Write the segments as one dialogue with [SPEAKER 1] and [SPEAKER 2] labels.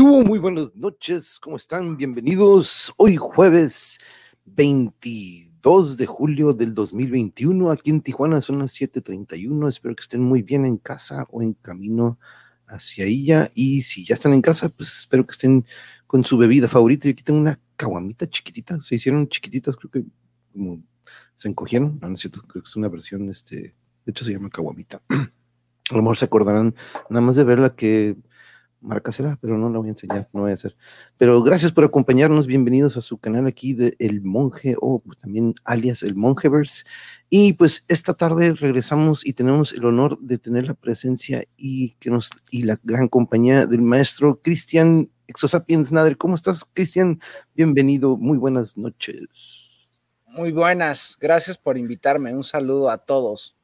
[SPEAKER 1] Muy buenas noches, ¿cómo están? Bienvenidos hoy jueves 22 de julio del 2021, aquí en Tijuana son las 7:31, espero que estén muy bien en casa o en camino hacia ella y si ya están en casa, pues espero que estén con su bebida favorita. Y aquí tengo una caguamita chiquitita, se hicieron chiquititas, creo que se encogieron, no, no es cierto, creo que es una versión, este, de hecho se llama caguamita. A lo mejor se acordarán nada más de verla que marca será, pero no la voy a enseñar, no voy a hacer. Pero gracias por acompañarnos, bienvenidos a su canal aquí de El Monje, o también alias El Monjeverse. Y pues esta tarde regresamos y tenemos el honor de tener la presencia y, que nos, y la gran compañía del maestro Cristian Exosapiens Nader. ¿Cómo estás, Cristian? Bienvenido, muy buenas noches.
[SPEAKER 2] Muy buenas, gracias por invitarme. Un saludo a todos.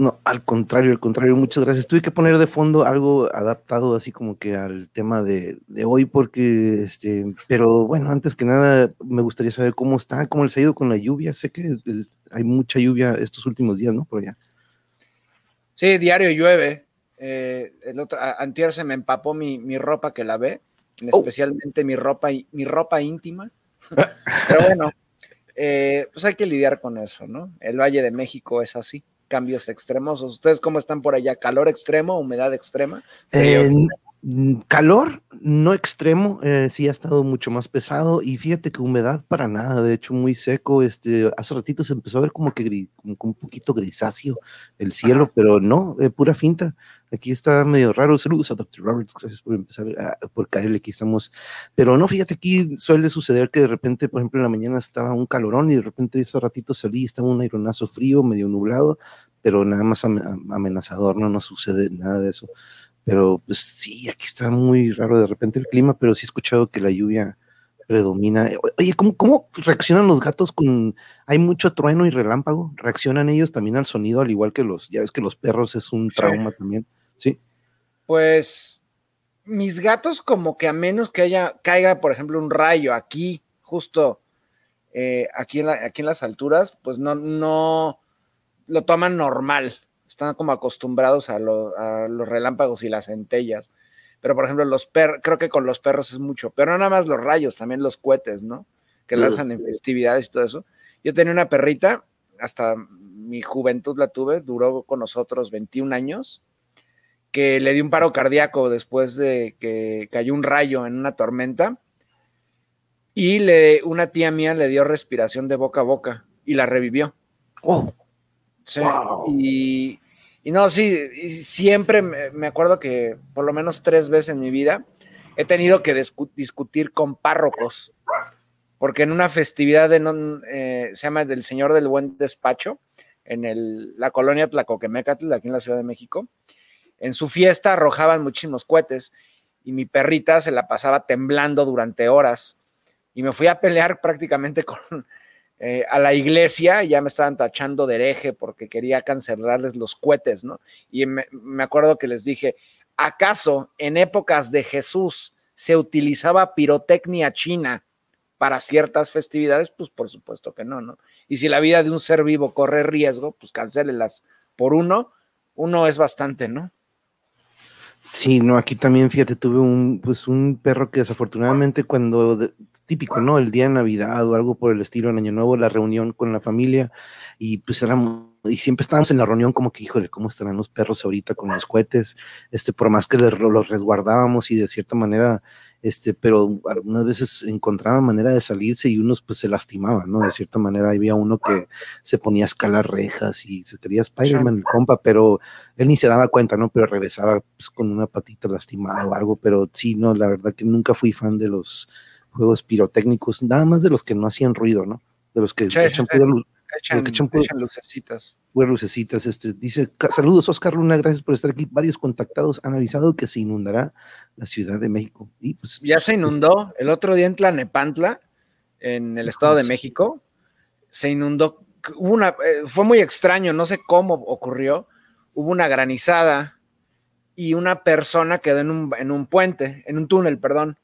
[SPEAKER 1] No, al contrario, al contrario, muchas gracias. Tuve que poner de fondo algo adaptado así como que al tema de, de, hoy, porque, este, pero bueno, antes que nada, me gustaría saber cómo está, cómo les ha ido con la lluvia. Sé que el, hay mucha lluvia estos últimos días, ¿no? Por allá.
[SPEAKER 2] Sí, diario llueve. Eh, el otro, antier se me empapó mi, mi ropa que lavé, oh. especialmente mi ropa, mi ropa íntima. pero bueno, eh, pues hay que lidiar con eso, ¿no? El Valle de México es así cambios extremos. ¿Ustedes cómo están por allá? ¿Calor extremo, humedad extrema?
[SPEAKER 1] Eh, calor no extremo, eh, sí ha estado mucho más pesado y fíjate que humedad para nada, de hecho muy seco, este, hace ratito se empezó a ver como que gris, como, un poquito grisáceo el cielo, Ajá. pero no, eh, pura finta, aquí está medio raro, saludos a Dr. Roberts, gracias por empezar, a, por caerle, aquí estamos, pero no, fíjate, aquí suele suceder que de repente, por ejemplo, en la mañana estaba un calorón y de repente ese ratito salí, estaba un aironazo frío, medio nublado, pero nada más amenazador, no, no sucede nada de eso pero pues sí, aquí está muy raro de repente el clima, pero sí he escuchado que la lluvia predomina. Oye, ¿cómo, cómo reaccionan los gatos con, hay mucho trueno y relámpago? ¿Reaccionan ellos también al sonido, al igual que los, ya ves que los perros es un trauma sí. también? Sí.
[SPEAKER 2] Pues mis gatos como que a menos que haya, caiga, por ejemplo, un rayo aquí, justo eh, aquí, en la, aquí en las alturas, pues no, no lo toman normal están como acostumbrados a, lo, a, los relámpagos y las centellas. Pero, por ejemplo, los perros, creo que con los perros es mucho, pero no nada más los rayos, también los cohetes, ¿no? Que sí. lanzan en festividades y todo eso. Yo tenía una perrita, hasta mi juventud la tuve, duró con nosotros 21 años, que le dio un paro cardíaco después de que cayó un rayo en una tormenta. Y le, una tía mía le dio respiración de boca a boca y la revivió.
[SPEAKER 1] Oh.
[SPEAKER 2] Sí, wow. y, y, no, sí, siempre me, acuerdo que por lo menos tres veces en mi vida he tenido que discutir con párrocos, porque en una festividad de eh, se llama del Señor del Buen Despacho, en la colonia Tlacoquemecatl, aquí en la Ciudad de México, en su fiesta arrojaban muchísimos cohetes y mi perrita se la pasaba temblando durante horas. Y me fui a pelear prácticamente con, eh, a la iglesia, ya me estaban tachando de hereje porque quería cancelarles los cohetes, ¿no? Y me, me, acuerdo que les dije, ¿acaso en épocas de Jesús se utilizaba pirotecnia china para ciertas festividades? Pues por supuesto que no, ¿no? Y si la vida de un ser vivo corre riesgo, pues cancélelas por uno, uno es bastante, ¿no?
[SPEAKER 1] Sí, no, aquí también, fíjate, tuve un, pues un perro que desafortunadamente cuando, de, típico, ¿no? El día de Navidad o algo por el estilo, en Año Nuevo, la reunión con la familia, y pues éramos, y siempre estábamos en la reunión como que, híjole, ¿cómo estarán los perros ahorita con los cohetes? Este, por más que los resguardábamos y de cierta manera, este, pero algunas veces encontraban manera de salirse y unos pues se lastimaban, ¿no? De cierta manera había uno que se ponía a escalar rejas y se quería Spider-Man el compa, pero él ni se daba cuenta, ¿no? Pero regresaba pues, con una patita lastimada o algo, pero sí, no, la verdad que nunca fui fan de los juegos pirotécnicos, nada más de los que no hacían ruido, ¿no? De los que
[SPEAKER 2] sí, echan, sí, pura, echan, echan, lucecitas.
[SPEAKER 1] Este, dice, saludos Oscar Luna, gracias por estar aquí. Varios contactados han avisado que se inundará la Ciudad de México. Y pues,
[SPEAKER 2] ya se inundó. El otro día en Tlanepantla, en el Estado de México, se inundó. Una, eh, fue muy extraño, no sé cómo ocurrió. Hubo una granizada y una persona quedó en un, en un puente, en un túnel, perdón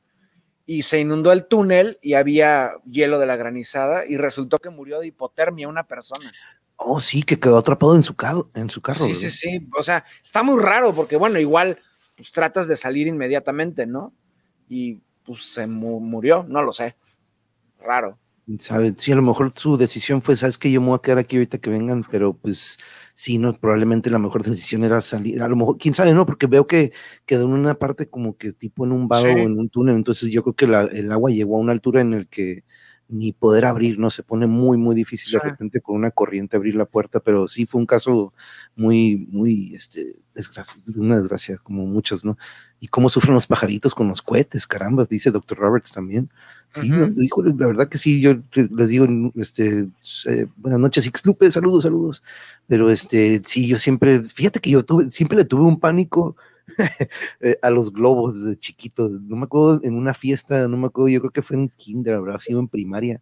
[SPEAKER 2] y se inundó el túnel y había hielo de la granizada y resultó que murió de hipotermia una persona.
[SPEAKER 1] Oh, sí, que quedó atrapado en su carro. En su carro
[SPEAKER 2] sí, sí, sí. O sea, está muy raro porque, bueno, igual pues tratas de salir inmediatamente, ¿no? Y pues se murió, no lo sé. Raro.
[SPEAKER 1] ¿Sabe? Sí, a lo mejor su decisión fue, sabes que yo me voy a quedar aquí ahorita que vengan, pero pues sí, no, probablemente la mejor decisión era salir, a lo mejor, quién sabe, no, porque veo que quedó en una parte como que tipo en un vado o en un túnel, entonces yo creo que el agua llegó a una altura en el que ni poder abrir, ¿no? Se pone muy, muy difícil de repente con una corriente abrir la puerta, pero sí fue un caso muy, muy, este, desgracia, una desgracia, como muchas, ¿no? Y cómo sufren los pajaritos con los cohetes, carambas, dice Dr. Roberts también. Sí, la verdad que sí, yo les digo, este, eh, buenas noches, Lupe, saludos, saludos, pero este, sí, yo siempre, fíjate que yo tuve, siempre le tuve un pánico a los globos desde chiquitos. No me acuerdo en una fiesta, no me acuerdo, yo creo que fue en kinder, habrá sido en primaria,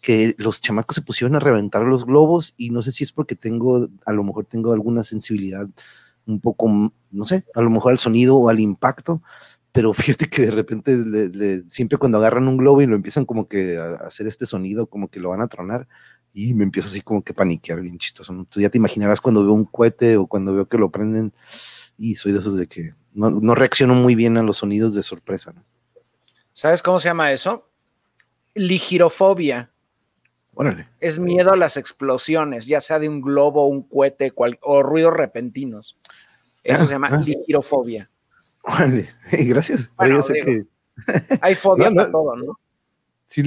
[SPEAKER 1] que los chamacos se pusieron a reventar los globos y no sé si es porque tengo, a lo mejor tengo alguna sensibilidad un poco, no sé, a lo mejor al sonido o al impacto, pero fíjate que de repente siempre cuando agarran un globo y lo empiezan como que a hacer este sonido, como que lo van a tronar, y me empiezo así como que paniquear bien chistoso. Tú ya te imaginarás cuando veo un cohete o cuando veo que lo prenden, y soy de esos de que no, reacciono muy bien a los sonidos de sorpresa.
[SPEAKER 2] ¿Sabes cómo se llama eso? Ligirofobia.
[SPEAKER 1] Órale.
[SPEAKER 2] Es miedo a las explosiones, ya sea de un globo, un cohete o ruidos repentinos. Eso se llama ah, ah. ligirofobia.
[SPEAKER 1] Órale, gracias.
[SPEAKER 2] hay fobia para todo, ¿no?
[SPEAKER 1] Sí,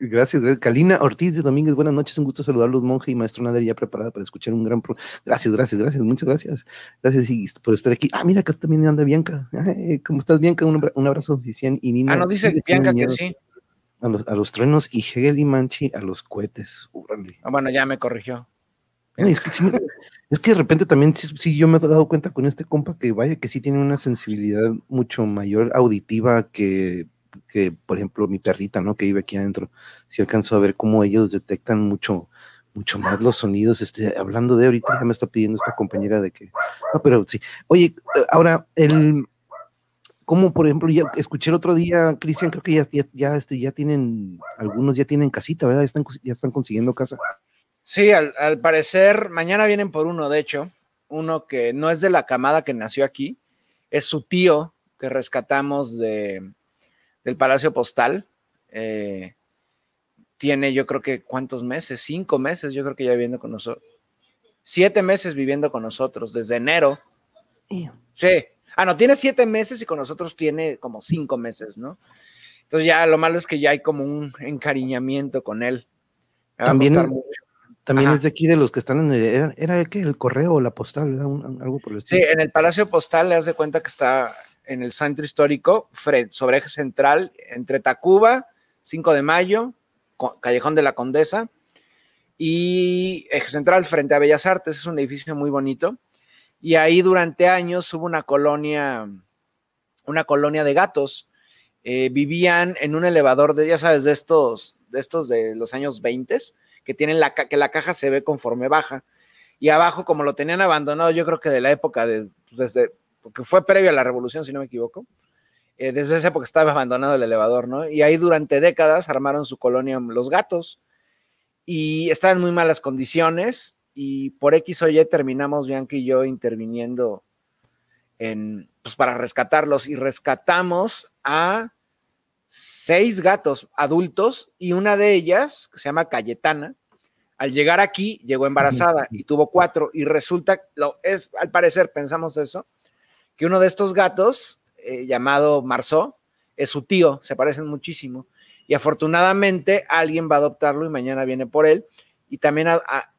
[SPEAKER 1] gracias, gracias. Kalina Ortiz de Domínguez, buenas noches, un gusto saludarlos, monje y maestro Nader, ya preparada para escuchar un gran pro. Gracias, gracias, gracias, muchas gracias. Gracias por estar aquí. Ah, mira, acá también anda Bianca. ¿Cómo estás, Bianca? Un, abrazo, Cician y Nina.
[SPEAKER 2] Ah, no, dice Bianca que sí.
[SPEAKER 1] A los, a los, truenos y Hegel y Manchi a los cohetes.
[SPEAKER 2] Ah, bueno, ya me corrigió.
[SPEAKER 1] es, que es que de repente también sí, yo me he dado cuenta con este compa que vaya que sí tiene una sensibilidad mucho mayor auditiva que que, por ejemplo, mi perrita, ¿no? Que vive aquí adentro, si alcanzo a ver cómo ellos detectan mucho, mucho más los sonidos. Este, hablando de ahorita, ya me está pidiendo esta compañera de que, no, pero sí. Oye, ahora, el, como por ejemplo, ya escuché el otro día, Cristian, creo que ya, ya, este, ya tienen, algunos ya tienen casita, ¿verdad? Están, ya están consiguiendo casa.
[SPEAKER 2] Sí, al, al, parecer, mañana vienen por uno, de hecho, uno que no es de la camada que nació aquí, es su tío que rescatamos de, del Palacio Postal. Eh, tiene yo creo que cuántos meses, cinco meses yo creo que ya viviendo con nosotros. Siete meses viviendo con nosotros, desde enero. Sí. Ah, no, tiene siete meses y con nosotros tiene como cinco meses, ¿no? Entonces ya lo malo es que ya hay como un encariñamiento con él.
[SPEAKER 1] También, también es de aquí de los que están en el, era, era el correo o la postal, algo por el
[SPEAKER 2] estilo. Sí, en el Palacio Postal le das de cuenta que está en el centro histórico, sobre eje central, entre Tacuba, 5 de mayo, Callejón de la Condesa, y eje central frente a Bellas Artes, es un edificio muy bonito. Y ahí durante años hubo una colonia, una colonia de gatos. Eh, vivían en un elevador de, ya sabes, de estos, de estos de los años 20, que tienen la, que la caja se ve conforme baja. Y abajo, como lo tenían abandonado, yo creo que de la época de, pues, desde porque fue previo a la revolución, si no me equivoco. Eh, desde esa época estaba abandonado el elevador, ¿no? Y ahí durante décadas armaron su colonia los gatos y estaban en muy malas condiciones y por X o Y terminamos Bianca y yo interviniendo en, pues para rescatarlos y rescatamos a seis gatos adultos y una de ellas, que se llama Cayetana, al llegar aquí llegó embarazada y tuvo cuatro y resulta, lo es, al parecer pensamos eso, que uno de estos gatos, eh, llamado Marceau, es su tío, se parecen muchísimo. Y afortunadamente alguien va a adoptarlo y mañana viene por él. Y también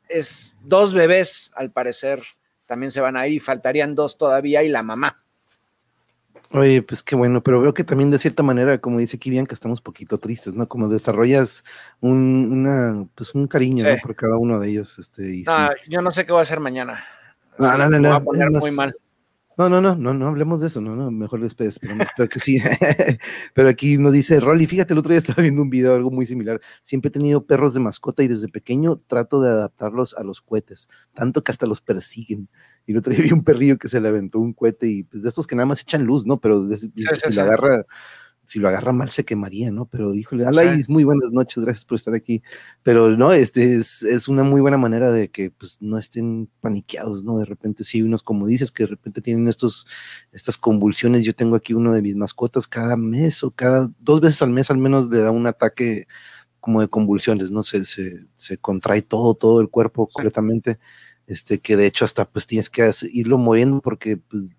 [SPEAKER 2] es dos bebés, al parecer, también se van a ir y faltarían dos todavía y la mamá.
[SPEAKER 1] Oye, pues qué bueno, pero veo que también de cierta manera, como dice que estamos poquito tristes, ¿no? Como desarrollas un, una, pues un cariño por cada uno de ellos. Este,
[SPEAKER 2] yo no sé qué voy a hacer mañana.
[SPEAKER 1] No, no, no, no.
[SPEAKER 2] a poner muy mal.
[SPEAKER 1] No, no, no, no, no hablemos de eso, no, no, mejor después, pero, espero que sí. pero aquí nos dice Rolly, fíjate, el otro día estaba viendo un video, algo muy similar. Siempre he tenido perros de mascota y desde pequeño trato de adaptarlos a los cohetes, tanto que hasta los persiguen. Y el otro día vi un perrillo que se le aventó un cohete y pues de estos que nada más echan luz, ¿no? Pero si, le agarra, si lo agarra mal se quemaría, ¿no? Pero híjole, Alay, muy buenas noches, gracias por estar aquí. Pero no, este es, es, una muy buena manera de que pues no estén paniqueados, ¿no? De repente sí, unos como dices, que de repente tienen estos, estas convulsiones. Yo tengo aquí uno de mis mascotas cada mes o cada dos veces al mes al menos le da un ataque como de convulsiones, ¿no? Se, se, se contrae todo, todo el cuerpo completamente, este, que de hecho hasta pues tienes que irlo moviendo porque pues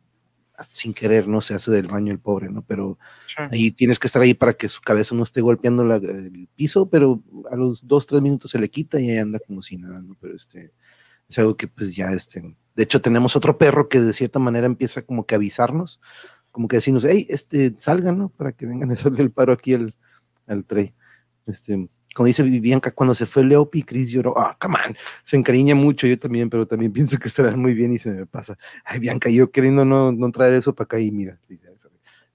[SPEAKER 1] sin querer, ¿no? Se hace del baño el pobre, ¿no? Pero ahí tienes que estar ahí para que su cabeza no esté golpeando el piso, pero a los dos, tres minutos se le quita y ahí anda como si nada, ¿no? Pero este, es algo que pues ya, este, de hecho tenemos otro perro que de cierta manera empieza como que a avisarnos, como que decirnos, hey, este, salgan, ¿no? Para que vengan a hacerle el paro aquí al, al tray. Este, como dice Bianca, cuando se fue Leopi, Chris lloró. Ah, come on, se encariña mucho, yo también, pero también pienso que estará muy bien y se me pasa. Ay, Bianca, yo queriendo no, no traer eso para acá y mira.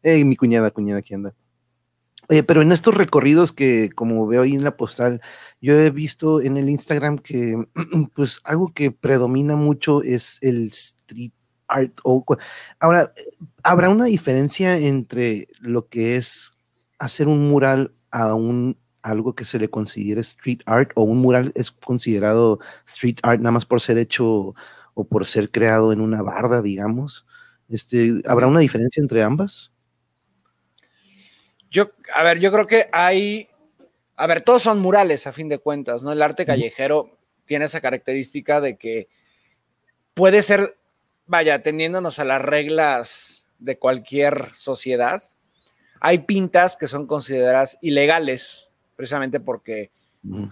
[SPEAKER 1] Hey, mi cuñada, cuñada, aquí anda. Pero en estos recorridos que, como veo ahí en la postal, yo he visto en el Instagram que, pues, algo que predomina mucho es el street art. ahora, ¿habrá una diferencia entre lo que es hacer un mural a un algo que se le considere street art o un mural es considerado street art nada más por ser hecho o por ser creado en una barra, digamos? Este, ¿Habrá una diferencia entre ambas?
[SPEAKER 2] Yo, a ver, yo creo que hay, a ver, todos son murales a fin de cuentas, ¿no? El arte callejero tiene esa característica de que puede ser, vaya, atendiéndonos a las reglas de cualquier sociedad, hay pintas que son consideradas ilegales, precisamente porque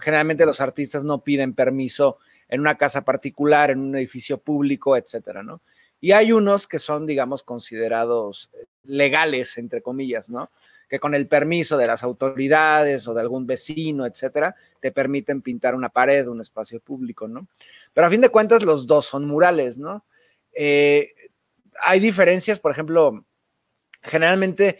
[SPEAKER 2] generalmente los artistas no piden permiso en una casa particular, en un edificio público, etcétera, ¿no? Y hay unos que son, digamos, considerados eh, legales, entre comillas, ¿no? Que con el permiso de las autoridades o de algún vecino, etcétera, te permiten pintar una pared, un espacio público, ¿no? Pero a fin de cuentas, los dos son murales, ¿no? Eh, hay diferencias, por ejemplo, generalmente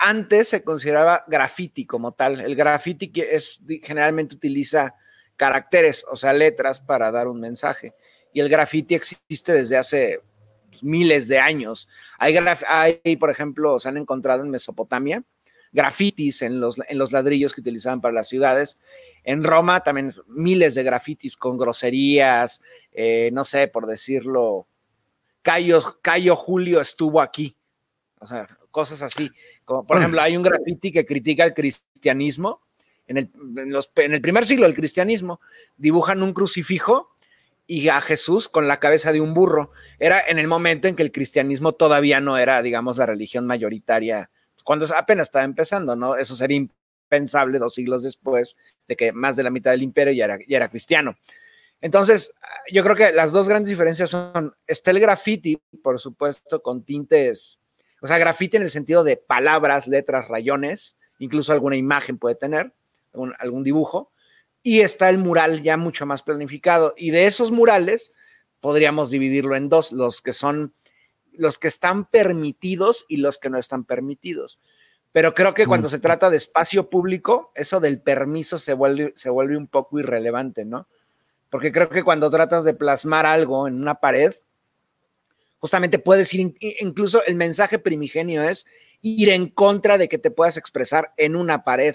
[SPEAKER 2] antes se consideraba graffiti como tal. El graffiti es generalmente utiliza caracteres, o sea, letras para dar un mensaje. Y el graffiti existe desde hace miles de años. Hay, por ejemplo, se han encontrado en Mesopotamia grafitis en los, en los ladrillos que utilizaban para las ciudades. En Roma también miles de grafitis con groserías, eh, no sé, por decirlo, Cayo, Cayo Julio estuvo aquí. O sea, cosas así. Como, por ejemplo, hay un graffiti que critica el cristianismo. En el, en, el primer siglo del cristianismo, dibujan un crucifijo y a Jesús con la cabeza de un burro. Era en el momento en que el cristianismo todavía no era, digamos, la religión mayoritaria, cuando apenas estaba empezando, ¿no? Eso sería impensable dos siglos después de que más de la mitad del imperio ya era, ya era cristiano. Entonces, yo creo que las dos grandes diferencias son, está el graffiti, por supuesto, con tintes o sea, grafite en el sentido de palabras, letras, rayones, incluso alguna imagen puede tener, algún, dibujo. Y está el mural ya mucho más planificado. Y de esos murales podríamos dividirlo en dos, los que son los que están permitidos y los que no están permitidos. Pero creo que cuando se trata de espacio público, eso del permiso se vuelve, se vuelve un poco irrelevante, ¿no? Porque creo que cuando tratas de plasmar algo en una pared, justamente puedes ir, incluso el mensaje primigenio es ir en contra de que te puedas expresar en una pared,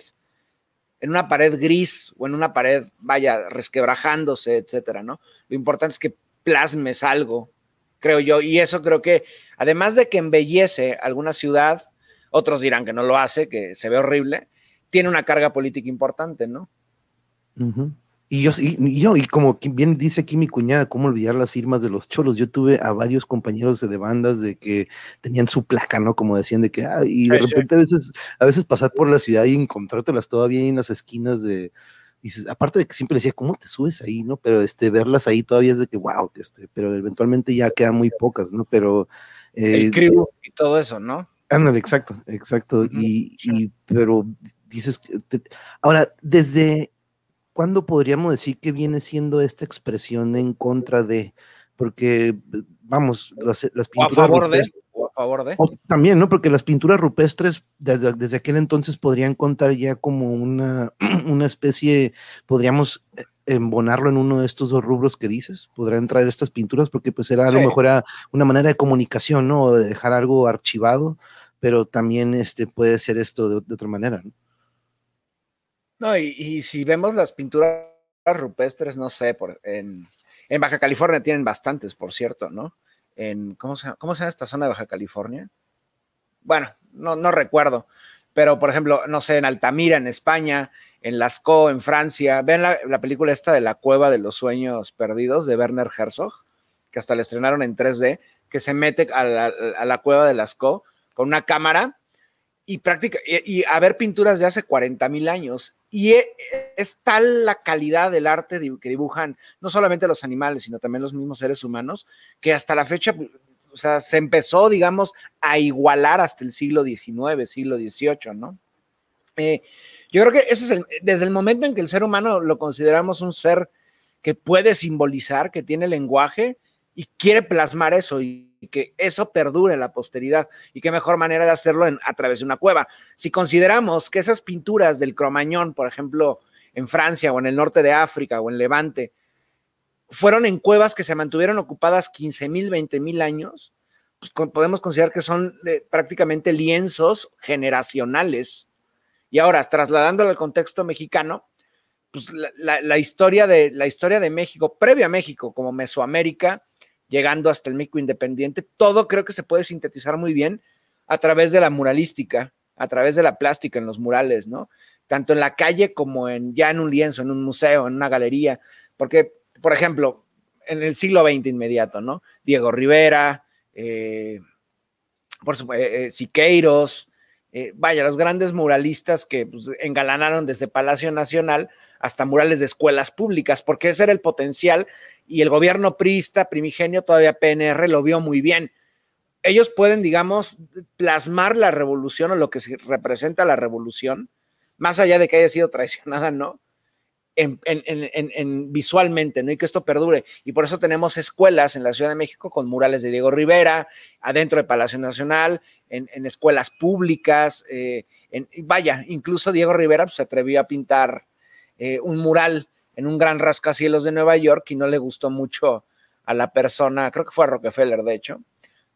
[SPEAKER 2] en una pared gris o en una pared, vaya, resquebrajándose, etcétera, ¿no? Lo importante es que plasmes algo, creo yo, y eso creo que, además de que embellece alguna ciudad, otros dirán que no lo hace, que se ve horrible, tiene una carga política importante, ¿no?
[SPEAKER 1] Y yo, y, yo, y como bien dice aquí mi cuñada, cómo olvidar las firmas de los cholos. Yo tuve a varios compañeros de bandas de que tenían su placa, ¿no? Como decían de que, ah, y de repente a veces, a veces pasar por la ciudad y encontrártelas todavía en las esquinas de, dices, aparte de que siempre decía, ¿cómo te subes ahí, no? Pero este, verlas ahí todavía es de que, wow, este, pero eventualmente ya quedan muy pocas, ¿no? Pero.
[SPEAKER 2] Eh, y todo eso, ¿no?
[SPEAKER 1] Ándale, exacto, exacto. y, y, pero dices, ahora, desde ¿cuándo podríamos decir que viene siendo esta expresión en contra de? Porque, vamos, las, pinturas.
[SPEAKER 2] a favor de. a favor de.
[SPEAKER 1] también, ¿no? Porque las pinturas rupestres desde, aquel entonces podrían contar ya como una, una especie, podríamos eh, embonarlo en uno de estos dos rubros que dices, podrían traer estas pinturas porque pues era a lo mejor una manera de comunicación, ¿no? De dejar algo archivado pero también este, puede ser esto de, otra manera, ¿no?
[SPEAKER 2] No, y, si vemos las pinturas rupestres, no sé, por, en, Baja California tienen bastantes, por cierto, ¿no? En, ¿cómo, se, ¿Cómo se llama esta zona de Baja California? Bueno, no, no recuerdo, pero por ejemplo, no sé, en Altamira, en España, en Lascaux, en Francia, ven la, la, película esta de La Cueva de los Sueños Perdidos de Werner Herzog, que hasta la estrenaron en 3D, que se mete a la, a la cueva de Lascaux con una cámara y, práctica, y, a ver pinturas de hace 40 mil años. Y e, es, tal la calidad del arte que dibujan no solamente los animales, sino también los mismos seres humanos, que hasta la fecha, o sea, se empezó, digamos, a igualar hasta el siglo XIX, siglo XVIII, ¿no? Eh, yo creo que ese es el, desde el momento en que el ser humano lo consideramos un ser que puede simbolizar, que tiene lenguaje y quiere plasmar eso y que eso perdure en la posteridad. Y qué mejor manera de hacerlo a través de una cueva. Si consideramos que esas pinturas del Cromañón, por ejemplo, en Francia o en el norte de África o en Levante, fueron en cuevas que se mantuvieron ocupadas 15 mil, 20 mil años, pues podemos considerar que son eh, prácticamente lienzos generacionales. Y ahora, trasladándolo al contexto mexicano, pues la, historia de, la historia de México, previo a México, como Mesoamérica, llegando hasta el México independiente, todo creo que se puede sintetizar muy bien a través de la muralística, a través de la plástica en los murales, ¿no? Tanto en la calle como en ya en un lienzo, en un museo, en una galería, porque, por ejemplo, en el siglo XX inmediato, ¿no? Diego Rivera, eh, por supuesto, eh, eh, Siqueiros, eh, vaya, los grandes muralistas que pues, engalanaron desde Palacio Nacional hasta murales de escuelas públicas, porque ese era el potencial y el gobierno priista, primigenio, todavía PNR, lo vio muy bien. Ellos pueden, digamos, plasmar la revolución o lo que representa la revolución, más allá de que haya sido traicionada, ¿no? En, visualmente, ¿no? Y que esto perdure. Y por eso tenemos escuelas en la Ciudad de México con murales de Diego Rivera, adentro de Palacio Nacional, en, escuelas públicas. Eh, vaya, incluso Diego Rivera pues, se atrevió a pintar eh, un mural en un gran rascacielos de Nueva York y no le gustó mucho a la persona, creo que fue a Rockefeller, de hecho,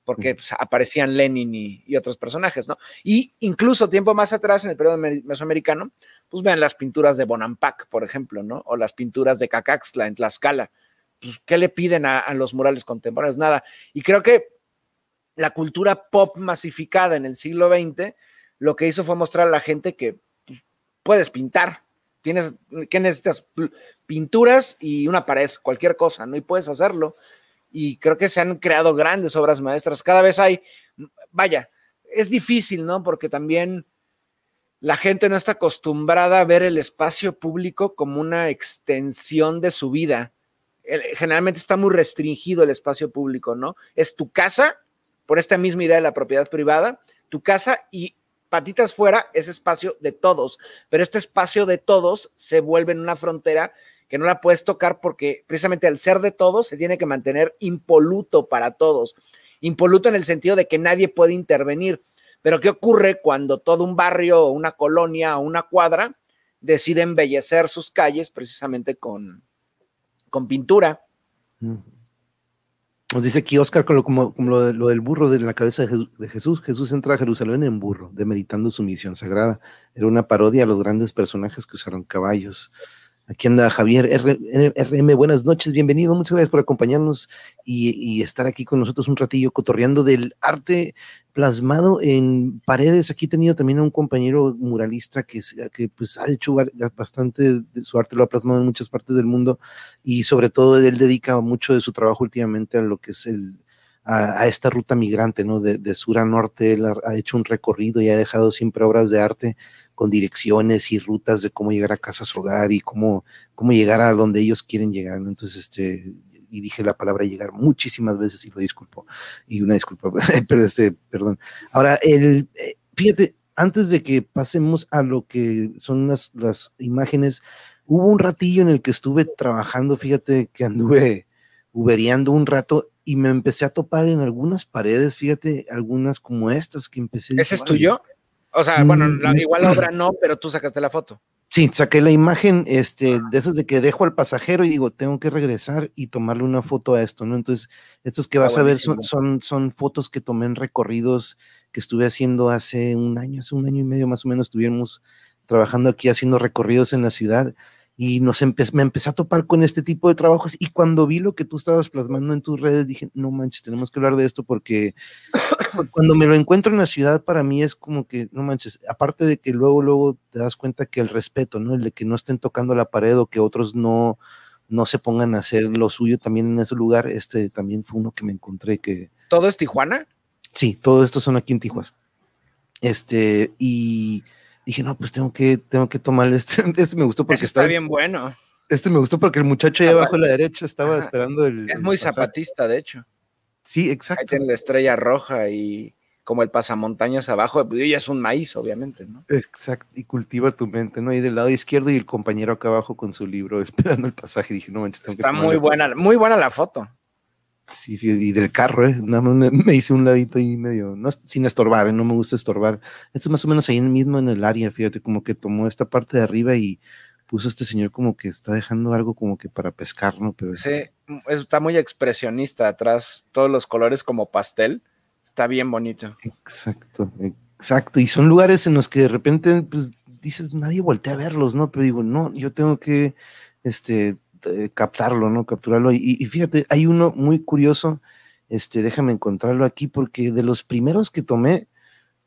[SPEAKER 2] porque pues, aparecían Lenin y, otros personajes, ¿no? Y incluso tiempo más atrás, en el periodo mesoamericano, pues vean las pinturas de Bonampak, por ejemplo, ¿no? O las pinturas de Cacaxtla en Tlaxcala. Pues, ¿qué le piden a, los murales contemporáneos? Nada. Y creo que la cultura pop masificada en el siglo XX lo que hizo fue mostrar a la gente que pues, puedes pintar. Tienes, ¿qué necesitas? Pinturas y una pared, cualquier cosa, ¿no? Y puedes hacerlo y creo que se han creado grandes obras maestras. Cada vez hay, vaya, es difícil, ¿no? Porque también la gente no está acostumbrada a ver el espacio público como una extensión de su vida. Generalmente está muy restringido el espacio público, ¿no? Es tu casa, por esta misma idea de la propiedad privada, tu casa y patitas fuera es espacio de todos, pero este espacio de todos se vuelve en una frontera que no la puedes tocar porque precisamente al ser de todos se tiene que mantener impoluto para todos. Impoluto en el sentido de que nadie puede intervenir. Pero ¿qué ocurre cuando todo un barrio, una colonia o una cuadra decide embellecer sus calles precisamente con, con pintura?
[SPEAKER 1] Nos dice aquí Oscar como, como lo, lo, del burro de la cabeza de Jesús. Jesús entra a Jerusalén en burro, demeritando su misión sagrada. Era una parodia a los grandes personajes que usaron caballos. Aquí anda Javier RM, buenas noches, bienvenido, muchas gracias por acompañarnos y, estar aquí con nosotros un ratillo cotorreando del arte plasmado en paredes. Aquí he tenido también a un compañero muralista que, que pues ha hecho bastante de su arte, lo ha plasmado en muchas partes del mundo y sobre todo él dedica mucho de su trabajo últimamente a lo que es el, a, esta ruta migrante, ¿no? De, de, sur a norte, él ha, hecho un recorrido y ha dejado siempre obras de arte con direcciones y rutas de cómo llegar a casas hogar y cómo, cómo llegar a donde ellos quieren llegar. Entonces, este, y dije la palabra llegar muchísimas veces y lo disculpo. Y una disculpa, pero este, perdón. Ahora, el, eh, fíjate, antes de que pasemos a lo que son las, las imágenes, hubo un ratillo en el que estuve trabajando, fíjate que anduve ubereando un rato y me empecé a topar en algunas paredes, fíjate, algunas como estas que empecé.
[SPEAKER 2] ¿Ese es tuyo? O sea, bueno, mm, igual la obra no, pero tú sacaste la foto.
[SPEAKER 1] Sí, saqué la imagen este, de esas de que dejo al pasajero y digo, tengo que regresar y tomarle una foto a esto, ¿no? Entonces, estas que vas a ver son, son, son, fotos que tomé en recorridos que estuve haciendo hace un año, hace un año y medio más o menos, estuvimos trabajando aquí haciendo recorridos en la ciudad y nos me empecé a topar con este tipo de trabajos y cuando vi lo que tú estabas plasmando en tus redes dije, no manches, tenemos que hablar de esto porque cuando me lo encuentro en la ciudad para mí es como que, no manches, aparte de que luego, luego te das cuenta que el respeto, ¿no? El de que no estén tocando la pared o que otros no, no se pongan a hacer lo suyo también en ese lugar, este también fue uno que me encontré que...
[SPEAKER 2] ¿Todo es Tijuana?
[SPEAKER 1] Sí, todo esto son aquí en Tijuana. Este, y dije, no, pues tengo que, tengo que tomar este. Este me gustó porque
[SPEAKER 2] está bien bueno.
[SPEAKER 1] Este me gustó porque el muchacho ahí abajo a la derecha estaba esperando el.
[SPEAKER 2] Es muy zapatista, de hecho.
[SPEAKER 1] Sí, exacto. Ahí
[SPEAKER 2] tiene la estrella roja y como el pasamontañas abajo, pues, y es un maíz, obviamente, ¿no?
[SPEAKER 1] Exacto, y cultiva tu mente, ¿no? Y del lado izquierdo y el compañero acá abajo con su libro esperando el pasaje. Dije, no manches,
[SPEAKER 2] tengo Está muy buena, muy buena la foto.
[SPEAKER 1] Sí, y del carro, ¿eh? me, hice un ladito ahí medio, no, sin estorbar, ¿eh? no me gusta estorbar. Esto es más o menos ahí mismo en el área, fíjate, como que tomó esta parte de arriba y puso este señor como que está dejando algo como que para pescar, ¿no? Pero
[SPEAKER 2] sí, está muy expresionista atrás, todos los colores como pastel, está bien bonito.
[SPEAKER 1] Exacto, exacto. Y son lugares en los que de repente, pues, dices, nadie voltea a verlos, ¿no? Pero digo, no, yo tengo que, este, eh, captarlo, ¿no? Capturarlo. Y, fíjate, hay uno muy curioso, este, déjame encontrarlo aquí, porque de los primeros que tomé,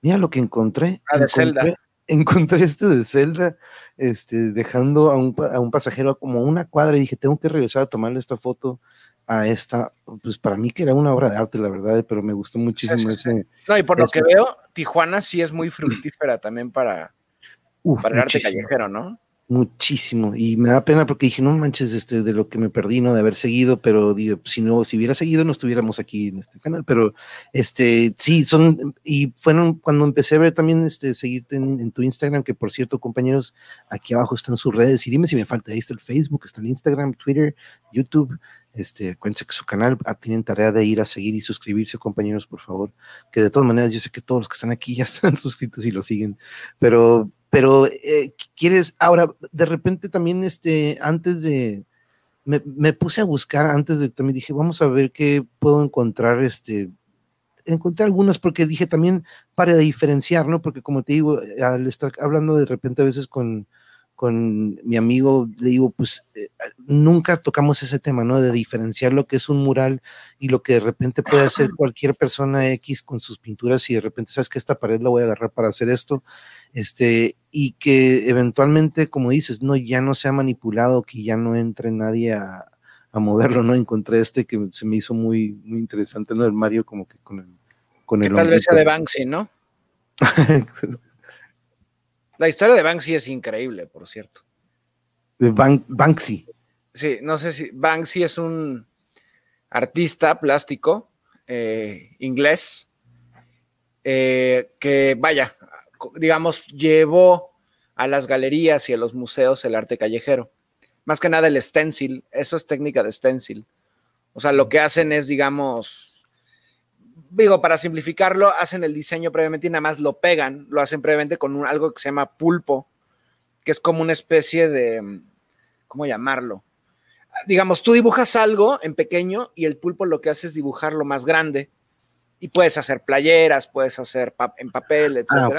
[SPEAKER 1] mira lo que encontré.
[SPEAKER 2] Ah, de Zelda.
[SPEAKER 1] Encontré este de Zelda, este, dejando a un, a un pasajero como una cuadra y dije, tengo que regresar a tomarle esta foto a esta, pues para mí que era una obra de arte, la verdad, pero me gustó muchísimo ese.
[SPEAKER 2] No, y por lo que veo, Tijuana sí es muy fructífera también para, para el arte callejero, ¿no?
[SPEAKER 1] Muchísimo y me da pena porque dije, no manches, este, de lo que me perdí, ¿no? De haber seguido, pero digo, si no, si hubiera seguido no estuviéramos aquí en este canal, pero este, sí, son, y fueron cuando empecé a ver también, este, seguirte en, tu Instagram, que por cierto, compañeros, aquí abajo están sus redes y dime si me falta, ahí está el Facebook, está el Instagram, Twitter, YouTube, este, acuérdense que su canal ah, tienen tarea de ir a seguir y suscribirse, compañeros, por favor, que de todas maneras yo sé que todos los que están aquí ya están suscritos y lo siguen, pero pero eh, quieres, ahora, de repente también, este, antes de, me, puse a buscar, antes de, también dije, vamos a ver qué puedo encontrar, este, encontré algunas porque dije también para diferenciar, ¿no? Porque como te digo, al estar hablando de repente a veces con, con mi amigo, le digo, pues eh, nunca tocamos ese tema, ¿no? De diferenciar lo que es un mural y lo que de repente puede hacer cualquier persona X con sus pinturas y de repente sabes que esta pared la voy a agarrar para hacer esto, este, y que eventualmente, como dices, no, ya no sea manipulado, que ya no entre nadie a, moverlo, ¿no? Encontré este que se me hizo muy, muy interesante, ¿no? El Mario como que con el... Con el
[SPEAKER 2] tal vez sea de Banksy, ¿no? La historia de Banksy es increíble, por cierto.
[SPEAKER 1] De Banksy.
[SPEAKER 2] Sí, no sé si Banksy es un artista plástico eh, inglés eh, que, vaya, digamos, llevó a las galerías y a los museos el arte callejero. Más que nada el stencil, eso es técnica de stencil. O sea, lo que hacen es, digamos, digo, para simplificarlo, hacen el diseño previamente y nada más lo pegan, lo hacen previamente con algo que se llama pulpo, que es como una especie de, ¿cómo llamarlo? Digamos, tú dibujas algo en pequeño y el pulpo lo que hace es dibujarlo más grande. Y puedes hacer playeras, puedes hacer en papel, etc. Ah,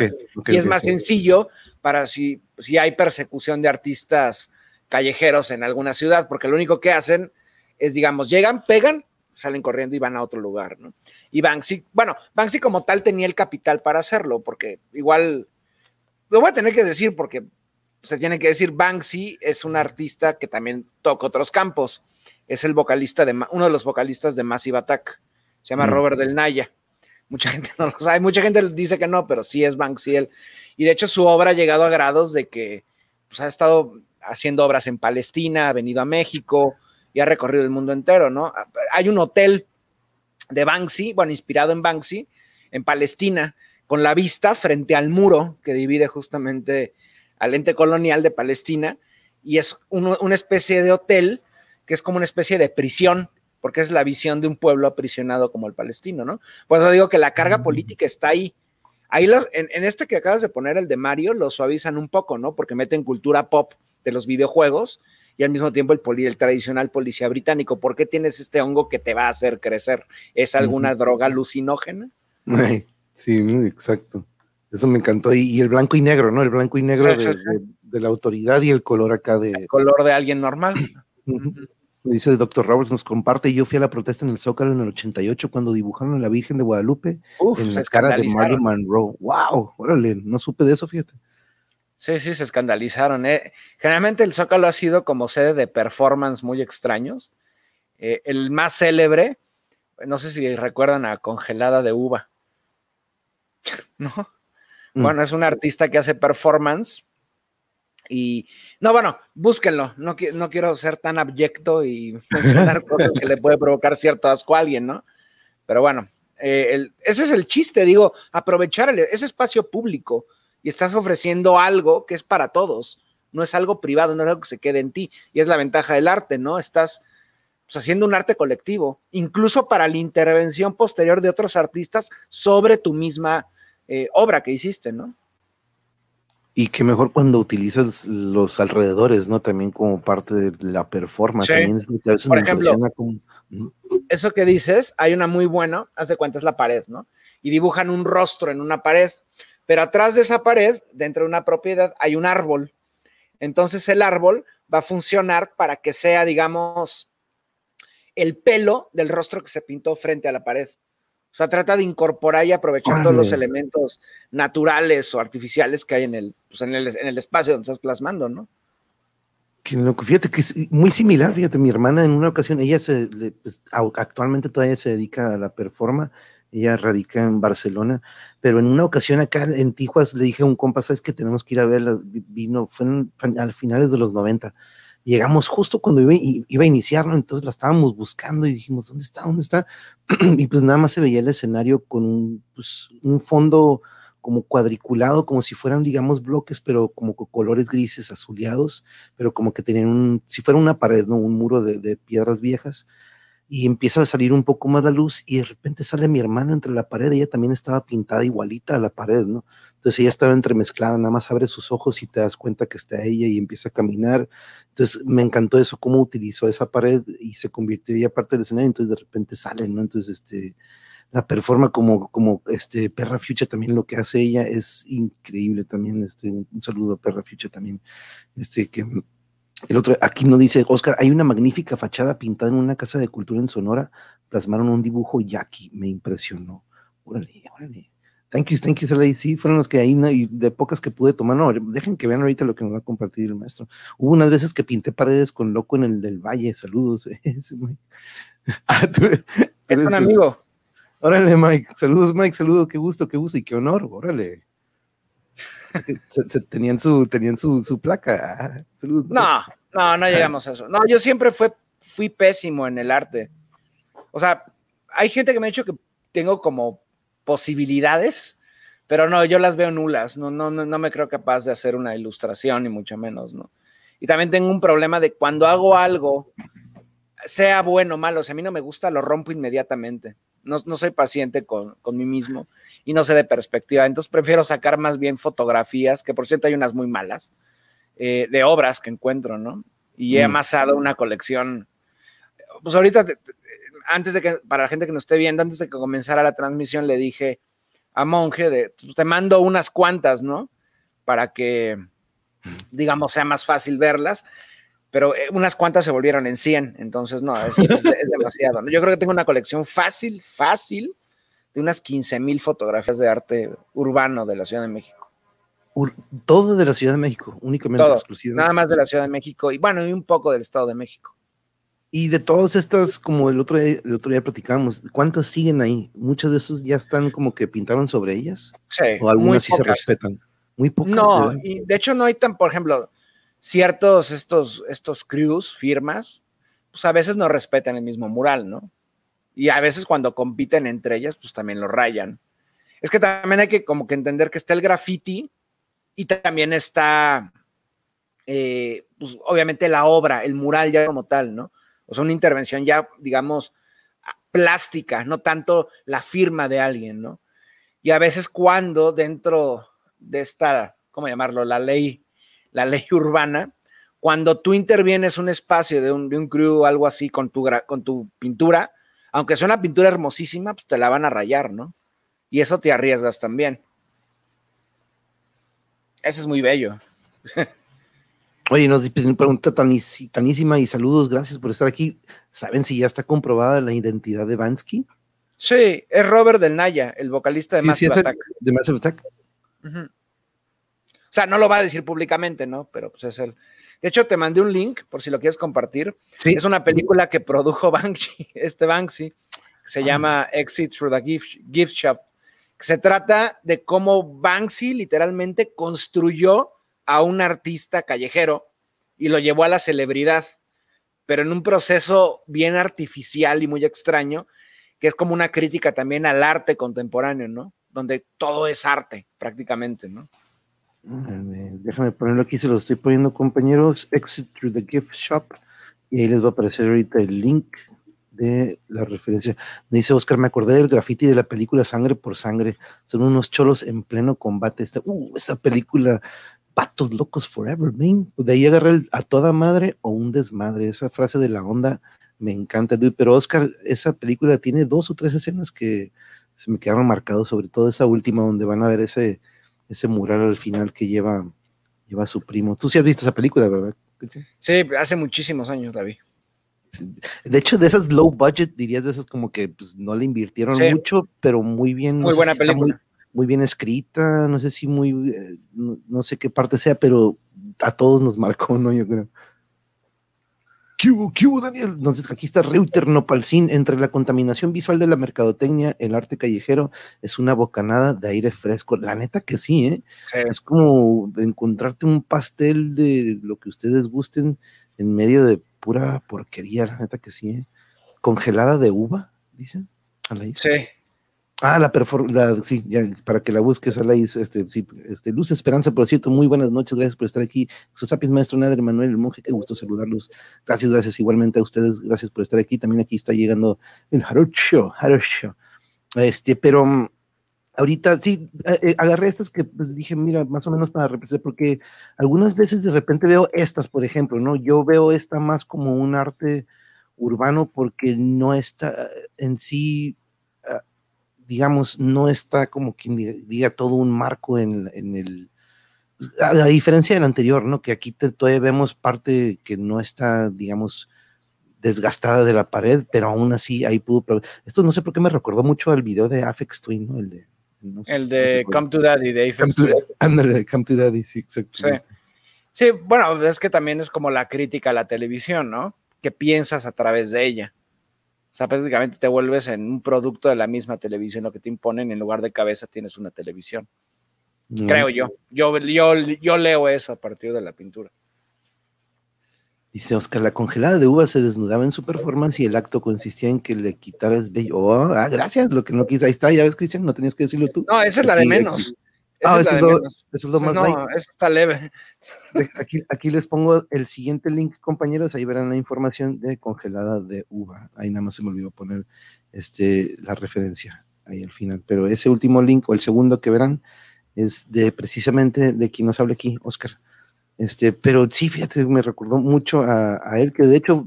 [SPEAKER 2] y es más sencillo para si, si hay persecución de artistas callejeros en alguna ciudad, porque lo único que hacen es, digamos, llegan, pegan salen corriendo y van a otro lugar, ¿no? Y Banksy, bueno, Banksy como tal tenía el capital para hacerlo, porque igual, lo voy a tener que decir porque se tiene que decir, Banksy es un artista que también toca otros campos, es el vocalista de, uno de los vocalistas de Massive Attack, se llama mm. Robert Del Naya, mucha gente no lo sabe, mucha gente dice que no, pero sí es Banksy él, y de hecho su obra ha llegado a grados de que pues, ha estado haciendo obras en Palestina, ha venido a México, y ha recorrido el mundo entero, ¿no? Hay un hotel de Banksy, bueno, inspirado en Banksy, en Palestina, con la vista frente al muro que divide justamente al ente colonial de Palestina, y es una especie de hotel que es como una especie de prisión, porque es la visión de un pueblo aprisionado como el palestino, ¿no? Por eso digo que la carga política está ahí. Ahí en, este que acabas de poner, el de Mario, lo suavizan un poco, ¿no? Porque meten cultura pop de los videojuegos y al mismo tiempo el, poli, el tradicional policía británico. ¿Por qué tienes este hongo que te va a hacer crecer? ¿Es alguna droga alucinógena?
[SPEAKER 1] Sí, exacto. Eso me encantó. Y, el blanco y negro, ¿no? El blanco y negro de, la autoridad y el color acá de... El
[SPEAKER 2] color de alguien normal.
[SPEAKER 1] Dice el doctor Roberts, nos comparte, yo fui a la protesta en el Zócalo en el 88 cuando dibujaron a la Virgen de Guadalupe en la cara de Marilyn Monroe. ¡Wow! Órale, no supe de eso, fíjate.
[SPEAKER 2] Sí, sí, se escandalizaron. ¿eh? Generalmente el Zócalo ha sido como sede de performance muy extraños. Eh, el más célebre, no sé si recuerdan a Congelada de Uva. ¿No? Mm. Bueno, es un artista que hace performance y no, bueno, búsquenlo. No, no quiero ser tan abyecto y mencionar cosas que le puede provocar cierto asco a alguien, ¿no? Pero bueno, eh, ese es el chiste, digo, aprovechar ese espacio público y estás ofreciendo algo que es para todos, no es algo privado, no es algo que se quede en ti. Y es la ventaja del arte, ¿no? Estás pues, haciendo un arte colectivo, incluso para la intervención posterior de otros artistas sobre tu misma eh, obra que hiciste, ¿no?
[SPEAKER 1] Y que mejor cuando utilizas los alrededores, ¿no? También como parte de la performance. También es que a veces
[SPEAKER 2] Por ejemplo, eso que dices, hay una muy buena, haz de cuenta, es la pared, ¿no? Y dibujan un rostro en una pared, pero atrás de esa pared, dentro de una propiedad, hay un árbol. Entonces el árbol va a funcionar para que sea, digamos, el pelo del rostro que se pintó frente a la pared. O sea, trata de incorporar y aprovechar todos los elementos naturales o artificiales que hay en el, pues, en el, espacio donde estás plasmando, ¿no?
[SPEAKER 1] Que fíjate que es muy similar, fíjate, mi hermana en una ocasión, ella se, pues, actualmente todavía se dedica a la performance, ella radica en Barcelona, pero en una ocasión acá en Tijuas le dije a un compa, sabes que tenemos que ir a verla, vino, fue al finales de los 90, llegamos justo cuando iba, iba, a iniciarlo, entonces la estábamos buscando y dijimos, ¿dónde está? ¿Dónde está? y pues nada más se veía el escenario con un, pues, un fondo como cuadriculado, como si fueran, digamos, bloques, pero como con colores grises azuleados, pero como que tenían un, si fuera una pared, ¿no? Un muro de, de piedras viejas, y empieza a salir un poco más la luz y de repente sale mi hermana entre la pared, ella también estaba pintada igualita a la pared, ¿no? Entonces ella estaba entremezclada, nada más abre sus ojos y te das cuenta que está ella y empieza a caminar. Entonces me encantó eso, cómo utilizó esa pared y se convirtió ella parte del escenario, entonces de repente sale, ¿no? Entonces, este, la performa como, como este Perra Future también lo que hace ella es increíble también, este, un, saludo a Perra Future también, este, que el otro, aquí no dice, Oscar, hay una magnífica fachada pintada en una casa de cultura en Sonora, plasmaron un dibujo yaqui, me impresionó. Órale, órale. Thank you, thank you, Sí, fueron los que ahí, ¿no? y de pocas que pude tomar. No, dejen que vean ahorita lo que nos va a compartir el maestro. Hubo unas veces que pinté paredes con loco en el del valle. Saludos.
[SPEAKER 2] ah, es un amigo.
[SPEAKER 1] Órale, Mike. Saludos, Mike. Saludos. Qué gusto, qué gusto y qué honor. Órale. Tenían su, tenían su, su placa.
[SPEAKER 2] No, no, no llegamos a eso. No, yo siempre fue, fui pésimo en el arte. O sea, hay gente que me ha dicho que tengo como posibilidades, pero no, yo las veo nulas, no, no, no, me creo capaz de hacer una ilustración, ni mucho menos, ¿no? Y también tengo un problema de cuando hago algo, sea bueno o malo, si a mí no me gusta, lo rompo inmediatamente. No, soy paciente con, mí mismo y no sé de perspectiva. Entonces prefiero sacar más bien fotografías, que por cierto hay unas muy malas, eh, de obras que encuentro, ¿no? Y he mm. amasado una colección. Pues ahorita antes de que, para la gente que nos esté viendo, antes de que comenzara la transmisión, le dije a Monje, de, pues, te mando unas cuantas, ¿no? Para que, digamos, sea más fácil verlas, pero eh, unas cuantas se volvieron en 100, entonces no, es, demasiado. ¿no? Yo creo que tengo una colección fácil, fácil, de unas 15 mil fotografías de arte urbano de la Ciudad de México.
[SPEAKER 1] todo de la Ciudad de México, únicamente exclusivo.
[SPEAKER 2] Nada más de la Ciudad de México y bueno, y un poco del Estado de México.
[SPEAKER 1] Y de todas estas, como el otro día, el otro día platicábamos, ¿cuántas siguen ahí? Muchas de esas ya están como que pintaron sobre ellas.
[SPEAKER 2] Sí.
[SPEAKER 1] O algunas sí se respetan. Muy pocas.
[SPEAKER 2] No, y de hecho no hay tan, por ejemplo, ciertos estos, estos crews, firmas, pues a veces no respetan el mismo mural, ¿no? Y a veces cuando compiten entre ellas, pues también lo rayan. Es que también hay que como que entender que está el graffiti y también está, eh, pues obviamente la obra, el mural ya como tal, ¿no? o sea, una intervención ya, digamos, plástica, no tanto la firma de alguien, ¿no? Y a veces cuando dentro de esta, ¿cómo llamarlo? La ley, la ley urbana, cuando tú intervienes un espacio de un, de un crew o algo así con tu, con tu pintura, aunque sea una pintura hermosísima, pues te la van a rayar, ¿no? Y eso te arriesgas también. Ese es muy bello.
[SPEAKER 1] Oye, nos una pregunta tanísima y saludos, gracias por estar aquí. ¿Saben si ya está comprobada la identidad de Bansky?
[SPEAKER 2] Sí, es Robert Del Naya, el vocalista de Massive Attack.
[SPEAKER 1] De Massive Attack.
[SPEAKER 2] Sea, no lo va a decir públicamente, ¿no? Pero pues es él. De hecho, te mandé un link por si lo quieres compartir. Sí. Es una película que produjo Banksy, este Banksy, que se ah. llama Exit Through the Gift, Gift Shop. se trata de cómo Banksy literalmente construyó a un artista callejero y lo llevó a la celebridad, pero en un proceso bien artificial y muy extraño, que es como una crítica también al arte contemporáneo, ¿no? Donde todo es arte prácticamente, ¿no?
[SPEAKER 1] Déjame ponerlo aquí, se lo estoy poniendo, compañeros. Exit through the gift shop. Y ahí les va a aparecer ahorita el link de la referencia. Me dice Oscar, me acordé del graffiti de la película Sangre por Sangre. Son unos cholos en pleno combate. Uh, esa película patos locos forever, man. De ahí agarré a toda madre o un desmadre. Esa frase de la onda me encanta, Pero Oscar, esa película tiene dos o tres escenas que se me quedaron marcados, sobre todo esa última donde van a ver ese, ese mural al final que lleva, lleva a su primo. Tú sí has visto esa película, ¿verdad?
[SPEAKER 2] Sí, hace muchísimos años, David.
[SPEAKER 1] De hecho, de esas low budget, dirías de esas como que pues, no le invirtieron mucho, pero muy bien.
[SPEAKER 2] Muy buena película
[SPEAKER 1] muy bien escrita, no sé si muy, eh, no, sé qué parte sea, pero a todos nos marcó, ¿no? Yo creo. ¿Qué hubo, Daniel? Entonces aquí está Reuter Nopalcin, entre la contaminación visual de la mercadotecnia, el arte callejero, es una bocanada de aire fresco. La neta que sí, ¿eh? Es como encontrarte un pastel de lo que ustedes gusten en medio de pura porquería, la neta que sí, ¿eh? Congelada de uva, dicen.
[SPEAKER 2] Sí.
[SPEAKER 1] Ah, la, la sí, ya, para que la busques, a la este, sí, este, Luz Esperanza, por cierto, muy buenas noches, gracias por estar aquí. Susapis, maestro Nader Manuel, el monje, qué gusto saludarlos. Gracias, gracias igualmente a ustedes, gracias por estar aquí. También aquí está llegando el Harucho, Harucho. Este, pero mm, ahorita sí, eh, eh, agarré estas que pues, dije, mira, más o menos para representar, porque algunas veces de repente veo estas, por ejemplo, ¿no? Yo veo esta más como un arte urbano porque no está en sí digamos, no está como quien diga todo un marco en, el, a, diferencia del anterior, ¿no? Que aquí todavía vemos parte que no está, digamos, desgastada de la pared, pero aún así ahí pudo. Esto no sé por qué me recordó mucho al video de Afex Twin, ¿no? El de,
[SPEAKER 2] el de Come to Daddy, de
[SPEAKER 1] Come to, Daddy, Come to Daddy, sí, exacto.
[SPEAKER 2] Sí. bueno, es que también es como la crítica a la televisión, ¿no? Que piensas a través de ella. O sea, prácticamente te vuelves en un producto de la misma televisión, lo que te imponen, en lugar de cabeza tienes una televisión. Creo yo. yo. Yo, yo. leo eso a partir de la pintura.
[SPEAKER 1] Dice Oscar, la congelada de uva se desnudaba en su performance y el acto consistía en que le quitaras bello. Oh, ah, gracias, lo que no quise. Ahí está, ya ves, Cristian, no tenías que decirlo tú.
[SPEAKER 2] No, esa es la de menos.
[SPEAKER 1] Ah, eso, es lo, más
[SPEAKER 2] No, eso está leve.
[SPEAKER 1] Aquí, aquí, les pongo el siguiente link, compañeros. Ahí verán la información de congelada de uva. Ahí nada más se me olvidó poner este, la referencia ahí al final. Pero ese último link o el segundo que verán es de precisamente de quien nos habla aquí, Oscar. Este, pero sí, fíjate, me recordó mucho a, a él, que de hecho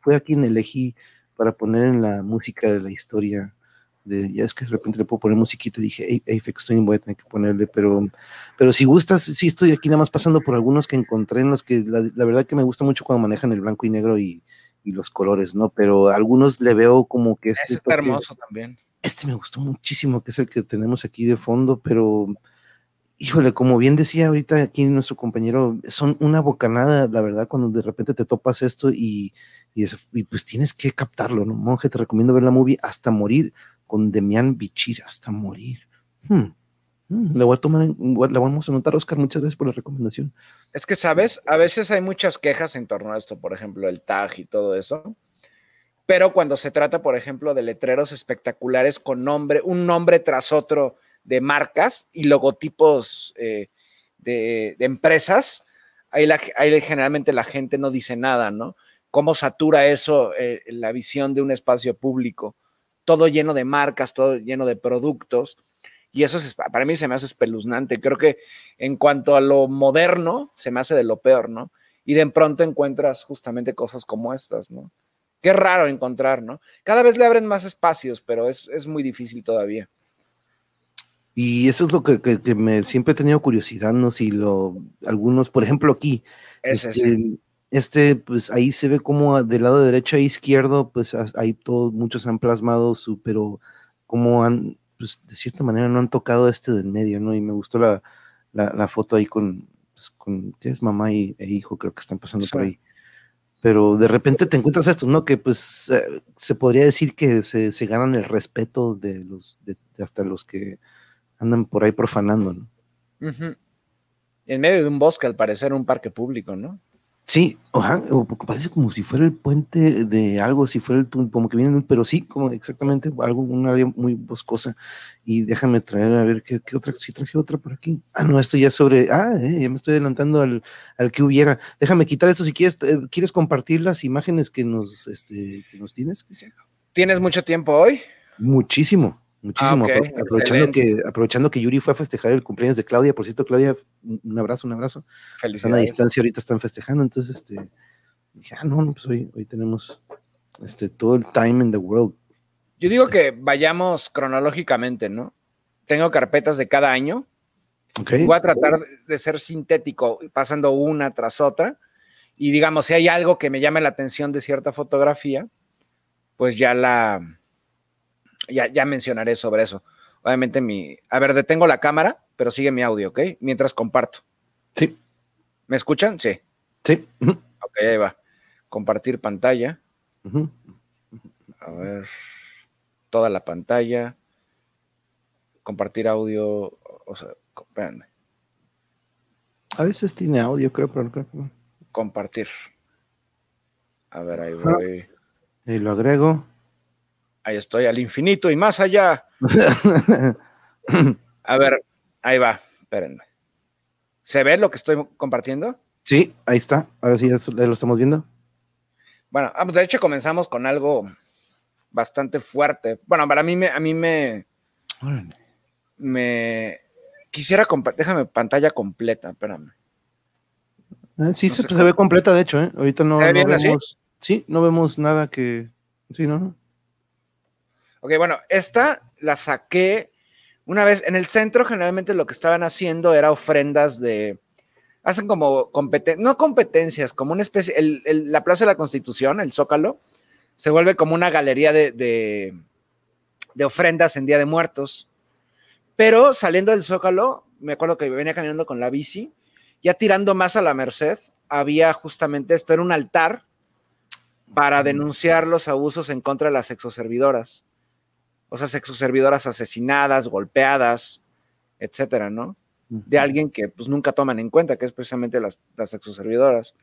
[SPEAKER 1] fue a quien elegí para poner en la música de la historia ya es que de repente le puedo poner musiquita, dije, Apex Twin voy a tener que ponerle, pero, pero si gustas, sí estoy aquí nada más pasando por algunos que encontré en los que la, verdad que me gusta mucho cuando manejan el blanco y negro y, los colores, ¿no? Pero algunos le veo como que
[SPEAKER 2] este... está hermoso también.
[SPEAKER 1] Este me gustó muchísimo, que es el que tenemos aquí de fondo, pero híjole, como bien decía ahorita aquí nuestro compañero, son una bocanada, la verdad, cuando de repente te topas esto y, y, y pues tienes que captarlo, ¿no? Monje, te recomiendo ver la movie hasta morir con Demian Bichir hasta morir. Hmm. Hmm, la, voy a tomar, vamos a anotar, Oscar. Muchas gracias por la recomendación.
[SPEAKER 2] Es que, ¿sabes? A veces hay muchas quejas en torno a esto, por ejemplo, el tag y todo eso. Pero cuando se trata, por ejemplo, de letreros espectaculares con nombre, un nombre tras otro de marcas y logotipos eh, de, empresas, ahí, generalmente la gente no dice nada, ¿no? ¿Cómo satura eso eh, la visión de un espacio público? Todo lleno de marcas, todo lleno de productos. Y eso es, para mí se me hace espeluznante. Creo que en cuanto a lo moderno, se me hace de lo peor, ¿no? Y de pronto encuentras justamente cosas como estas, ¿no? Qué raro encontrar, ¿no? Cada vez le abren más espacios, pero es, es muy difícil todavía.
[SPEAKER 1] Y eso es lo que, que, me siempre he tenido curiosidad, ¿no? Si lo, algunos, por ejemplo, aquí, este, este, pues ahí se ve como del lado derecho e izquierdo, pues ahí todos, muchos han plasmado su, pero como han, pues de cierta manera no han tocado este del medio, ¿no? Y me gustó la, la, foto ahí con, pues, con, tienes mamá y, e hijo, creo que están pasando por ahí. Pero de repente te encuentras estos, ¿no? Que pues eh, se podría decir que se, se, ganan el respeto de los, de, hasta los que andan por ahí profanando, ¿no?
[SPEAKER 2] En medio de un bosque, al parecer, un parque público, ¿no?
[SPEAKER 1] Sí, o parece como si fuera el puente de algo, si fuera el como que viene, pero sí, como exactamente algo, una área muy boscosa. Y déjame traer a ver qué, otra, si traje otra por aquí. Ah, no, esto ya sobre, ah, eh, ya me estoy adelantando al, al, que hubiera. Déjame quitar esto si quieres, eh, ¿quieres compartir las imágenes que nos, este, que nos tienes?
[SPEAKER 2] ¿Tienes mucho tiempo hoy?
[SPEAKER 1] Muchísimo. Muchísimo. Ah, aprovechando, que, aprovechando que Yuri fue a festejar el cumpleaños de Claudia. Por cierto, Claudia, un abrazo, un abrazo. Están a distancia, ahorita están festejando. Entonces, este, dije, ah, no, pues hoy, hoy tenemos este, todo el time in the world.
[SPEAKER 2] Yo digo que vayamos cronológicamente, ¿no? Tengo carpetas de cada año. Okay. Voy a tratar de ser sintético, pasando una tras otra. Y digamos, si hay algo que me llame la atención de cierta fotografía, pues ya la, ya, mencionaré sobre eso. Obviamente mi... A ver, detengo la cámara, pero sigue mi audio, ¿ok? Mientras comparto.
[SPEAKER 1] Sí.
[SPEAKER 2] ¿Me escuchan? Sí.
[SPEAKER 1] Sí.
[SPEAKER 2] Ok, ahí va. Compartir pantalla. A ver. Toda la pantalla. Compartir audio. O sea, espérenme.
[SPEAKER 1] A veces tiene audio, creo, pero creo que
[SPEAKER 2] Compartir. A ver, ahí voy.
[SPEAKER 1] Y lo agrego.
[SPEAKER 2] Ahí estoy, al infinito y más allá. A ver, ahí va, espérenme. ¿Se ve lo que estoy compartiendo?
[SPEAKER 1] Sí, ahí está. Ahora sí lo estamos viendo.
[SPEAKER 2] Bueno, ah, pues de hecho comenzamos con algo bastante fuerte. Bueno, para mí me, a mí me, me quisiera déjame pantalla completa, espérame.
[SPEAKER 1] Ah, sí, se, ve completa, de hecho, ¿eh? Ahorita no, vemos. Sí, no vemos nada que. Sí, no.
[SPEAKER 2] Ok, bueno, esta la saqué una vez en el centro. Generalmente lo que estaban haciendo era ofrendas de. Hacen como competencias, no competencias, como una especie. la Plaza de la Constitución, el Zócalo, se vuelve como una galería de, de, ofrendas en Día de Muertos. Pero saliendo del Zócalo, me acuerdo que venía caminando con la bici, ya tirando más a la Merced, había justamente esto, era un altar para denunciar los abusos en contra de las exoservidoras o sea, sexoservidoras asesinadas, golpeadas, etcétera, ¿no? De alguien que pues nunca toman en cuenta, que es precisamente las, las sexoservidoras.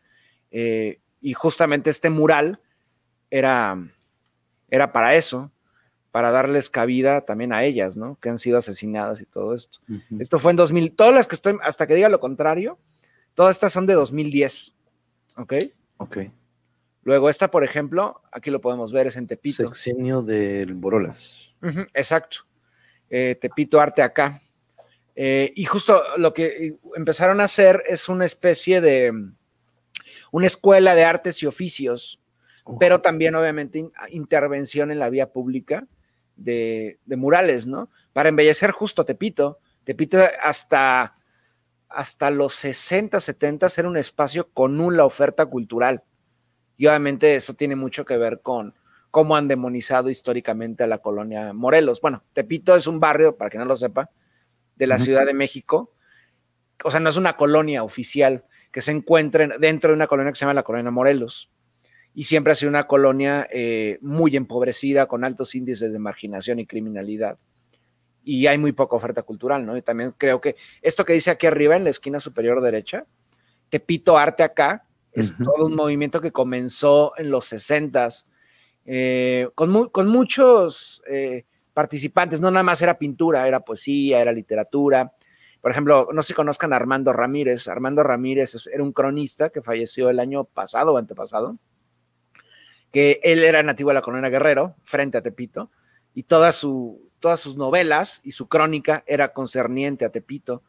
[SPEAKER 2] Eh, y justamente este mural era, era para eso, para darles cabida también a ellas, ¿no? Que han sido asesinadas y todo esto. Esto fue en 2000, todas las que estoy, hasta que diga lo contrario, todas estas son de 2010, ¿ok?
[SPEAKER 1] Ok.
[SPEAKER 2] Luego esta, por ejemplo, aquí lo podemos ver, es en Tepito.
[SPEAKER 1] Sexenio del Borolas
[SPEAKER 2] exacto. Eh, Tepito Arte acá. Eh, y justo lo que empezaron a hacer es una especie de una escuela de artes y oficios, pero también obviamente intervención en la vía pública de, murales, ¿no? Para embellecer justo Tepito. Tepito hasta, hasta los 60, 70 era un espacio con nula oferta cultural. Y obviamente eso tiene mucho que ver con, cómo han demonizado históricamente a la colonia Morelos. Bueno, Tepito es un barrio, para que no lo sepa, de la Ciudad de México. O sea, no es una colonia oficial que se encuentre dentro de una colonia que se llama la colonia Morelos. Y siempre ha sido una colonia eh, muy empobrecida, con altos índices de marginación y criminalidad. Y hay muy poca oferta cultural, ¿no? Y también creo que esto que dice aquí arriba, en la esquina superior derecha, Tepito Arte acá, es todo un movimiento que comenzó en los 60s eh, con, con, muchos eh, participantes, no nada más era pintura, era poesía, era literatura. Por ejemplo, no si conozcan a Armando Ramírez. Armando Ramírez era un cronista que falleció el año pasado o antepasado, que él era nativo de la colonia Guerrero, frente a Tepito, y toda su, todas sus novelas y su crónica era concerniente a Tepito.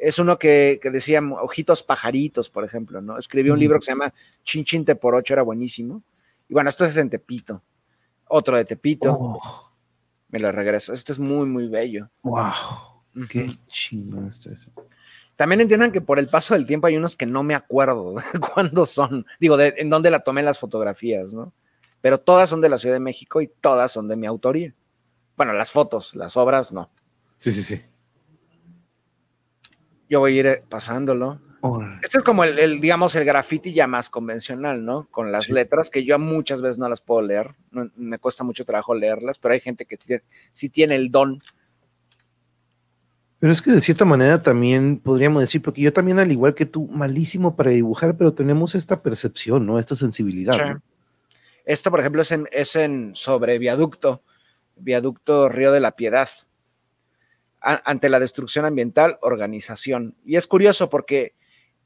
[SPEAKER 2] Es uno que, decía Ojitos Pajaritos, por ejemplo, ¿no? Escribió un libro que se llama Chin Chin Te por Ocho, era buenísimo. Y bueno, esto es en Tepito. Otro de Tepito. Oh. Me lo regreso. Este es muy, muy bello.
[SPEAKER 1] ¡Wow! ¡Qué chingón esto es!
[SPEAKER 2] También entiendan que por el paso del tiempo hay unos que no me acuerdo cuándo son. Digo, de, en dónde la tomé las fotografías, ¿no? Pero todas son de la Ciudad de México y todas son de mi autoría. Bueno, las fotos, las obras, no.
[SPEAKER 1] Sí, sí, sí.
[SPEAKER 2] Yo voy a ir eh, pasándolo. Este es como el, digamos, el graffiti ya más convencional, ¿no? Con las letras que yo muchas veces no las puedo leer. me cuesta mucho trabajo leerlas, pero hay gente que sí, tiene el don.
[SPEAKER 1] Pero es que de cierta manera también podríamos decir, porque yo también, al igual que tú, malísimo para dibujar, pero tenemos esta percepción, ¿no? Esta sensibilidad.
[SPEAKER 2] Esto, por ejemplo, es en, es en sobre viaducto, viaducto Río de la Piedad ante la destrucción ambiental, organización. Y es curioso porque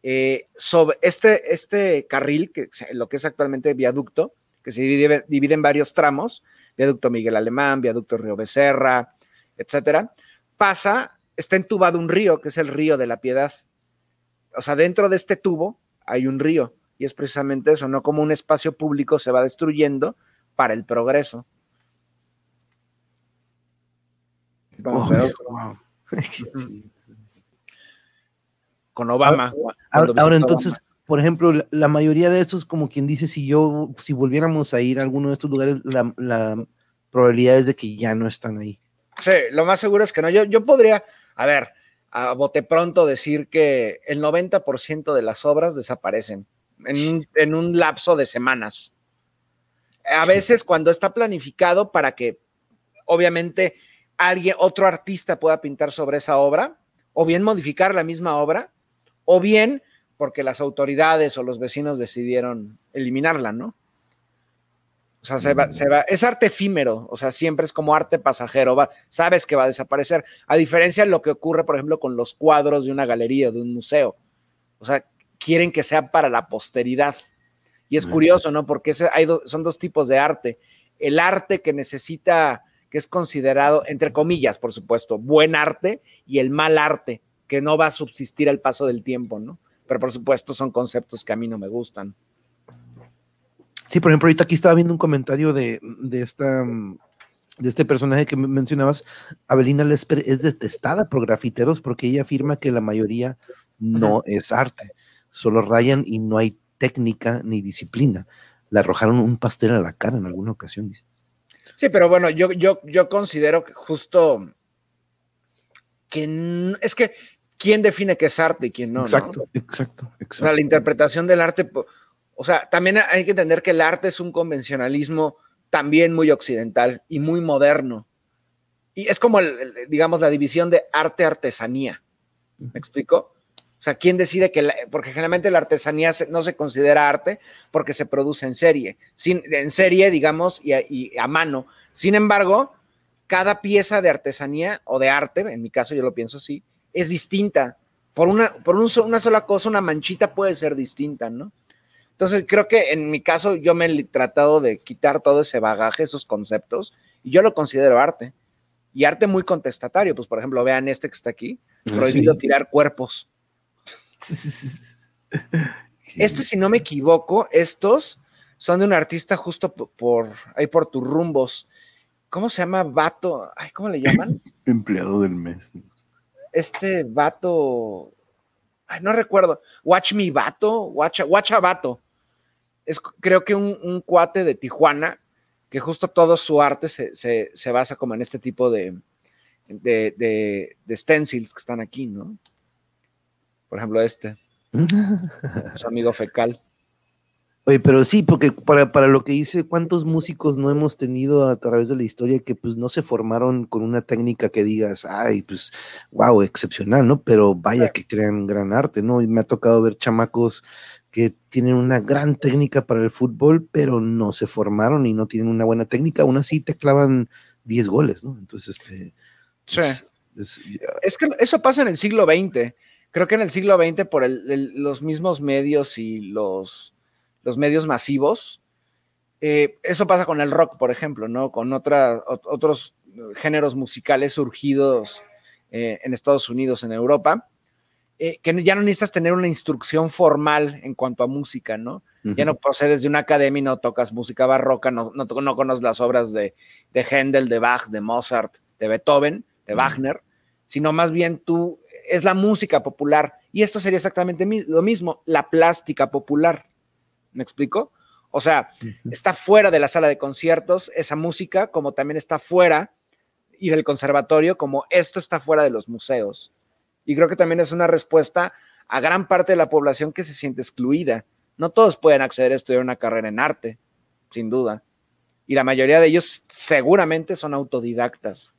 [SPEAKER 2] eh, sobre este, este carril, que lo que es actualmente viaducto, que se divide, divide, en varios tramos, viaducto Miguel Alemán, viaducto Río Becerra, etcétera, pasa, está entubado un río, que es el río de la Piedad. O sea, dentro de este tubo hay un río, y es precisamente eso, no como un espacio público se va destruyendo para el progreso. Vamos Con Obama.
[SPEAKER 1] Ahora, entonces, por ejemplo, la, mayoría de estos, como quien dice, si yo, si volviéramos a ir a alguno de estos lugares, la, probabilidad es de que ya no están ahí.
[SPEAKER 2] Sí, lo más seguro es que no. Yo, yo podría, a ver, a bote pronto decir que el 90% de las obras desaparecen en en un lapso de semanas. A veces cuando está planificado para que, obviamente, alguien, otro artista pueda pintar sobre esa obra, o bien modificar la misma obra, o bien porque las autoridades o los vecinos decidieron eliminarla, ¿no? O sea, se va, se va, es arte efímero, o sea, siempre es como arte pasajero, va, sabes que va a desaparecer, a diferencia de lo que ocurre, por ejemplo, con los cuadros de una galería, de un museo. O sea, quieren que sea para la posteridad. Y es curioso, ¿no? Porque hay son dos tipos de arte. El arte que necesita que es considerado, entre comillas, por supuesto, buen arte y el mal arte, que no va a subsistir al paso del tiempo, ¿no? Pero por supuesto son conceptos que a mí no me gustan.
[SPEAKER 1] Sí, por ejemplo, ahorita aquí estaba viendo un comentario de, esta de este personaje que mencionabas, Abelina Lesper es detestada por grafiteros porque ella afirma que la mayoría no es arte, solo rayan y no hay técnica ni disciplina. Le arrojaron un pastel a la cara en alguna ocasión, dice.
[SPEAKER 2] Sí, pero bueno, yo, yo, yo considero que justo que es que quién define qué es arte y quién no.
[SPEAKER 1] Exacto, exacto, exacto.
[SPEAKER 2] O sea, la interpretación del arte, o sea, también hay que entender que el arte es un convencionalismo también muy occidental y muy moderno. Y es como, digamos, la división de arte-artesanía. ¿Me explico? O sea, ¿quién decide que, porque generalmente la artesanía no se considera arte porque se produce en serie, sin, en serie, digamos, y a, mano. Sin embargo, cada pieza de artesanía o de arte, en mi caso yo lo pienso así, es distinta. Por una, por una sola cosa, una manchita puede ser distinta, ¿no? Entonces, creo que en mi caso yo me he tratado de quitar todo ese bagaje, esos conceptos, y yo lo considero arte. Y arte muy contestatario, pues por ejemplo, vean este que está aquí, ah, prohibido tirar cuerpos. Este, si no me equivoco, estos son de un artista justo por, ahí por tus rumbos. ¿Cómo se llama? Vato. Ay, ¿cómo le llaman?
[SPEAKER 1] Empleado del mes.
[SPEAKER 2] Este vato. Ay, no recuerdo. Watch Me Vato. Watch, watch a Vato. Es creo que un, cuate de Tijuana que justo todo su arte se, basa como en este tipo de, de, de stencils que están aquí, ¿no? Por ejemplo, este. su amigo fecal.
[SPEAKER 1] Oye, pero sí, porque para, para, lo que dice, ¿cuántos músicos no hemos tenido a través de la historia que pues no se formaron con una técnica que digas, ay, pues, wow, excepcional, ¿no? Pero vaya que crean gran arte, ¿no? Y me ha tocado ver chamacos que tienen una gran técnica para el fútbol, pero no se formaron y no tienen una buena técnica, aún así te clavan 10 goles, ¿no? Entonces, este...
[SPEAKER 2] Sí. Es, es que eso pasa en el siglo XX creo que en el siglo XX, por los mismos medios y los, los medios masivos, eh, eso pasa con el rock, por ejemplo, ¿no? Con otros géneros musicales surgidos eh, en Estados Unidos, en Europa, eh, que ya no necesitas tener una instrucción formal en cuanto a música, ¿no? Ya no procedes de una academia y no tocas música barroca, no, no, no conoces las obras de, de Händel, de Bach, de Mozart, de Beethoven, de Wagner, sino más bien tú, es la música popular. Y esto sería exactamente lo mismo, la plástica popular. ¿Me explico? O sea, está fuera de la sala de conciertos esa música, como también está fuera y del conservatorio, como esto está fuera de los museos. Y creo que también es una respuesta a gran parte de la población que se siente excluida. No todos pueden acceder a estudiar una carrera en arte, sin duda. Y la mayoría de ellos seguramente son autodidactas.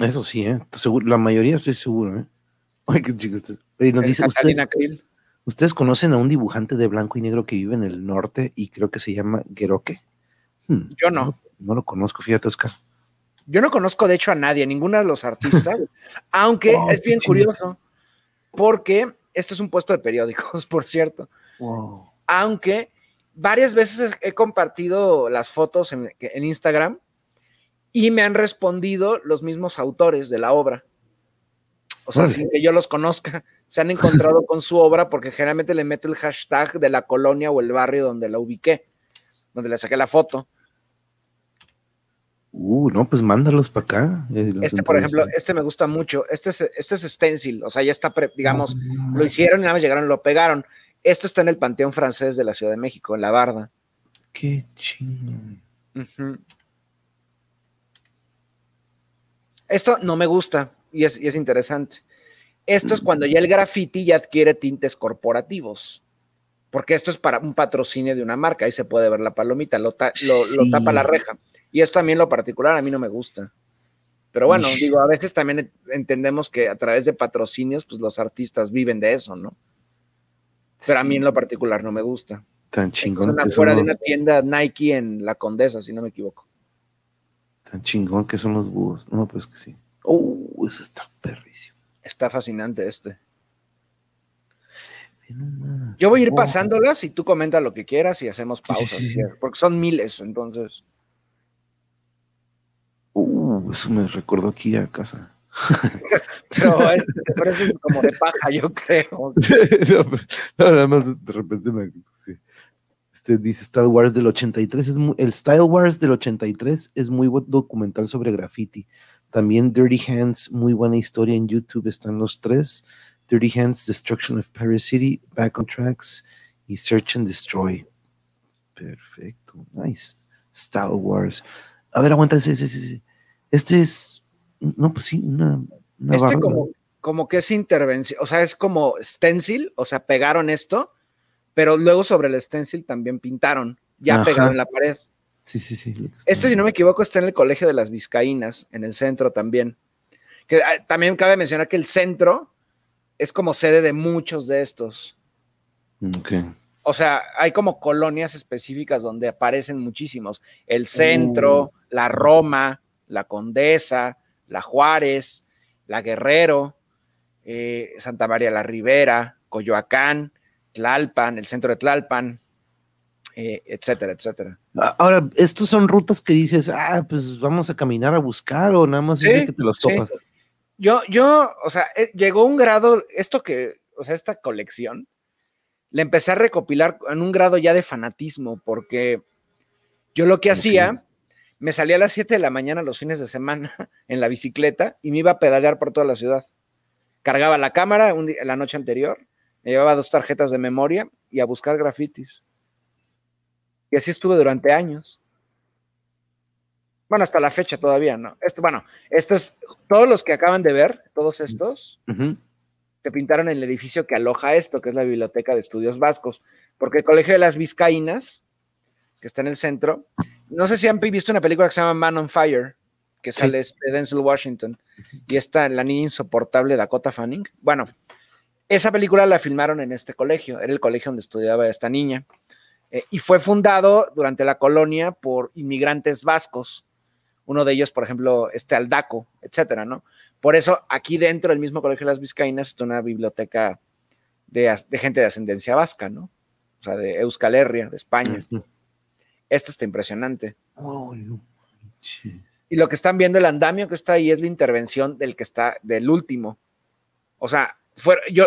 [SPEAKER 1] Eso sí, ¿eh? la mayoría estoy seguro. ¿eh? Ay, qué chico. nos dice, ¿ustedes, ¿ustedes, conocen a un dibujante de blanco y negro que vive en el norte y creo que se llama Geroque?
[SPEAKER 2] Hmm, Yo no.
[SPEAKER 1] no. no. lo conozco, fíjate, Oscar.
[SPEAKER 2] Yo no conozco, de hecho, a nadie, ninguno de los artistas, aunque oh, es bien curioso, porque esto es un puesto de periódicos, por cierto. Aunque varias veces he compartido las fotos en, Instagram y me han respondido los mismos autores de la obra. O sea, sin que yo los conozca, se han encontrado con su obra porque generalmente le meto el hashtag de la colonia o el barrio donde la ubiqué, donde le saqué la foto.
[SPEAKER 1] Uh, no, pues mándalos para acá.
[SPEAKER 2] Eh, este, por ejemplo, este me gusta mucho. Este es, este es stencil, o sea, ya está, digamos, lo hicieron y nada más llegaron, lo pegaron. Esto está en el Panteón Francés de la Ciudad de México, en La Barda.
[SPEAKER 1] Qué chingón.
[SPEAKER 2] Esto no me gusta y es, y es interesante. Esto es cuando ya el graffiti ya adquiere tintes corporativos porque esto es para un patrocinio de una marca, ahí se puede ver la palomita, lo, lo tapa la reja. Y esto también lo particular a mí no me gusta. Pero bueno, digo, a veces también entendemos que a través de patrocinios, pues los artistas viven de eso, ¿no? Pero a mí en lo particular no me gusta.
[SPEAKER 1] Tan chingón.
[SPEAKER 2] que fuera de una tienda Nike en La Condesa, si no me equivoco.
[SPEAKER 1] Tan chingón que son los búhos. No, pues que sí. Uh, eso está perrísimo.
[SPEAKER 2] Está fascinante este. Yo voy a ir pasándolas y tú comenta lo que quieras y hacemos pausas, porque son miles, entonces.
[SPEAKER 1] Uh, eso me recordó aquí a casa.
[SPEAKER 2] Pero es, parece como de paja, yo creo.
[SPEAKER 1] no, nada más de repente me. Este dice Star Wars del 83. Es el Style Wars del 83 es muy buen documental sobre graffiti. También Dirty Hands, muy buena historia en YouTube. Están los tres: Dirty Hands, Destruction of Paris City, Back on Tracks y Search and Destroy. Perfecto, nice. Star Wars. A ver, aguanta. Este es, no, pues sí, una...
[SPEAKER 2] este como, como que es intervención, o sea, es como stencil, o sea, pegaron esto, pero luego sobre el stencil también pintaron, ya pegado en la pared.
[SPEAKER 1] Sí, sí, sí.
[SPEAKER 2] Este, si no me equivoco, está en el Colegio de las Vizcaínas, en el centro también. Que ah, también cabe mencionar que el centro es como sede de muchos de estos.
[SPEAKER 1] Ok.
[SPEAKER 2] O sea, hay como colonias específicas donde aparecen muchísimos. El centro, uh. la Roma, la Condesa, la Juárez, la Guerrero, eh, Santa María la Ribera, Coyoacán, Tlalpan, el centro de Tlalpan, eh, etcétera, etcétera.
[SPEAKER 1] Ahora, ¿estos son rutas que dices, ah, pues vamos a caminar a buscar o nada más que te los topas?
[SPEAKER 2] Yo, yo, o sea, eh, llegó un grado, esto que, o sea, esta colección, le empecé a recopilar en un grado ya de fanatismo, porque yo lo que hacía me salía a las 7 de la mañana los fines de semana en la bicicleta y me iba a pedalear por toda la ciudad. Cargaba la cámara la noche anterior, me llevaba dos tarjetas de memoria y a buscar grafitis. Y así estuve durante años. Bueno, hasta la fecha todavía, ¿no? Esto, bueno, estos, todos los que acaban de ver, todos estos, se pintaron en el edificio que aloja esto, que es la Biblioteca de Estudios Vascos, porque el Colegio de las Vizcaínas, que está en el centro, no sé si han visto una película que se llama Man on Fire, que sale de Denzel Washington, y está la niña insoportable Dakota Fanning. Bueno, esa película la filmaron en este colegio, era el colegio donde estudiaba esta niña, eh, y fue fundado durante la colonia por inmigrantes vascos, uno de ellos, por ejemplo, este Aldaco, etcétera, ¿no? Por eso aquí dentro del mismo colegio de las Vizcaínas está una biblioteca de, gente de ascendencia vasca, ¿no? O sea, de Euskal Herria, de España. Esta está impresionante. Y lo que están viendo, el andamio que está ahí es la intervención del que está, del último. O sea, fue, yo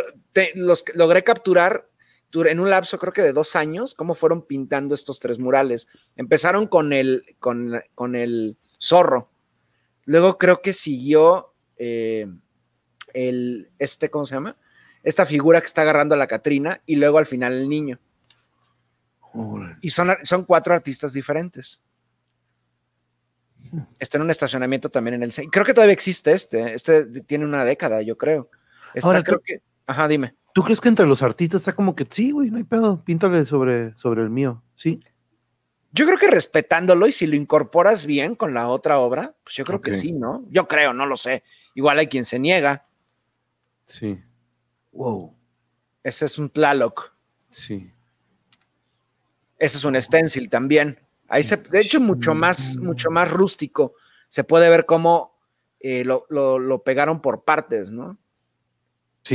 [SPEAKER 2] los logré capturar en un lapso creo que de dos años, cómo fueron pintando estos tres murales. Empezaron con el, con, con el zorro. Luego creo que siguió eh, el, este, ¿cómo se llama? Esta figura que está agarrando a la Catrina y luego al final el niño. Y son, son cuatro artistas diferentes. Está en un estacionamiento también en el... Creo que todavía existe este. Este tiene una década, yo creo. Ahora, creo que... Ajá, dime.
[SPEAKER 1] ¿Tú crees que entre los artistas está como que sí, güey, no hay pedo, píntale sobre, sobre el mío, sí?
[SPEAKER 2] Yo creo que respetándolo y si lo incorporas bien con la otra obra, pues yo creo que sí, ¿no? Yo creo, no lo sé. Igual hay quien se niega.
[SPEAKER 1] Sí. Wow.
[SPEAKER 2] Ese es un Tlaloc.
[SPEAKER 1] Sí.
[SPEAKER 2] Ese es un stencil también. Ahí se, de hecho, mucho más, mucho más rústico. Se puede ver cómo eh, lo, lo, pegaron por partes, ¿no?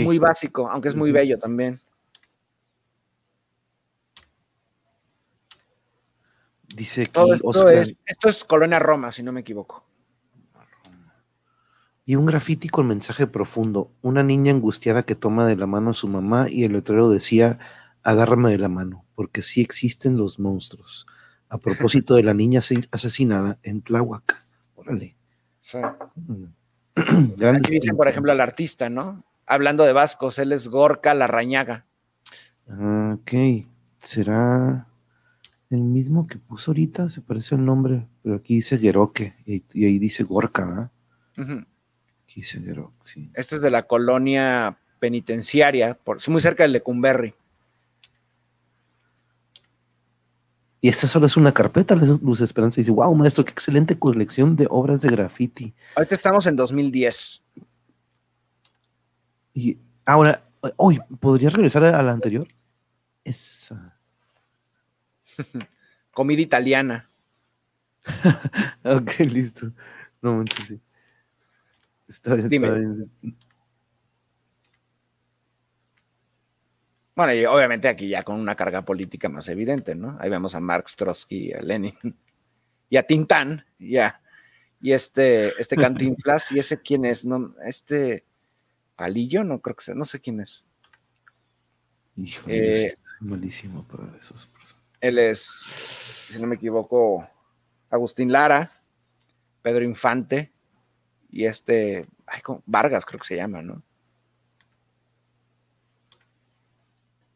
[SPEAKER 2] Muy básico, aunque es muy bello también.
[SPEAKER 1] Dice aquí esto,
[SPEAKER 2] Es, esto es Colonia Roma, si no me equivoco.
[SPEAKER 1] Y un grafiti con mensaje profundo. Una niña angustiada que toma de la mano a su mamá y el letrero decía, agárrame de la mano, porque sí existen los monstruos. A propósito de la niña asesinada en Tláhuac. Órale.
[SPEAKER 2] Sí. Mm. Aquí dicen, por ejemplo, al artista, ¿no? Hablando de vascos, él es Gorka Larrañaga.
[SPEAKER 1] Ah, ok. ¿Será el mismo que puso ahorita? Se parece el nombre, pero aquí dice Geroque y, ahí dice Gorka. ¿ah? Aquí dice Geroque, sí.
[SPEAKER 2] Este es de la colonia penitenciaria, por, muy cerca del de Cumberry.
[SPEAKER 1] Y esta solo es una carpeta, Luz Esperanza. dice, wow, maestro, qué excelente colección de obras de graffiti.
[SPEAKER 2] Ahorita estamos en 2010.
[SPEAKER 1] Y ahora, hoy, ¿podría regresar a la anterior? Esa.
[SPEAKER 2] Comida italiana.
[SPEAKER 1] ok, listo. No manches, sí. Está, bien.
[SPEAKER 2] Bueno, y obviamente aquí ya con una carga política más evidente, ¿no? Ahí vemos a Marx, Trotsky, a Lenin y a Tintán, ya. Y este, este Cantinflas, y ese quién es, ¿no? Este, Palillo, no creo que sea, no sé quién es.
[SPEAKER 1] Híjole, eh, malísimo para esos personas.
[SPEAKER 2] Él es, si no me equivoco, Agustín Lara, Pedro Infante y este, Vargas creo que se llama, ¿no?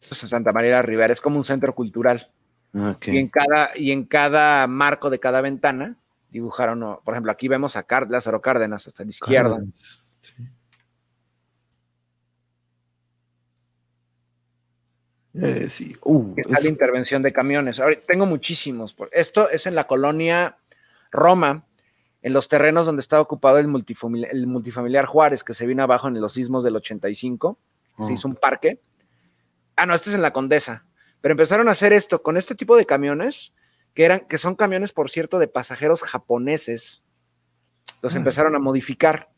[SPEAKER 2] Esto es Santa María la Rivera, es como un centro cultural.
[SPEAKER 1] Ah,
[SPEAKER 2] y, en cada, y en cada marco de cada ventana dibujaron, por ejemplo, aquí vemos a Lázaro Cárdenas hasta la izquierda. Sí.
[SPEAKER 1] Eh, sí. Uh,
[SPEAKER 2] es... la intervención de camiones. Ahora, tengo muchísimos. Esto es en la colonia Roma, en los terrenos donde estaba ocupado el multifamiliar, Juárez, que se vino abajo en los sismos del 85. Se hizo un parque. Ah, no, este es en la Condesa. Pero empezaron a hacer esto con este tipo de camiones, que, eran, que son camiones, por cierto, de pasajeros japoneses. Los ah. empezaron a modificar.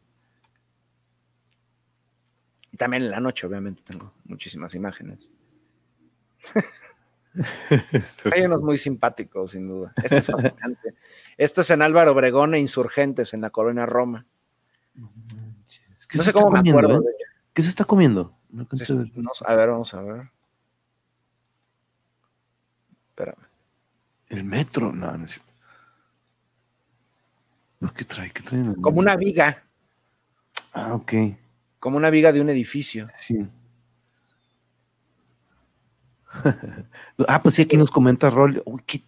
[SPEAKER 2] Y también en la noche, obviamente, tengo muchísimas imágenes. Hay unos muy simpáticos, sin duda. Esto es fascinante. Esto es en Álvaro Obregón e Insurgentes, en la colonia Roma.
[SPEAKER 1] No, sé cómo me acuerdo eh? ¿Qué se está comiendo?
[SPEAKER 2] a ver, vamos a ver. Espérame.
[SPEAKER 1] El metro, no, no es cierto. ¿Qué trae? ¿Qué trae?
[SPEAKER 2] Como una viga.
[SPEAKER 1] Ah, ok.
[SPEAKER 2] Como una viga de un edificio.
[SPEAKER 1] Sí. Ah, pues sí, aquí nos comenta Rol. Uy, qué,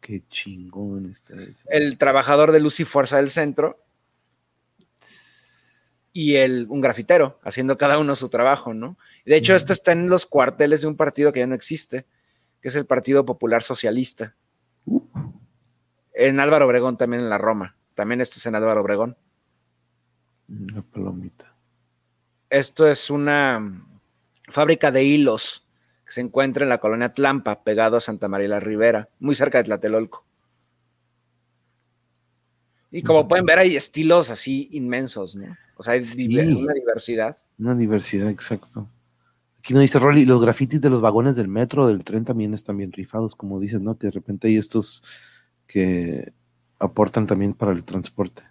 [SPEAKER 1] qué chingón está
[SPEAKER 2] El trabajador de luz y fuerza del centro y el, un grafitero, haciendo cada uno su trabajo, ¿no? De hecho, esto está en los cuarteles de un partido que ya no existe, que es el Partido Popular Socialista. Uh. En Álvaro Obregón, también en la Roma. También esto es en Álvaro Obregón.
[SPEAKER 1] Una palomita.
[SPEAKER 2] Esto es una fábrica de hilos se encuentra en la colonia Tlampa, pegado a Santa María la Ribera, muy cerca de Tlatelolco. Y como pueden ver, hay estilos así inmensos, ¿no? O sea, hay una diversidad.
[SPEAKER 1] Una diversidad, exacto. Aquí no dice Rolly, los grafitis de los vagones del metro, del tren también están bien rifados, como dices, ¿no? Que de repente hay estos que aportan también para el transporte.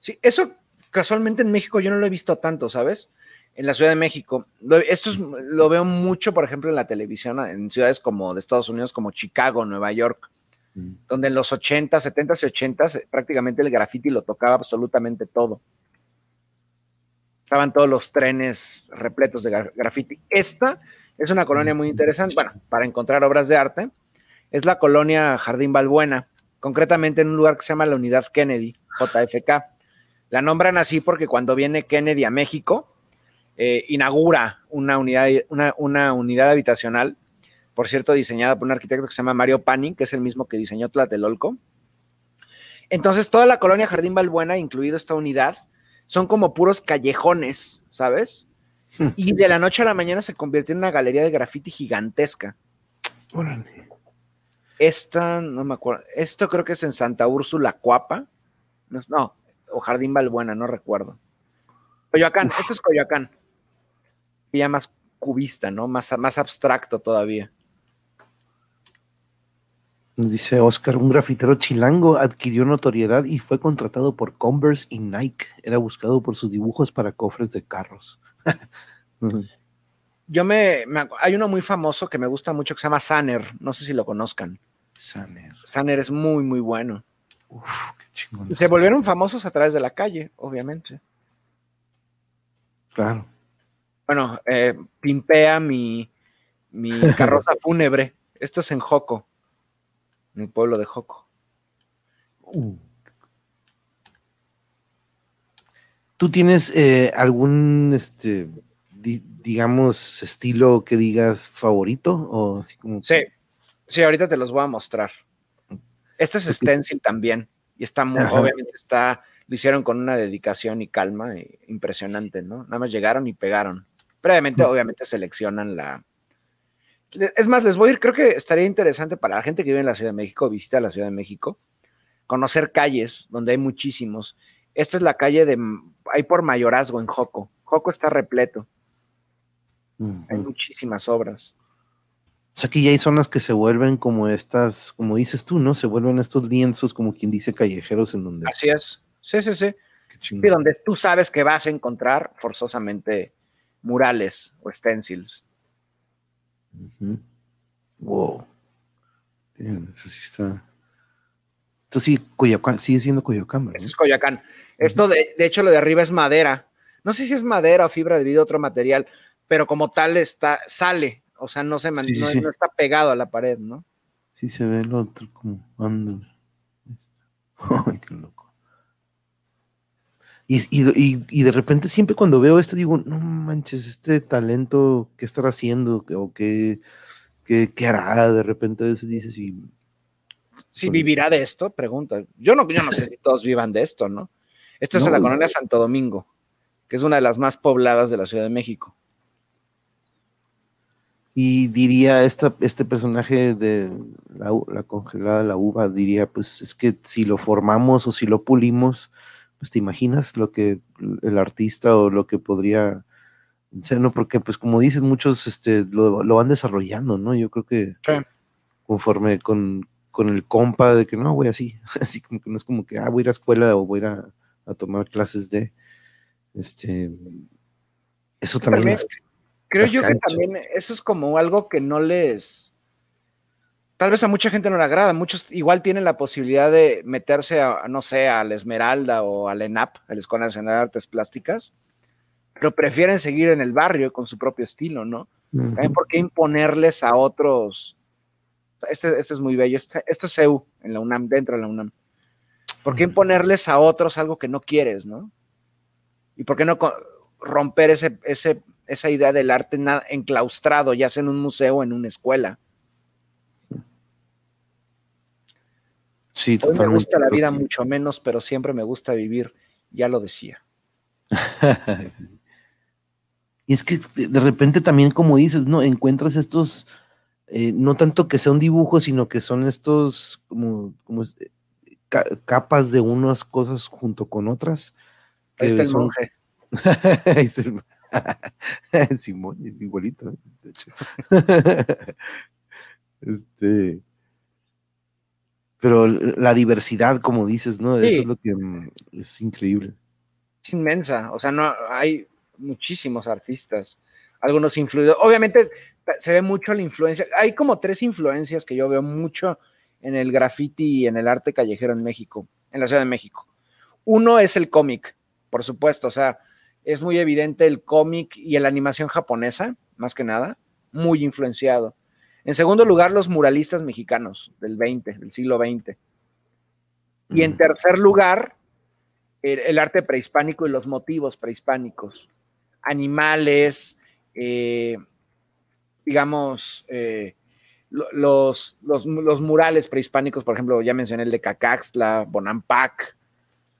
[SPEAKER 2] Sí, eso casualmente en México yo no lo he visto tanto, ¿sabes? En la Ciudad de México. Esto lo veo mucho, por ejemplo, en la televisión, en ciudades como de Estados Unidos, como Chicago, Nueva York, mm. donde en los 80, 70 y 80 prácticamente el graffiti lo tocaba absolutamente todo. Estaban todos los trenes repletos de graffiti. Esta es una colonia muy interesante, bueno, para encontrar obras de arte. Es la colonia Jardín Balbuena, concretamente en un lugar que se llama la Unidad Kennedy, JFK. La nombran así porque cuando viene Kennedy a México, eh, inaugura una unidad, una, unidad habitacional, por cierto, diseñada por un arquitecto que se llama Mario Panning, que es el mismo que diseñó Tlatelolco. Entonces, toda la colonia Jardín Balbuena, incluido esta unidad, son como puros callejones, ¿sabes? Hmm. Y de la noche a la mañana se convirtió en una galería de graffiti gigantesca. Esta, no me acuerdo, esto creo que es en Santa Úrsula, Cuapa. No, o Jardín Balbuena, no recuerdo. Coyoacán, esto es Coyoacán. Ya más cubista, ¿no? Más, más abstracto todavía.
[SPEAKER 1] Dice Oscar, un grafitero chilango adquirió notoriedad y fue contratado por Converse y Nike. Era buscado por sus dibujos para cofres de carros.
[SPEAKER 2] Yo me, Hay uno muy famoso que me gusta mucho que se llama Sanner. No sé si lo conozcan.
[SPEAKER 1] Sanner.
[SPEAKER 2] Sanner es muy, muy bueno. Uf, se volvieron famosos a través de la calle, obviamente.
[SPEAKER 1] Claro.
[SPEAKER 2] Bueno, eh, pimpea mi, mi carroza fúnebre. Esto es en Joco, en el pueblo de Joco. Uh.
[SPEAKER 1] ¿Tú tienes eh, algún, este, digamos, estilo que digas favorito? O así como...
[SPEAKER 2] Sí, sí, ahorita te los voy a mostrar. Este es stencil también. Y está muy, obviamente está, lo hicieron con una dedicación y calma eh, impresionante, ¿no? Nada más llegaron y pegaron. Previamente, obviamente, seleccionan la. Es más, les voy a ir, creo que estaría interesante para la gente que vive en la Ciudad de México, visita la Ciudad de México, conocer calles donde hay muchísimos. Esta es la calle de, hay por mayorazgo en Joco. Joco está repleto. Hay muchísimas obras.
[SPEAKER 1] O sea que ya hay zonas que se vuelven como estas, como dices tú, ¿no? Se vuelven estos lienzos, como quien dice, callejeros en donde.
[SPEAKER 2] Así es. Sí, sí, sí. Y donde tú sabes que vas a encontrar forzosamente murales o stencils.
[SPEAKER 1] Wow. eso sí está. Esto sí, Coyoacán, sigue siendo Coyoacán, ¿verdad?
[SPEAKER 2] es Coyoacán. Esto, de, de, hecho, lo de arriba es madera. No sé si es madera o fibra debido a otro material, pero como tal está, sale o sea, no se no, está pegado a la pared, ¿no?
[SPEAKER 1] Sí, se ve el otro como anda. Ay, qué loco. Y, de repente siempre cuando veo esto digo, no manches, este talento, ¿qué estará haciendo? ¿O qué, qué, hará? De repente a veces dices, y,
[SPEAKER 2] si vivirá de esto, pregunta. Yo no, yo no sé si todos vivan de esto, ¿no? Esto es en la colonia Santo Domingo, que es una de las más pobladas de la Ciudad de México.
[SPEAKER 1] Y diría esta, este personaje de la, congelada, la uva, diría, pues es que si lo formamos o si lo pulimos, pues te imaginas lo que el artista o lo que podría ser, ¿no? Porque pues como dices, muchos este, lo, van desarrollando, ¿no? Yo creo que conforme con, el compa de que no, voy así, así como que no es como que, ah, voy a ir a escuela o voy a ir a, tomar clases de, este, eso también, es
[SPEAKER 2] Creo yo que también eso es como algo que no les. Tal vez a mucha gente no le agrada. Muchos igual tienen la posibilidad de meterse a, no sé, a la Esmeralda o al ENAP, la Escuela Nacional de Artes Plásticas, pero prefieren seguir en el barrio con su propio estilo, ¿no? También por qué imponerles a otros. Este, este es muy bello. Este, esto es CEU en la UNAM, dentro de la UNAM. ¿Por qué imponerles a otros algo que no quieres, no? ¿Y por qué no romper ese, ese esa idea del arte enclaustrado, ya sea en un museo o en una escuela.
[SPEAKER 1] Sí,
[SPEAKER 2] Hoy me gusta la vida mucho menos, pero siempre me gusta vivir, ya lo decía.
[SPEAKER 1] y es que de repente también, como dices, ¿no? Encuentras estos, eh, no tanto que sea un dibujo, sino que son estos como, como capas de unas cosas junto con otras.
[SPEAKER 2] Que Ahí está el monje.
[SPEAKER 1] Simón, igualito, de hecho. este. Pero la diversidad, como dices, ¿no? Eso es lo que mm, es increíble.
[SPEAKER 2] Es inmensa, o sea, no hay muchísimos artistas, algunos influidos. Obviamente se ve mucho la influencia. Hay como tres influencias que yo veo mucho en el graffiti y en el arte callejero en México, en la Ciudad de México. Uno es el cómic, por supuesto, o sea, es muy evidente el cómic y la animación japonesa, más que nada, muy influenciado. En segundo lugar, los muralistas mexicanos del 20, del siglo XX. Y en tercer lugar, el, arte prehispánico y los motivos prehispánicos. Animales, eh, digamos, eh, los, los, murales prehispánicos, por ejemplo, ya mencioné el de Cacaxtla, Bonampak,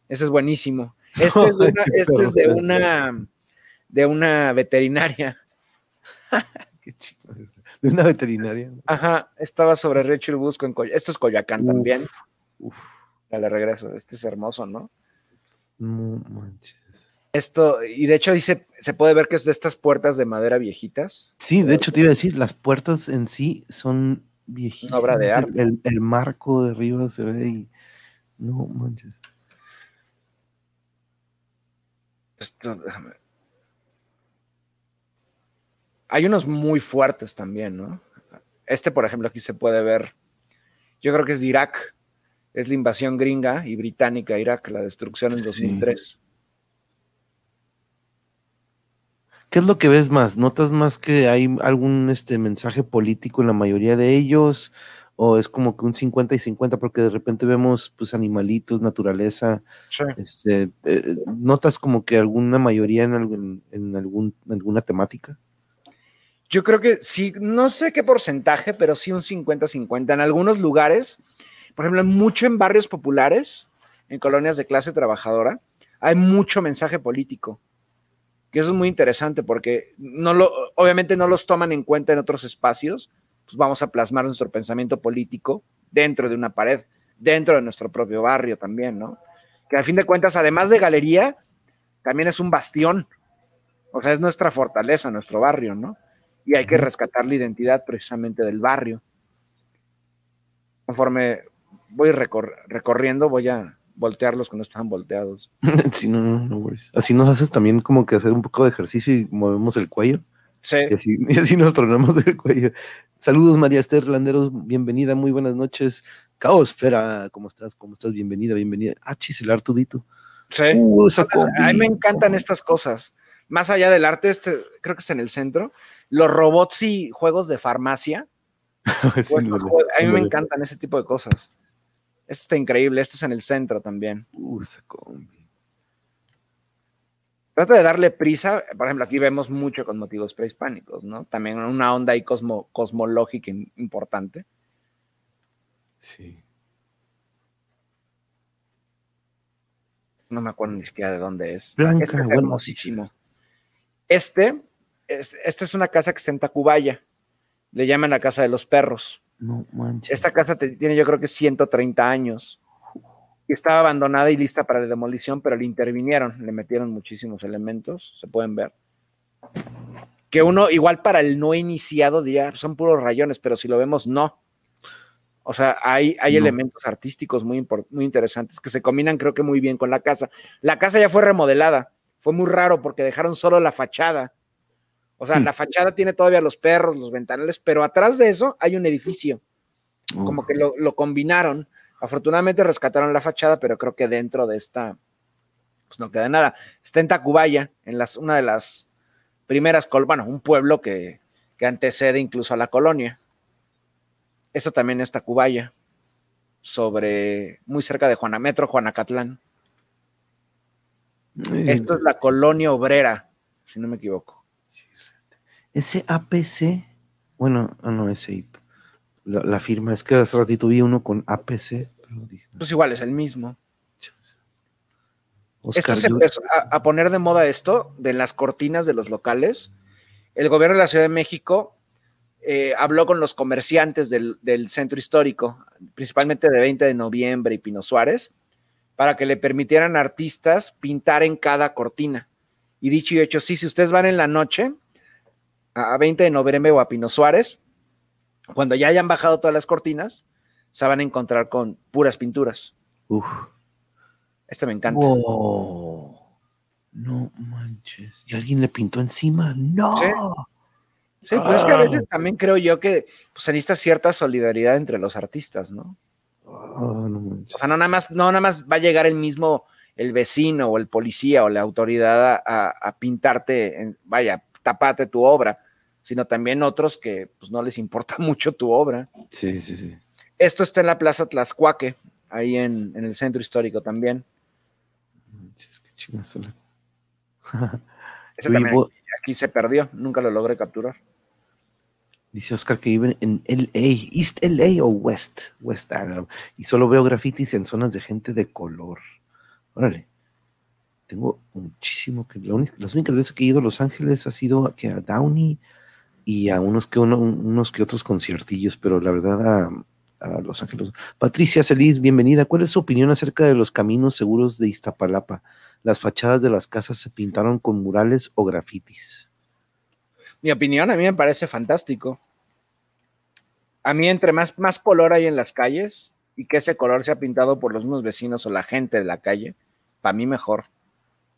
[SPEAKER 2] ese es buenísimo. Este es de una, este es de una, de una veterinaria.
[SPEAKER 1] Qué chido. De una veterinaria.
[SPEAKER 2] Ajá, estaba sobre Río Churubusco en Coyoacán. Esto es Coyoacán también. Uf. le regreso. Este es hermoso, ¿no?
[SPEAKER 1] No manches.
[SPEAKER 2] Esto, y de hecho dice, se puede ver que es de estas puertas de madera viejitas.
[SPEAKER 1] Sí, de hecho te iba a decir, las puertas en sí son viejitas.
[SPEAKER 2] obra de arte.
[SPEAKER 1] El, marco de arriba se ve y. No manches.
[SPEAKER 2] Esto, déjame. Hay unos muy fuertes también, ¿no? Este, por ejemplo, aquí se puede ver. Yo creo que es de Irak. Es la invasión gringa y británica a Irak, la destrucción en 2003.
[SPEAKER 1] ¿Qué es lo que ves más? ¿Notas más que hay algún este, mensaje político en la mayoría de ellos? ¿O es como que un 50 y 50 porque de repente vemos pues animalitos, naturaleza? Este, eh, ¿Notas como que alguna mayoría en, algún, en algún, alguna temática?
[SPEAKER 2] Yo creo que sí, no sé qué porcentaje, pero sí un 50-50. En algunos lugares, por ejemplo, mucho en barrios populares, en colonias de clase trabajadora, hay mucho mensaje político que eso es muy interesante porque no lo, obviamente no los toman en cuenta en otros espacios, pues vamos a plasmar nuestro pensamiento político dentro de una pared, dentro de nuestro propio barrio también, ¿no? Que a fin de cuentas, además de galería, también es un bastión, o sea, es nuestra fortaleza, nuestro barrio, ¿no? Y hay que rescatar la identidad precisamente del barrio. Conforme voy recorriendo, voy a, voltearlos cuando estaban volteados.
[SPEAKER 1] sí, no, no, no Así nos haces también como que hacer un poco de ejercicio y movemos el cuello.
[SPEAKER 2] Sí.
[SPEAKER 1] Y así, nos tronamos el cuello. Saludos, María Esther Landeros, bienvenida, muy buenas noches. Caosfera, ¿cómo estás? ¿Cómo estás? Bienvenida, bienvenida. Ah, chiselar tudito.
[SPEAKER 2] Sí. Uh, a mí me encantan estas cosas. Más allá del arte, este, creo que es en el centro. Los robots y juegos de farmacia. a mí me encantan ese tipo de cosas. Esto está increíble. Esto es en el centro también.
[SPEAKER 1] Uh, combi.
[SPEAKER 2] Trata de darle prisa. Por ejemplo, aquí vemos mucho con motivos prehispánicos, ¿no? También una onda ahí cosmológica importante.
[SPEAKER 1] Sí.
[SPEAKER 2] No me acuerdo ni siquiera de dónde es.
[SPEAKER 1] Blanca,
[SPEAKER 2] este es hermosísimo. Este, esta es una casa que está en Tacubaya. Le llaman la casa de los perros.
[SPEAKER 1] No manches.
[SPEAKER 2] Esta casa tiene yo creo que 130 años. Y estaba abandonada y lista para la demolición, pero le intervinieron, le metieron muchísimos elementos, se pueden ver. Que uno, igual para el no iniciado, diría, son puros rayones, pero si lo vemos, no. O sea, hay, hay elementos artísticos muy, muy interesantes que se combinan, creo que muy bien con la casa. La casa ya fue remodelada. Fue muy raro porque dejaron solo la fachada o sea, la fachada tiene todavía los perros, los ventanales, pero atrás de eso hay un edificio. Como que lo, combinaron. Afortunadamente rescataron la fachada, pero creo que dentro de esta, pues no queda nada. Está en Tacubaya, en las, una de las primeras, bueno, un pueblo que, antecede incluso a la colonia. Esto también es Tacubaya, sobre, muy cerca de Juana, Metro Juanacatlán. Esto es la colonia obrera, si no me equivoco.
[SPEAKER 1] Ese APC, bueno, ah, no, ese la, firma, es que hace ratito vi uno con APC.
[SPEAKER 2] pues igual es el mismo. esto se empezó a, poner de moda esto de las cortinas de los locales. El gobierno de la Ciudad de México eh, habló con los comerciantes del, del, centro histórico, principalmente de 20 de noviembre y Pino Suárez, para que le permitieran artistas pintar en cada cortina. Y dicho y hecho, sí, si ustedes van en la noche, a 20 de noviembre o a Pino Suárez, cuando ya hayan bajado todas las cortinas, se van a encontrar con puras pinturas.
[SPEAKER 1] Uf.
[SPEAKER 2] Este me encanta.
[SPEAKER 1] Wow. No manches. ¿Y alguien le pintó encima? No.
[SPEAKER 2] Sí. Sí, pues es que a veces también creo yo que pues, se necesita cierta solidaridad entre los artistas, ¿no?
[SPEAKER 1] Ah, no.
[SPEAKER 2] O sea, no nada más, no nada más va a llegar el mismo, el vecino o el policía o la autoridad a, a- a pintarte, en- vaya, tapate tu obra, sino también otros que pues no les importa mucho tu obra.
[SPEAKER 1] Sí, sí, sí.
[SPEAKER 2] Esto está en la Plaza Tlaxcuaque, ahí en, en el centro histórico también. Ese también aquí, aquí se perdió, nunca lo logré capturar.
[SPEAKER 1] Dice Oscar que viven en LA, East LA o West, West ah, y solo veo grafitis en zonas de gente de color. Órale. Tengo muchísimo que las únicas veces que he ido a Los Ángeles ha sido que a Downey y a unos que uno- unos que otros conciertillos, pero la verdad a, a Los Ángeles. Patricia Celis, bienvenida. ¿Cuál es su opinión acerca de los caminos seguros de Iztapalapa? Las fachadas de las casas se pintaron con murales o grafitis.
[SPEAKER 2] Mi opinión, a mí me parece fantástico. A mí, entre más, más color hay en las calles y que ese color sea pintado por los mismos vecinos o la gente de la calle, para mí mejor.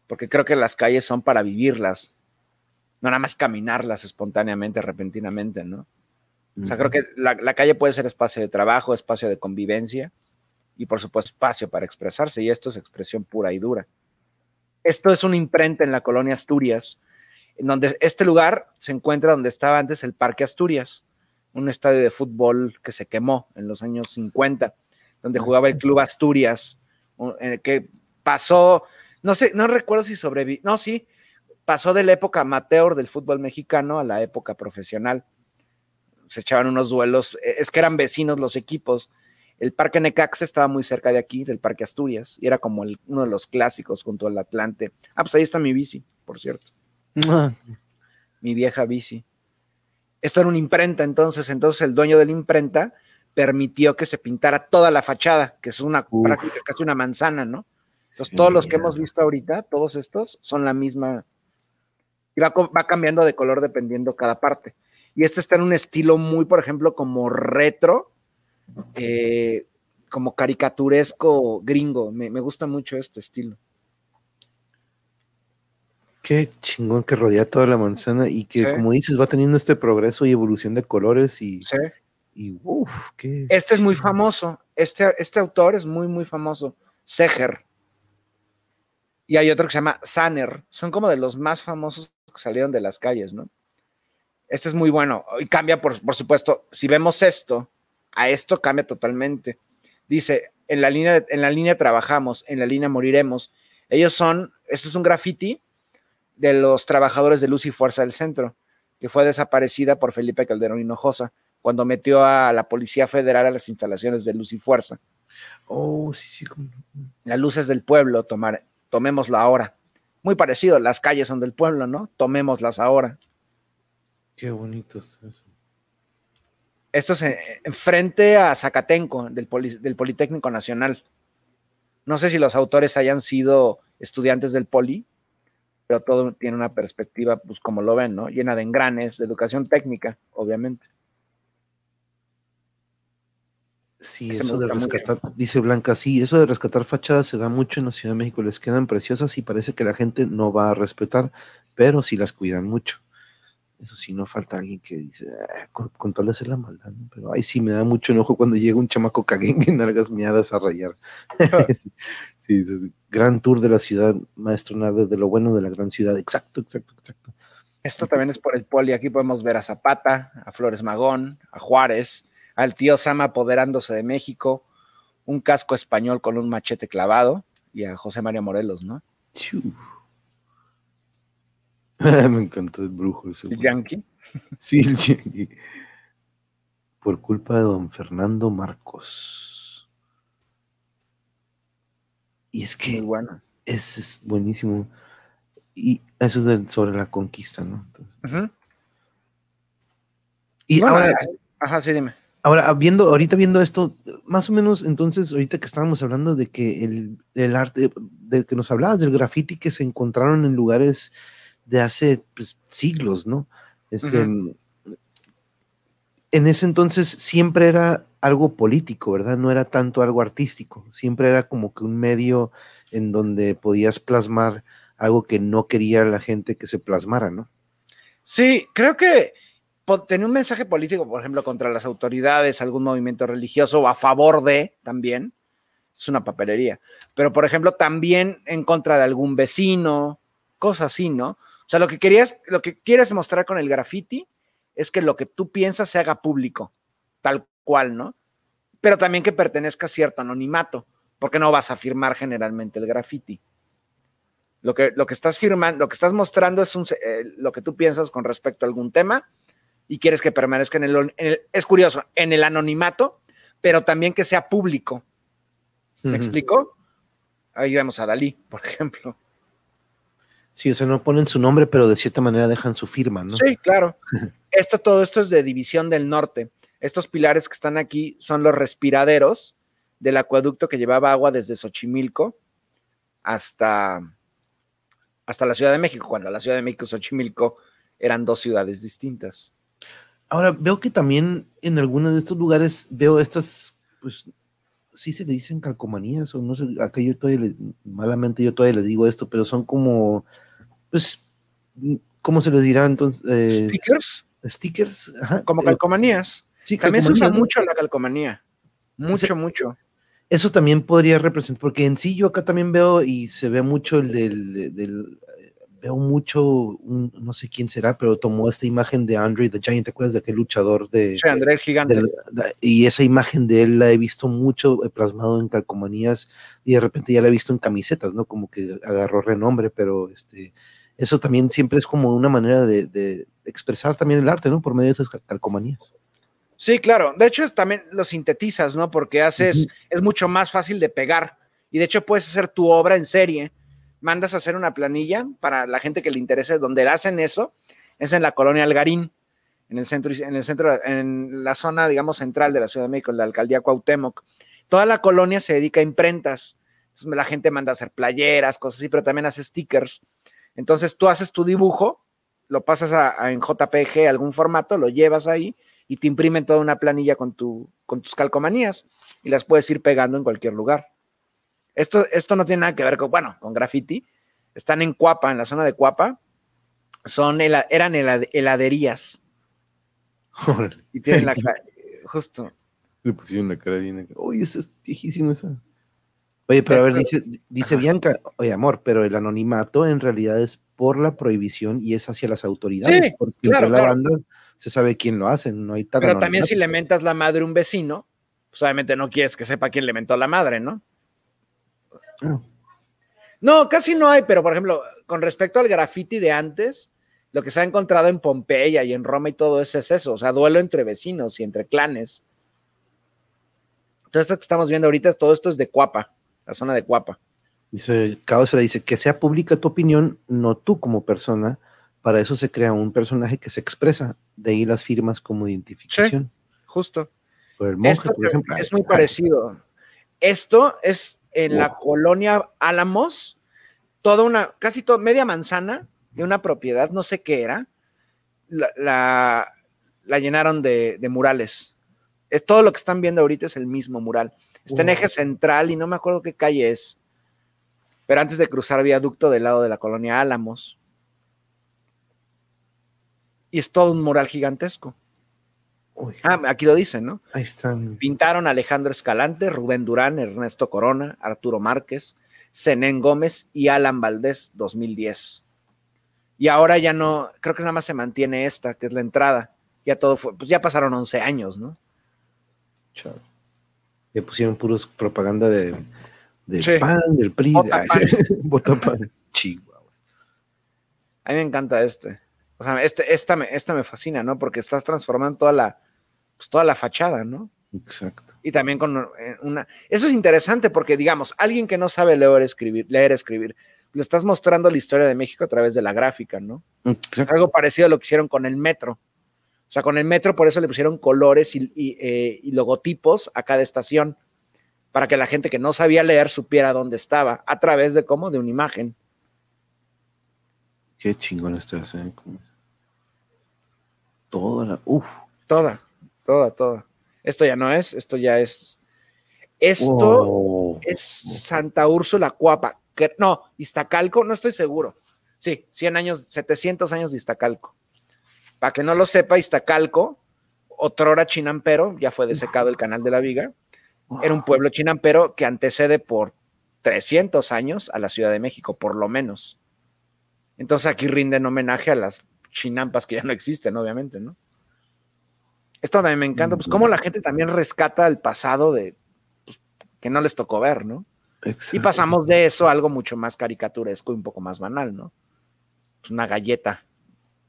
[SPEAKER 2] Porque creo que las calles son para vivirlas, no nada más caminarlas espontáneamente, repentinamente, ¿no? O sea, creo que la, la calle puede ser espacio de trabajo, espacio de convivencia y, por supuesto, espacio para expresarse. Y esto es expresión pura y dura. Esto es una imprenta en la colonia Asturias, en donde este lugar se encuentra donde estaba antes el Parque Asturias, un estadio de fútbol que se quemó en los años 50, donde jugaba el Club Asturias, en el que pasó, no sé, no recuerdo si sobrevivió, no, sí, pasó de la época amateur del fútbol mexicano a la época profesional. Se echaban unos duelos, eh, es que eran vecinos los equipos. El Parque Necaxa estaba muy cerca de aquí, del Parque Asturias, y era como el- uno de los clásicos junto al Atlante. Ah, pues ahí está mi bici, por cierto
[SPEAKER 1] Ah,
[SPEAKER 2] mi vieja bici. Esto era una imprenta, entonces, entonces el dueño de la imprenta permitió que se pintara toda la fachada, que es una
[SPEAKER 1] Uf.
[SPEAKER 2] práctica, casi una manzana, ¿no? Entonces, todos los que hemos visto ahorita, todos estos, son la misma. Y va, va cambiando de color dependiendo cada parte. Y este está en un estilo muy, por ejemplo, como retro, eh, como caricaturesco gringo. Me, me gusta mucho este estilo.
[SPEAKER 1] Qué chingón que rodea toda la manzana y que,
[SPEAKER 2] Sí.
[SPEAKER 1] como dices, va teniendo este progreso y evolución de colores y,
[SPEAKER 2] Sí.
[SPEAKER 1] y uff, qué.
[SPEAKER 2] Este es muy famoso. Este, este autor es muy, muy famoso. Seger. Y hay otro que se llama Sanner. Son como de los más famosos que salieron de las calles, ¿no? Este es muy bueno. Y cambia, por, por supuesto, si vemos esto, a esto cambia totalmente. Dice, en la, línea en la línea trabajamos, en la línea moriremos. Ellos son, este es un graffiti de los trabajadores de Luz y Fuerza del Centro, que fue desaparecida por Felipe Calderón Hinojosa cuando metió a la Policía Federal a las instalaciones de Luz y Fuerza.
[SPEAKER 1] Oh, sí, sí.
[SPEAKER 2] Las luces del pueblo, tomar, tomémosla ahora. Muy parecido, las calles son del pueblo, ¿no? Tomémoslas ahora.
[SPEAKER 1] Qué bonito está eso.
[SPEAKER 2] Esto es en frente a Zacatenco, del, Poli- del Politécnico Nacional. No sé si los autores hayan sido estudiantes del Poli, pero todo tiene una perspectiva, pues como lo ven, ¿no? Llena de engranes, de educación técnica, obviamente.
[SPEAKER 1] Sí,
[SPEAKER 2] Ese
[SPEAKER 1] eso de
[SPEAKER 2] mucho.
[SPEAKER 1] rescatar, dice Blanca, sí, eso de rescatar fachadas se da mucho en la Ciudad de México, les quedan preciosas y parece que la gente no va a respetar, pero sí las cuidan mucho. Eso sí, no falta alguien que dice, "Ah, con, con tal de hacer la maldad, ¿no? pero ahí sí me da mucho enojo cuando llega un chamaco caguengue en algas miadas a rayar. sí, gran tour de la ciudad, maestro Nardes, de lo bueno de la gran ciudad, exacto, exacto, exacto.
[SPEAKER 2] Esto también es por el Poli. Aquí podemos ver a Zapata, a Flores Magón, a Juárez, al tío Sama apoderándose de México, un casco español con un machete clavado y a José María Morelos, ¿no?
[SPEAKER 1] Chiu. me encantó el brujo ese.
[SPEAKER 2] El. Yankee.
[SPEAKER 1] Sí, el Yengui. Por culpa de don Fernando Marcos. Y es
[SPEAKER 2] Muy
[SPEAKER 1] que
[SPEAKER 2] bueno.
[SPEAKER 1] ese es buenísimo. Y eso es del- sobre la conquista, ¿no? Entonces- y
[SPEAKER 2] Bueno,
[SPEAKER 1] ahora,
[SPEAKER 2] Ajá, sí, dime.
[SPEAKER 1] ahora, viendo, ahorita viendo esto, más o menos, entonces, ahorita que estábamos hablando de que el, el arte, del que nos hablabas, del graffiti que se encontraron en lugares de hace pues, siglos, ¿no? Este, en ese entonces siempre era algo político, ¿verdad? No era tanto algo artístico, siempre era como que un medio en donde podías plasmar algo que no quería la gente que se plasmara, ¿no?
[SPEAKER 2] Sí, creo que tener un mensaje político, por ejemplo, contra las autoridades, algún movimiento religioso o a favor de también, es una papelería. Pero, por ejemplo, también en contra de algún vecino, cosas así, ¿no? O sea, lo que querías, lo que quieres mostrar con el graffiti es que lo que tú piensas se haga público, tal cual, ¿no? Pero también que pertenezca a cierto anonimato, porque no vas a firmar generalmente el graffiti. Lo que, lo que estás firmando, lo que estás mostrando es eh, lo que tú piensas con respecto a algún tema y quieres que permanezca en el, es curioso, en el anonimato, pero también que sea público. ¿Me explico? Ahí vemos a Dalí, por ejemplo.
[SPEAKER 1] Sí, o sea, no ponen su nombre, pero de cierta manera dejan su firma, ¿no?
[SPEAKER 2] Sí, claro. esto, todo esto es de División del Norte. Estos pilares que están aquí son los respiraderos del acueducto que llevaba agua desde Xochimilco hasta, hasta la Ciudad de México, cuando la Ciudad de México y Xochimilco eran dos ciudades distintas.
[SPEAKER 1] Ahora, veo que también en algunos de estos lugares veo estas, pues, sí se le dicen calcomanías, o no sé, acá yo todavía, malamente yo todavía le digo esto, pero son como, pues, ¿cómo se les dirá entonces?
[SPEAKER 2] Eh, ¿Stickers?
[SPEAKER 1] Stickers,
[SPEAKER 2] Como eh, calcomanías. Sí, también se usa mucho la calcomanía. Mucho, mucho.
[SPEAKER 1] Eso también podría representar, porque en sí yo acá también veo y se ve mucho el del veo mucho, no sé quién será, pero tomó esta imagen de Andre the Giant, ¿te acuerdas de aquel luchador de...
[SPEAKER 2] Sí, André el Gigante.
[SPEAKER 1] y esa imagen de él la he visto mucho plasmado en calcomanías y de repente ya la he visto en camisetas, ¿no? Como que agarró renombre, pero este, eso también siempre es como una manera de, expresar también el arte, ¿no? Por medio de esas calcomanías.
[SPEAKER 2] Sí, claro. De hecho, también lo sintetizas, ¿no? Porque haces, es mucho más fácil de pegar. Y de hecho, puedes hacer tu obra en serie mandas a hacer una planilla para la gente que le interese, donde hacen eso, es en la colonia Algarín, en el centro, en el centro, en la zona, digamos, central de la Ciudad de México, en la alcaldía Cuauhtémoc. Toda la colonia se dedica a imprentas. Entonces, la gente manda a hacer playeras, cosas así, pero también hace stickers. Entonces tú haces tu dibujo, lo pasas a, en JPG, algún formato, lo llevas ahí y te imprimen toda una planilla con, tu, con tus calcomanías y las puedes ir pegando en cualquier lugar. Esto, esto no tiene nada que ver con, bueno, con graffiti. Están en Cuapa, en la zona de Cuapa. Son eran heladerías. y tienen la cara, justo.
[SPEAKER 1] Le pusieron la cara bien. Oye, esa es viejísimo esa. Oye, pero a ver, dice, dice Bianca, oye, amor, pero el anonimato en realidad es por la prohibición y es hacia las autoridades, sí, porque entre la banda se sabe quién lo hace, no hay tal
[SPEAKER 2] Pero también si le mentas la madre a un vecino, pues obviamente no quieres que sepa quién le mentó la madre, ¿no? No, casi no hay, pero por ejemplo, con respecto al graffiti de antes, lo que se ha encontrado en Pompeya y en Roma y todo eso es eso, o sea, duelo entre vecinos y entre clanes. Entonces, esto que estamos viendo ahorita, todo esto es de Cuapa, la zona de Cuapa.
[SPEAKER 1] Dice, le dice que sea pública tu opinión, no tú como persona. Para eso se crea un personaje que se expresa, de ahí las firmas como identificación.
[SPEAKER 2] justo. esto Es muy parecido. Esto es en la colonia Álamos, toda una, casi toda, media manzana de una propiedad, no sé qué era, la, la, llenaron de, murales. Es todo lo que están viendo ahorita es el mismo mural. Está en eje central y no me acuerdo qué calle es. Pero antes de cruzar viaducto del lado de la colonia Álamos. Y es todo un mural gigantesco. Ah, aquí lo dicen, ¿no?
[SPEAKER 1] Ahí están.
[SPEAKER 2] Pintaron Alejandro Escalante, Rubén Durán, Ernesto Corona, Arturo Márquez, Zenén Gómez y Alan Valdés 2010. Y ahora ya no, creo que nada más se mantiene esta, que es la entrada. Ya todo fue, pues ya pasaron 11 años, ¿no?
[SPEAKER 1] Chao. Ya pusieron puros propaganda de, del PAN, del PRI, Bota pan.
[SPEAKER 2] A mí me encanta este. O sea, este, esta, me, esta me fascina, ¿no? Porque estás transformando toda la, pues, toda la fachada, ¿no?
[SPEAKER 1] Exacto.
[SPEAKER 2] Y también con eh, una... Eso es interesante porque, digamos, alguien que no sabe leer, escribir, leer, escribir, le estás mostrando la historia de México a través de la gráfica, ¿no? Algo parecido a lo que hicieron con el metro. O sea, con el metro por eso le pusieron colores y, eh, y logotipos a cada estación, para que la gente que no sabía leer supiera dónde estaba, a través de cómo, de una imagen.
[SPEAKER 1] Qué chingón estás, ¿eh? Toda la. Uf.
[SPEAKER 2] Toda. toda, toda. Esto ya no es, esto ya es. Esto es Santa Úrsula Cuapa. no, Iztacalco, no estoy seguro. Sí, 100 años, 700 años de Iztacalco. Para que no lo sepa, Iztacalco, otrora chinampero, ya fue desecado el canal de la Viga, era un pueblo chinampero que antecede por 300 años a la Ciudad de México, por lo menos. Entonces aquí rinden homenaje a las chinampas que ya no existen, obviamente, ¿no? Esto también me encanta, pues cómo la gente también rescata el pasado de pues, que no les tocó ver, ¿no? Y pasamos de eso a algo mucho más caricaturesco y un poco más banal, ¿no? Pues, una galleta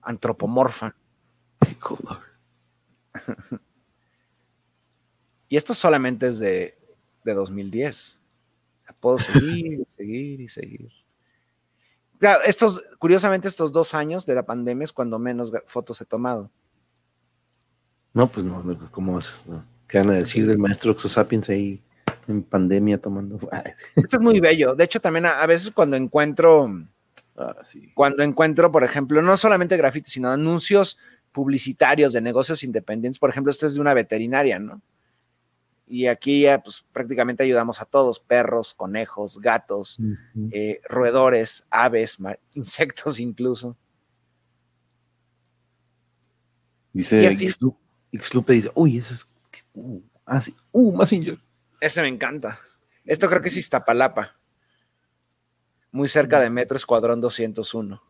[SPEAKER 2] antropomorfa. y esto solamente es de, de 2010. Puedo seguir y seguir y seguir. Claro, estos, curiosamente, estos dos años de la pandemia es cuando menos fotos he tomado.
[SPEAKER 1] No, pues no, ¿cómo vas? ¿Qué van a decir del maestro Exosapiens ahí en pandemia tomando?
[SPEAKER 2] Esto es muy bello. De hecho, también a, veces cuando encuentro, ah, cuando encuentro, por ejemplo, no solamente grafitis, sino anuncios publicitarios de negocios independientes, por ejemplo, este es de una veterinaria, ¿no? Y aquí ya, pues prácticamente ayudamos a todos, perros, conejos, gatos, eh, roedores, aves, insectos incluso.
[SPEAKER 1] Dice Xlupe dice, uy, ese es. Uh, ah, sí. Uh, Massinger.
[SPEAKER 2] Ese me encanta. Esto creo que es Iztapalapa. Muy cerca de Metro Escuadrón 201.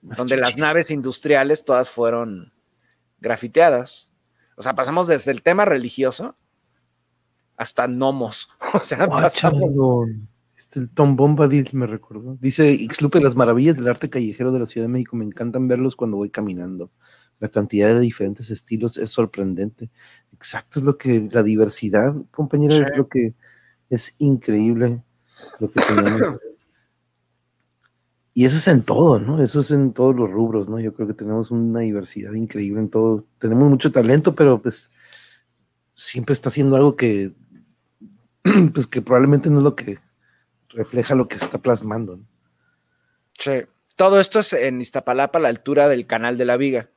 [SPEAKER 2] donde las naves industriales todas fueron grafiteadas. O sea, pasamos desde el tema religioso hasta gnomos. O sea, pasamos.
[SPEAKER 1] Este, el Tom Bombadil me recordó. Dice Xlupe, las maravillas del arte callejero de la Ciudad de México. Me encantan verlos cuando voy caminando la cantidad de diferentes estilos es sorprendente. Exacto, es lo que la diversidad, compañera, es lo que es increíble lo que tenemos. y eso es en todo, ¿no? Eso es en todos los rubros, ¿no? Yo creo que tenemos una diversidad increíble en todo. Tenemos mucho talento, pero pues siempre está haciendo algo que, pues que probablemente no es lo que refleja lo que se está plasmando. ¿no?
[SPEAKER 2] Sí. Todo esto es en Iztapalapa, a la altura del canal de la Viga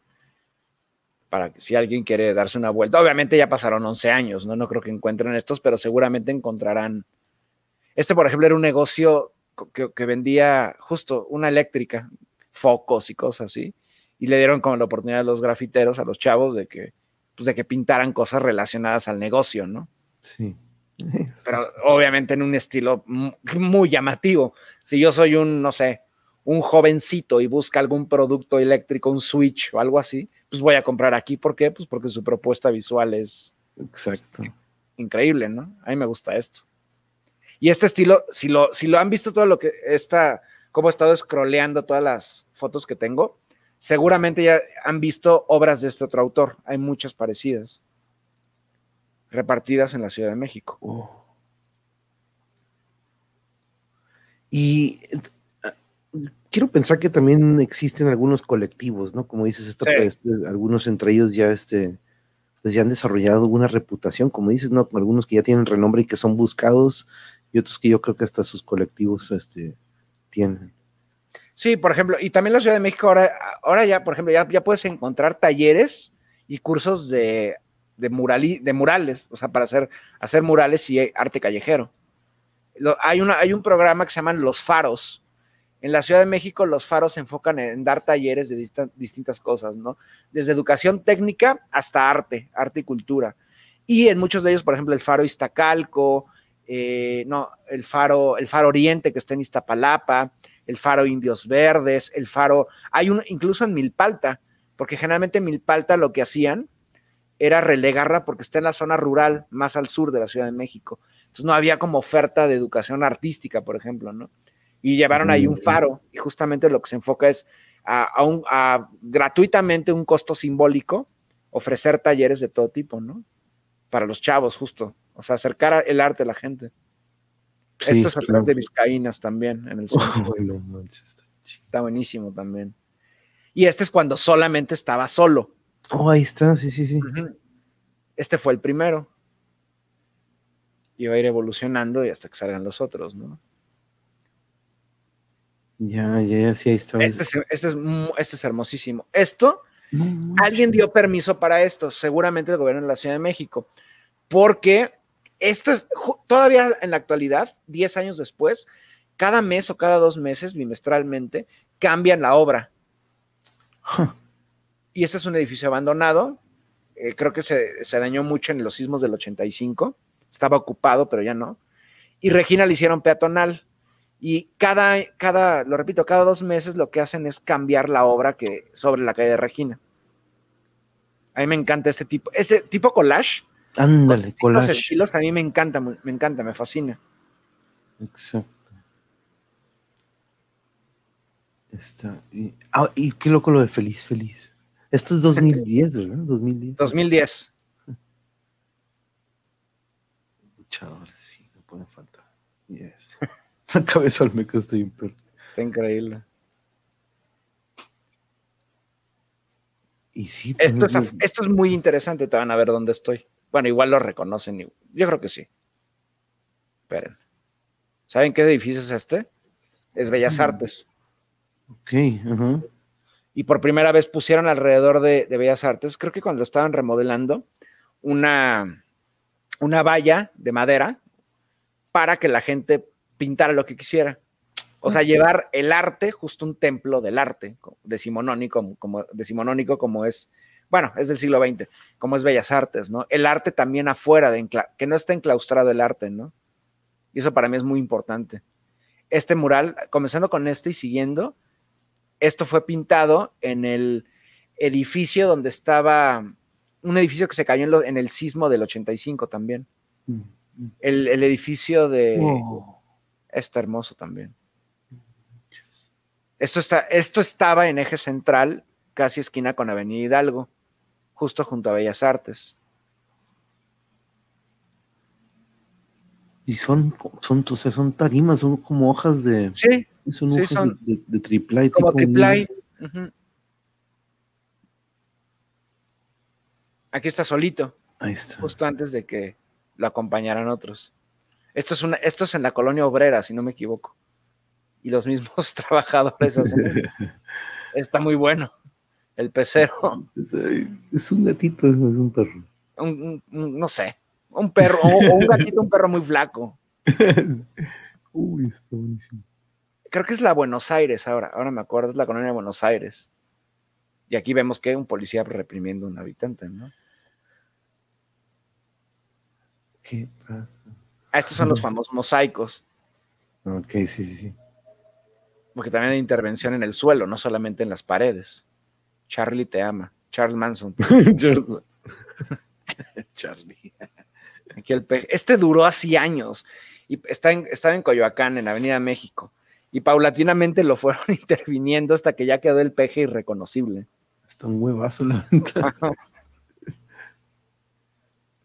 [SPEAKER 2] para que si alguien quiere darse una vuelta. Obviamente ya pasaron 11 años, ¿no? No creo que encuentren estos, pero seguramente encontrarán. Este, por ejemplo, era un negocio que, vendía justo una eléctrica, focos y cosas así, y le dieron como la oportunidad a los grafiteros, a los chavos, de que, pues, de que pintaran cosas relacionadas al negocio, ¿no?
[SPEAKER 1] Sí.
[SPEAKER 2] Pero obviamente en un estilo muy llamativo. Si yo soy un, no sé, un jovencito y busca algún producto eléctrico, un switch o algo así, pues voy a comprar aquí. ¿Por qué? Pues porque su propuesta visual es
[SPEAKER 1] Exacto.
[SPEAKER 2] increíble, ¿no? A mí me gusta esto. Y este estilo, si lo, si lo han visto todo lo que está, como he estado scrolleando todas las fotos que tengo, seguramente ya han visto obras de este otro autor. Hay muchas parecidas, repartidas en la Ciudad de México.
[SPEAKER 1] Oh. Y quiero pensar que también existen algunos colectivos, ¿no? Como dices, este, algunos entre ellos ya, este, pues ya han desarrollado una reputación, como dices, ¿no? Algunos que ya tienen renombre y que son buscados, y otros que yo creo que hasta sus colectivos este, tienen.
[SPEAKER 2] Sí, por ejemplo, y también la Ciudad de México ahora, ahora ya, por ejemplo, ya, ya puedes encontrar talleres y cursos de, de, de murales, o sea, para hacer, hacer murales y arte callejero. hay, una, hay un programa que se llama Los Faros, en la Ciudad de México los faros se enfocan en dar talleres de distintas cosas, ¿no? Desde educación técnica hasta arte, arte y cultura. Y en muchos de ellos, por ejemplo, el faro Iztacalco, eh, no, el faro, el faro Oriente que está en Iztapalapa, el faro Indios Verdes, el faro, hay un, incluso en Milpalta, porque generalmente en Milpalta lo que hacían era relegarla porque está en la zona rural más al sur de la Ciudad de México. Entonces no había como oferta de educación artística, por ejemplo, ¿no? y llevaron ahí un faro y justamente lo que se enfoca es a, un, gratuitamente un costo simbólico ofrecer talleres de todo tipo, ¿no? Para los chavos, justo. O sea, acercar el arte a la gente. Esto es a través de Vizcaínas también en el centro. está buenísimo también. Y este es cuando solamente estaba solo.
[SPEAKER 1] Oh, ahí está, sí, sí, sí.
[SPEAKER 2] Este fue el primero. Y va a ir evolucionando y hasta que salgan los otros, ¿no?
[SPEAKER 1] Ya, ya, sí, ahí está.
[SPEAKER 2] Este es, este, este es, hermosísimo. Esto Alguien dio permiso para esto, seguramente el gobierno de la Ciudad de México, porque esto es todavía en la actualidad, 10 años después, cada mes o cada dos meses, bimestralmente, cambian la obra. Y este es un edificio abandonado. Eh, creo que se, se, dañó mucho en los sismos del 85. Estaba ocupado, pero ya no. Y Regina le hicieron peatonal. Y cada, cada, lo repito, cada dos meses lo que hacen es cambiar la obra que sobre la calle de Regina. A mí me encanta este tipo, este tipo collage.
[SPEAKER 1] Ándale,
[SPEAKER 2] collage. Estilos, a mí me encanta, me encanta, me fascina.
[SPEAKER 1] Exacto. Está, y, ah, y qué loco lo de feliz, feliz. Esto es 2010, ¿verdad? 2010.
[SPEAKER 2] 2010.
[SPEAKER 1] Luchadores, sí, no pueden faltar. Yes. La cabeza al meco estoy imper...
[SPEAKER 2] Está increíble.
[SPEAKER 1] Y sí,
[SPEAKER 2] pues, esto, es, esto es muy interesante, te van a ver dónde estoy. Bueno, igual lo reconocen. Yo creo que sí. Esperen. ¿Saben qué edificio es este? Es Bellas mm. Artes.
[SPEAKER 1] Ok, ajá.
[SPEAKER 2] Y por primera vez pusieron alrededor de, Bellas Artes, creo que cuando lo estaban remodelando, una, una valla de madera para que la gente pintara lo que quisiera. O sea, llevar el arte, justo un templo del arte, decimonónico, como, decimonónico como es, bueno, es del siglo XX, como es Bellas Artes, ¿no? El arte también afuera, de que no esté enclaustrado el arte, ¿no? Y eso para mí es muy importante. Este mural, comenzando con este y siguiendo, esto fue pintado en el edificio donde estaba, un edificio que se cayó en, el sismo del 85 también. Mm, mm. El, edificio de... Oh. Está hermoso también. Esto, está, esto estaba en eje central, casi esquina con Avenida Hidalgo, justo junto a Bellas Artes.
[SPEAKER 1] Y son, son, son tarimas, son como hojas de.
[SPEAKER 2] Sí,
[SPEAKER 1] son hojas De, de, triplay.
[SPEAKER 2] Como triplay. Aquí está solito.
[SPEAKER 1] Ahí está.
[SPEAKER 2] Justo antes de que lo acompañaran otros. Esto es, una, esto es en la colonia obrera, si no me equivoco. Y los mismos trabajadores hacen Está muy bueno. El pecero.
[SPEAKER 1] Es un gatito, es un perro.
[SPEAKER 2] no sé. Un perro, o, un gatito, un perro muy flaco.
[SPEAKER 1] Uy, está buenísimo.
[SPEAKER 2] Creo que es la Buenos Aires ahora, ahora me acuerdo, es la colonia de Buenos Aires. Y aquí vemos que hay un policía reprimiendo a un habitante, ¿no?
[SPEAKER 1] ¿Qué pasa?
[SPEAKER 2] Ah, estos son los famosos mosaicos.
[SPEAKER 1] Ok, sí, sí, sí.
[SPEAKER 2] Porque también hay intervención en el suelo, no solamente en las paredes. Charlie te ama. Charles Manson. Charles Manson.
[SPEAKER 1] Charlie.
[SPEAKER 2] Aquí el peje. Este duró así años. Y está en, estaba en Coyoacán, en Avenida México. Y paulatinamente lo fueron interviniendo hasta que ya quedó el peje irreconocible.
[SPEAKER 1] Está un huevazo la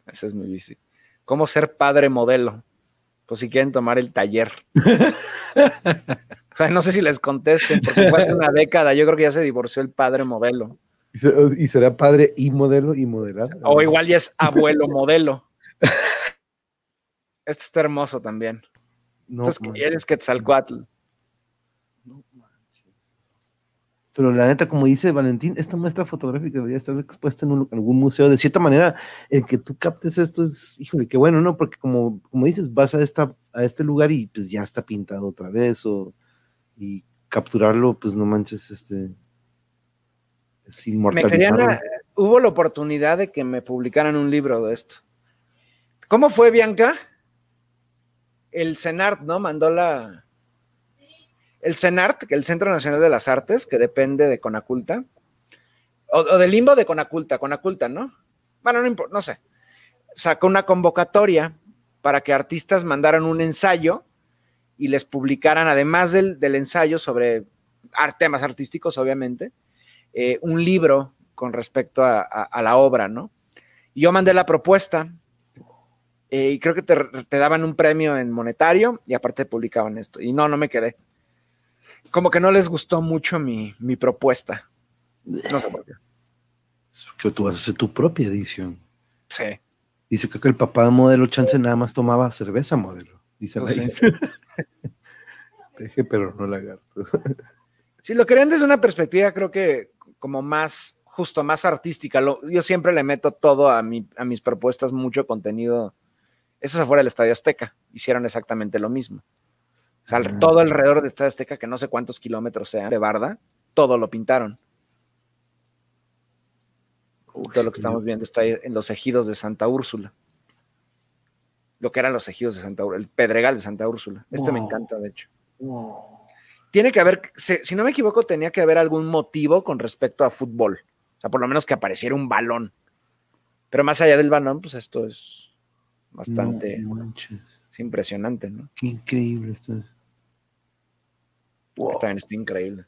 [SPEAKER 2] Ese es muy bici. ¿Cómo ser padre modelo? Pues si quieren tomar el taller. o sea, no sé si les contesten, porque fue hace una década. Yo creo que ya se divorció el padre modelo.
[SPEAKER 1] ¿Y será padre y modelo y modelar?
[SPEAKER 2] O igual ya es abuelo modelo. Esto está hermoso también. No, Entonces, eres Quetzalcoatl.
[SPEAKER 1] Pero la neta, como dice Valentín, esta muestra fotográfica debería estar expuesta en, algún museo. De cierta manera, el que tú captes esto es, híjole, qué bueno, ¿no? Porque como, como dices, vas a, esta, a este lugar y pues ya está pintado otra vez, o, y capturarlo, pues no manches, este, es inmortalizarlo.
[SPEAKER 2] hubo la oportunidad de que me publicaran un libro de esto. ¿Cómo fue, Bianca? El CENART, ¿no? Mandó la, el CENART, el Centro Nacional de las Artes, que depende de Conaculta, o, del limbo de Conaculta, Conaculta, ¿no? Bueno, no, no sé. Sacó una convocatoria para que artistas mandaran un ensayo y les publicaran, además del, ensayo sobre temas artísticos, obviamente, eh, un libro con respecto a, la obra, ¿no? yo mandé la propuesta eh, y creo que te, te, daban un premio en monetario y aparte publicaban esto. Y no, no me quedé como que no les gustó mucho mi, propuesta. No sé por qué.
[SPEAKER 1] que tú vas a hacer tu propia edición.
[SPEAKER 2] Sí.
[SPEAKER 1] Dice que el papá de modelo Chance nada más tomaba cerveza modelo. Dice la pues Peje, pero no lagarto.
[SPEAKER 2] si lo querían desde una perspectiva, creo que como más justo más artística. yo siempre le meto todo a, mi, a mis propuestas, mucho contenido. Eso es afuera del Estadio Azteca. Hicieron exactamente lo mismo. O sea, todo alrededor del Estadio Azteca, que no sé cuántos kilómetros sean de Barda, todo lo pintaron. todo lo que estamos viendo está ahí en los ejidos de Santa Úrsula. Lo que eran los ejidos de Santa Úrsula, el Pedregal de Santa Úrsula. Este me encanta, de hecho. Tiene que haber, si no me equivoco, tenía que haber algún motivo con respecto a fútbol sea, por lo menos que apareciera un balón. Pero más allá del balón, pues esto es bastante es impresionante, ¿no?
[SPEAKER 1] Qué increíble esto es.
[SPEAKER 2] También está increíble.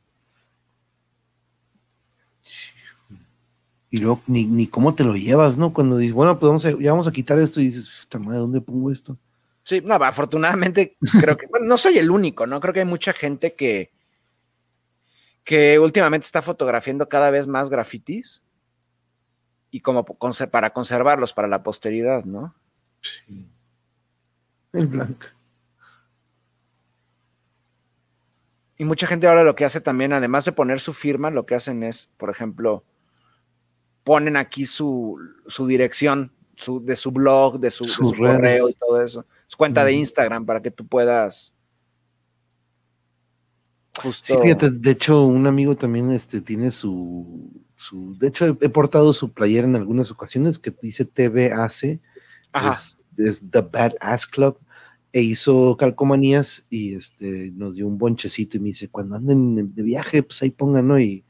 [SPEAKER 1] Y luego ni, cómo te lo llevas, ¿no? Cuando dices, bueno, pues vamos a, ya vamos a quitar esto y dices, madre, ¿dónde pongo esto?
[SPEAKER 2] Sí, no, afortunadamente creo que, no soy el único, ¿no? Creo que hay mucha gente que, que últimamente está fotografiando cada vez más grafitis y como para conservarlos para la posteridad, ¿no? Sí.
[SPEAKER 1] El blanco.
[SPEAKER 2] Y mucha gente ahora lo que hace también, además de poner su firma, lo que hacen es, por ejemplo, ponen aquí su, dirección de su blog, de su, correo y todo eso, su cuenta de Instagram para que tú puedas
[SPEAKER 1] Sí, fíjate, de hecho, un amigo también este, tiene su, su. De hecho, he, portado su playera en algunas ocasiones que dice TVAC, es, es, The Bad Ass Club, e hizo calcomanías y este, nos dio un bonchecito y me dice: cuando anden de viaje, pues ahí pongan, ¿no? Y,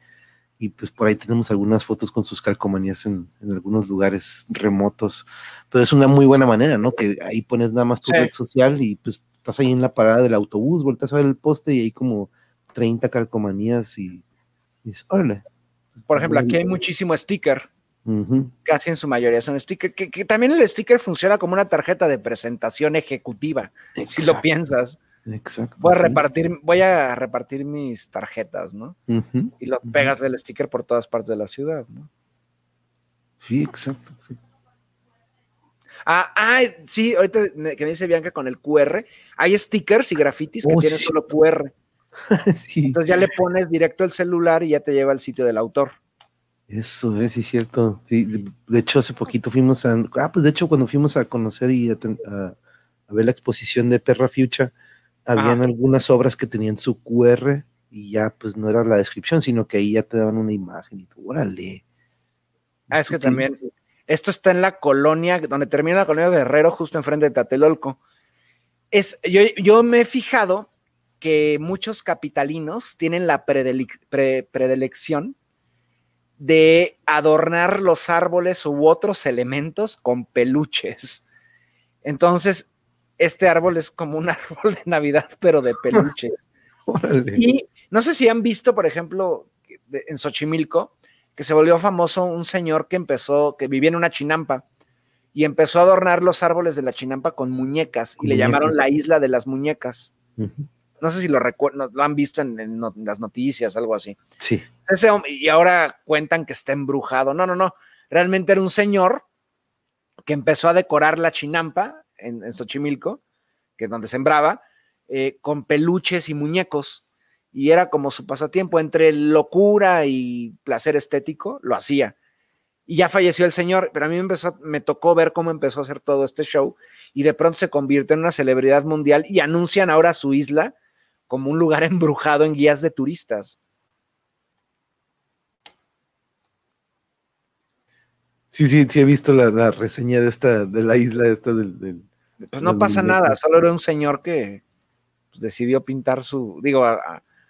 [SPEAKER 1] y pues por ahí tenemos algunas fotos con sus calcomanías en, en, algunos lugares remotos. Pero es una muy buena manera, ¿no? Que ahí pones nada más tu red social y pues estás ahí en la parada del autobús, vueltas a ver el poste y ahí como 30 calcomanías y, órale.
[SPEAKER 2] Por ejemplo, aquí hay muchísimo sticker. Casi en su mayoría son stickers. Que, también el sticker funciona como una tarjeta de presentación ejecutiva, si lo piensas. Exacto. Voy a repartir, voy a repartir mis tarjetas, ¿no? Y lo pegas del sticker por todas partes de la ciudad, ¿no?
[SPEAKER 1] Sí, exacto.
[SPEAKER 2] Ah, ah, sí, ahorita que me dice Bianca con el QR, hay stickers y grafitis que oh, tienen solo QR. Entonces ya le pones directo el celular y ya te lleva al sitio del autor.
[SPEAKER 1] Eso es, sí, cierto. Sí, de hecho, hace poquito fuimos a. Ah, pues de hecho, cuando fuimos a conocer y a, ver la exposición de Perra Future, habían algunas obras que tenían su QR y ya, pues no era la descripción, sino que ahí ya te daban una imagen y tú, órale.
[SPEAKER 2] Ah, es que también. Esto está en la colonia, donde termina la colonia Guerrero, justo enfrente de Tatelolco. Es, yo, yo me he fijado que muchos capitalinos tienen la predilección de adornar los árboles u otros elementos con peluches. Entonces, este árbol es como un árbol de Navidad, pero de peluches. y no sé si han visto, por ejemplo, en Xochimilco, que se volvió famoso un señor que empezó, que vivía en una chinampa y empezó a adornar los árboles de la chinampa con muñecas y le llamaron la isla de las muñecas. No sé si lo recuerdan, lo han visto en, las noticias, algo así.
[SPEAKER 1] Sí.
[SPEAKER 2] y ahora cuentan que está embrujado. No, no, no. Realmente era un señor que empezó a decorar la chinampa en, Xochimilco, que es donde sembraba, eh, con peluches y muñecos. Y era como su pasatiempo, entre locura y placer estético, lo hacía y ya falleció el señor, pero a mí me, empezó, me tocó ver cómo empezó a hacer todo este show y de pronto se convirtió en una celebridad mundial y anuncian ahora su isla como un lugar embrujado en guías de turistas.
[SPEAKER 1] Sí, sí, sí he visto la, reseña de esta, de la isla esta del,
[SPEAKER 2] pues no pasa nada, solo era un señor que pues, decidió pintar su, digo,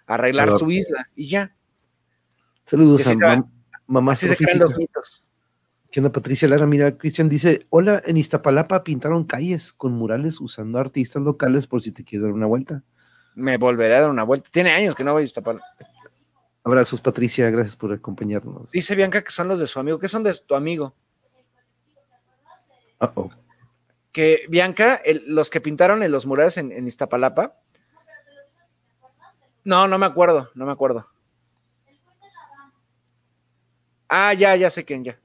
[SPEAKER 2] arreglar su isla y ya.
[SPEAKER 1] Saludos a mamá. Así se crean los mitos. ¿Qué onda, Patricia Lara? Mira, Cristian dice, hola, en Iztapalapa pintaron calles con murales usando artistas locales por si te quieres dar una vuelta
[SPEAKER 2] me volveré a dar una vuelta. Tiene años que no voy a Iztapalapa.
[SPEAKER 1] Abrazos, Patricia, gracias por acompañarnos.
[SPEAKER 2] Dice Bianca que son los de su amigo. ¿Qué son de tu amigo? Que Bianca, los que pintaron en los murales en, Iztapalapa. No, no me acuerdo, no me acuerdo. Ah, ya, ya sé quién, ya.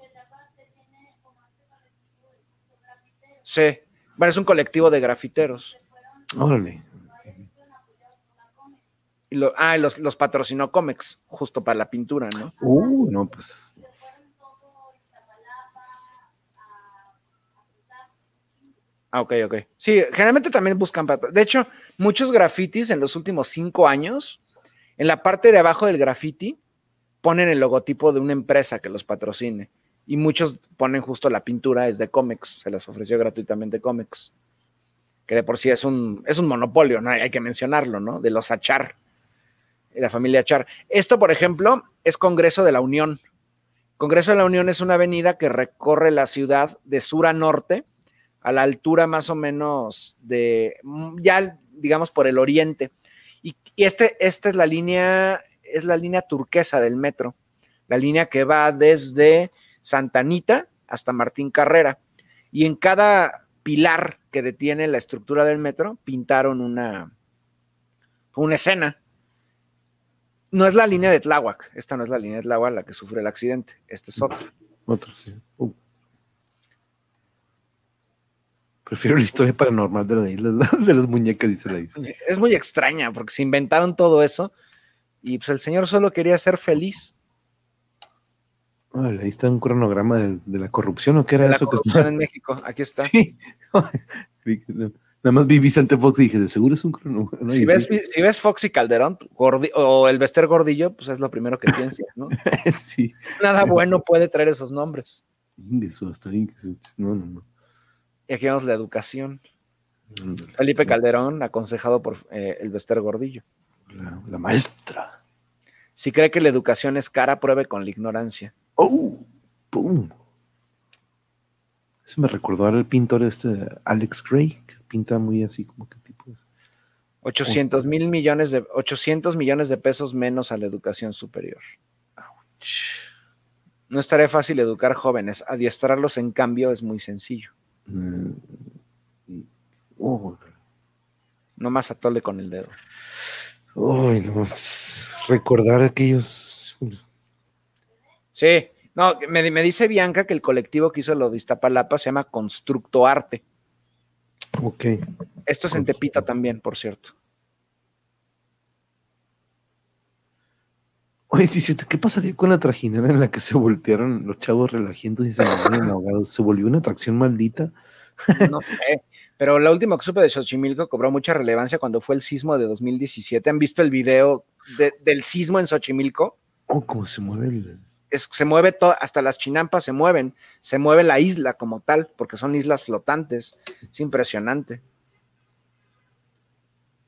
[SPEAKER 2] Sí, bueno, es un colectivo de grafiteros.
[SPEAKER 1] Órale y lo,
[SPEAKER 2] ah, los, los patrocinó Comex, justo para la pintura, ¿no?
[SPEAKER 1] Uh, no, pues.
[SPEAKER 2] Ah, ok, ok. Sí, generalmente también buscan patrocinio. De hecho, muchos grafitis en los últimos cinco años, en la parte de abajo del graffiti, ponen el logotipo de una empresa que los patrocine. Y muchos ponen justo la pintura, es de Comex, se las ofreció gratuitamente Comex, que de por sí es un, es un monopolio, ¿no? hay que mencionarlo, ¿no? De los achar la familia Achar. Esto, por ejemplo, es Congreso de la Unión. Congreso de la Unión es una avenida que recorre la ciudad de sur a norte, a la altura más o menos de, ya digamos por el oriente. Y, este, esta es la línea, es la línea turquesa del metro, la línea que va desde Santa Anita hasta Martín Carrera. Y en cada pilar que detiene la estructura del metro, pintaron una, una escena no es la línea de Tláhuac. Esta no es la línea de Tláhuac la que sufre el accidente. Este es otro.
[SPEAKER 1] Otro, sí. Uh. Prefiero la historia paranormal de la isla, de las muñecas, dice la isla.
[SPEAKER 2] Es muy extraña porque se inventaron todo eso y pues el señor solo quería ser feliz.
[SPEAKER 1] ahí está un cronograma de, la corrupción o qué era eso
[SPEAKER 2] que estaba en México. Aquí está. Sí.
[SPEAKER 1] Nada más vi Vicente Fox y dije, de seguro es un crono.
[SPEAKER 2] si, ves, si, ves, Fox y Calderón o el Bester Gordillo, pues es lo primero que piensas, ¿no? sí. Nada bueno puede traer esos nombres.
[SPEAKER 1] hasta no, no, no.
[SPEAKER 2] Y aquí vemos la educación. Felipe Calderón, aconsejado por eh, el Bester Gordillo.
[SPEAKER 1] La, la, maestra.
[SPEAKER 2] Si cree que la educación es cara, pruebe con la ignorancia.
[SPEAKER 1] ¡Oh! ¡Pum! Me recordó al pintor este Alex Gray, que pinta muy así como que tipo es.
[SPEAKER 2] 800 mil millones de 800 millones de pesos menos a la educación superior. No estaré fácil educar jóvenes, adiestrarlos en cambio es muy sencillo. Mm, oh. No más atole con el dedo.
[SPEAKER 1] recordar aquellos.
[SPEAKER 2] Sí, no, me, dice Bianca que el colectivo que hizo lo de Iztapalapa se llama Constructo Arte.
[SPEAKER 1] Ok.
[SPEAKER 2] Esto es en Tepita también, por cierto.
[SPEAKER 1] Oye, sí, ¿qué pasaría con la trajinera en la que se voltearon los chavos relajientos y se volvieron ahogados? ¿Se volvió una atracción maldita?
[SPEAKER 2] No sé, pero la última que supe de Xochimilco cobró mucha relevancia cuando fue el sismo de 2017. ¿Han visto el video del sismo en Xochimilco?
[SPEAKER 1] Oh, cómo se mueve el
[SPEAKER 2] se mueve todo, hasta las chinampas se mueven, se mueve la isla como tal, porque son islas flotantes. Es impresionante.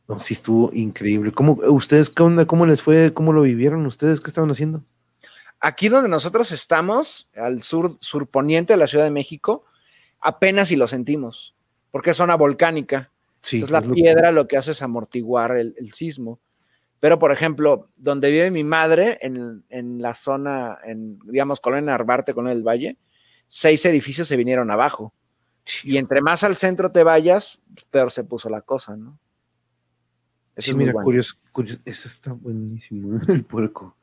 [SPEAKER 1] No, sí estuvo increíble. ¿Cómo, ustedes qué onda? ¿Cómo les fue? ¿Cómo lo vivieron? ¿Ustedes qué estaban haciendo?
[SPEAKER 2] Aquí donde nosotros estamos, al sur, surponiente de la Ciudad de México, apenas si lo sentimos, porque es zona volcánica. Sí, Entonces la piedra lo que hace es amortiguar el sismo. Pero, por ejemplo, donde vive mi madre, en, la zona, en, digamos, Colonia Narvarte, Colonia del Valle, seis edificios se vinieron abajo. Y entre más al centro te vayas, peor se puso la cosa, ¿no?
[SPEAKER 1] Eso sí, mira, curioso, curioso, eso está buenísimo, el puerco.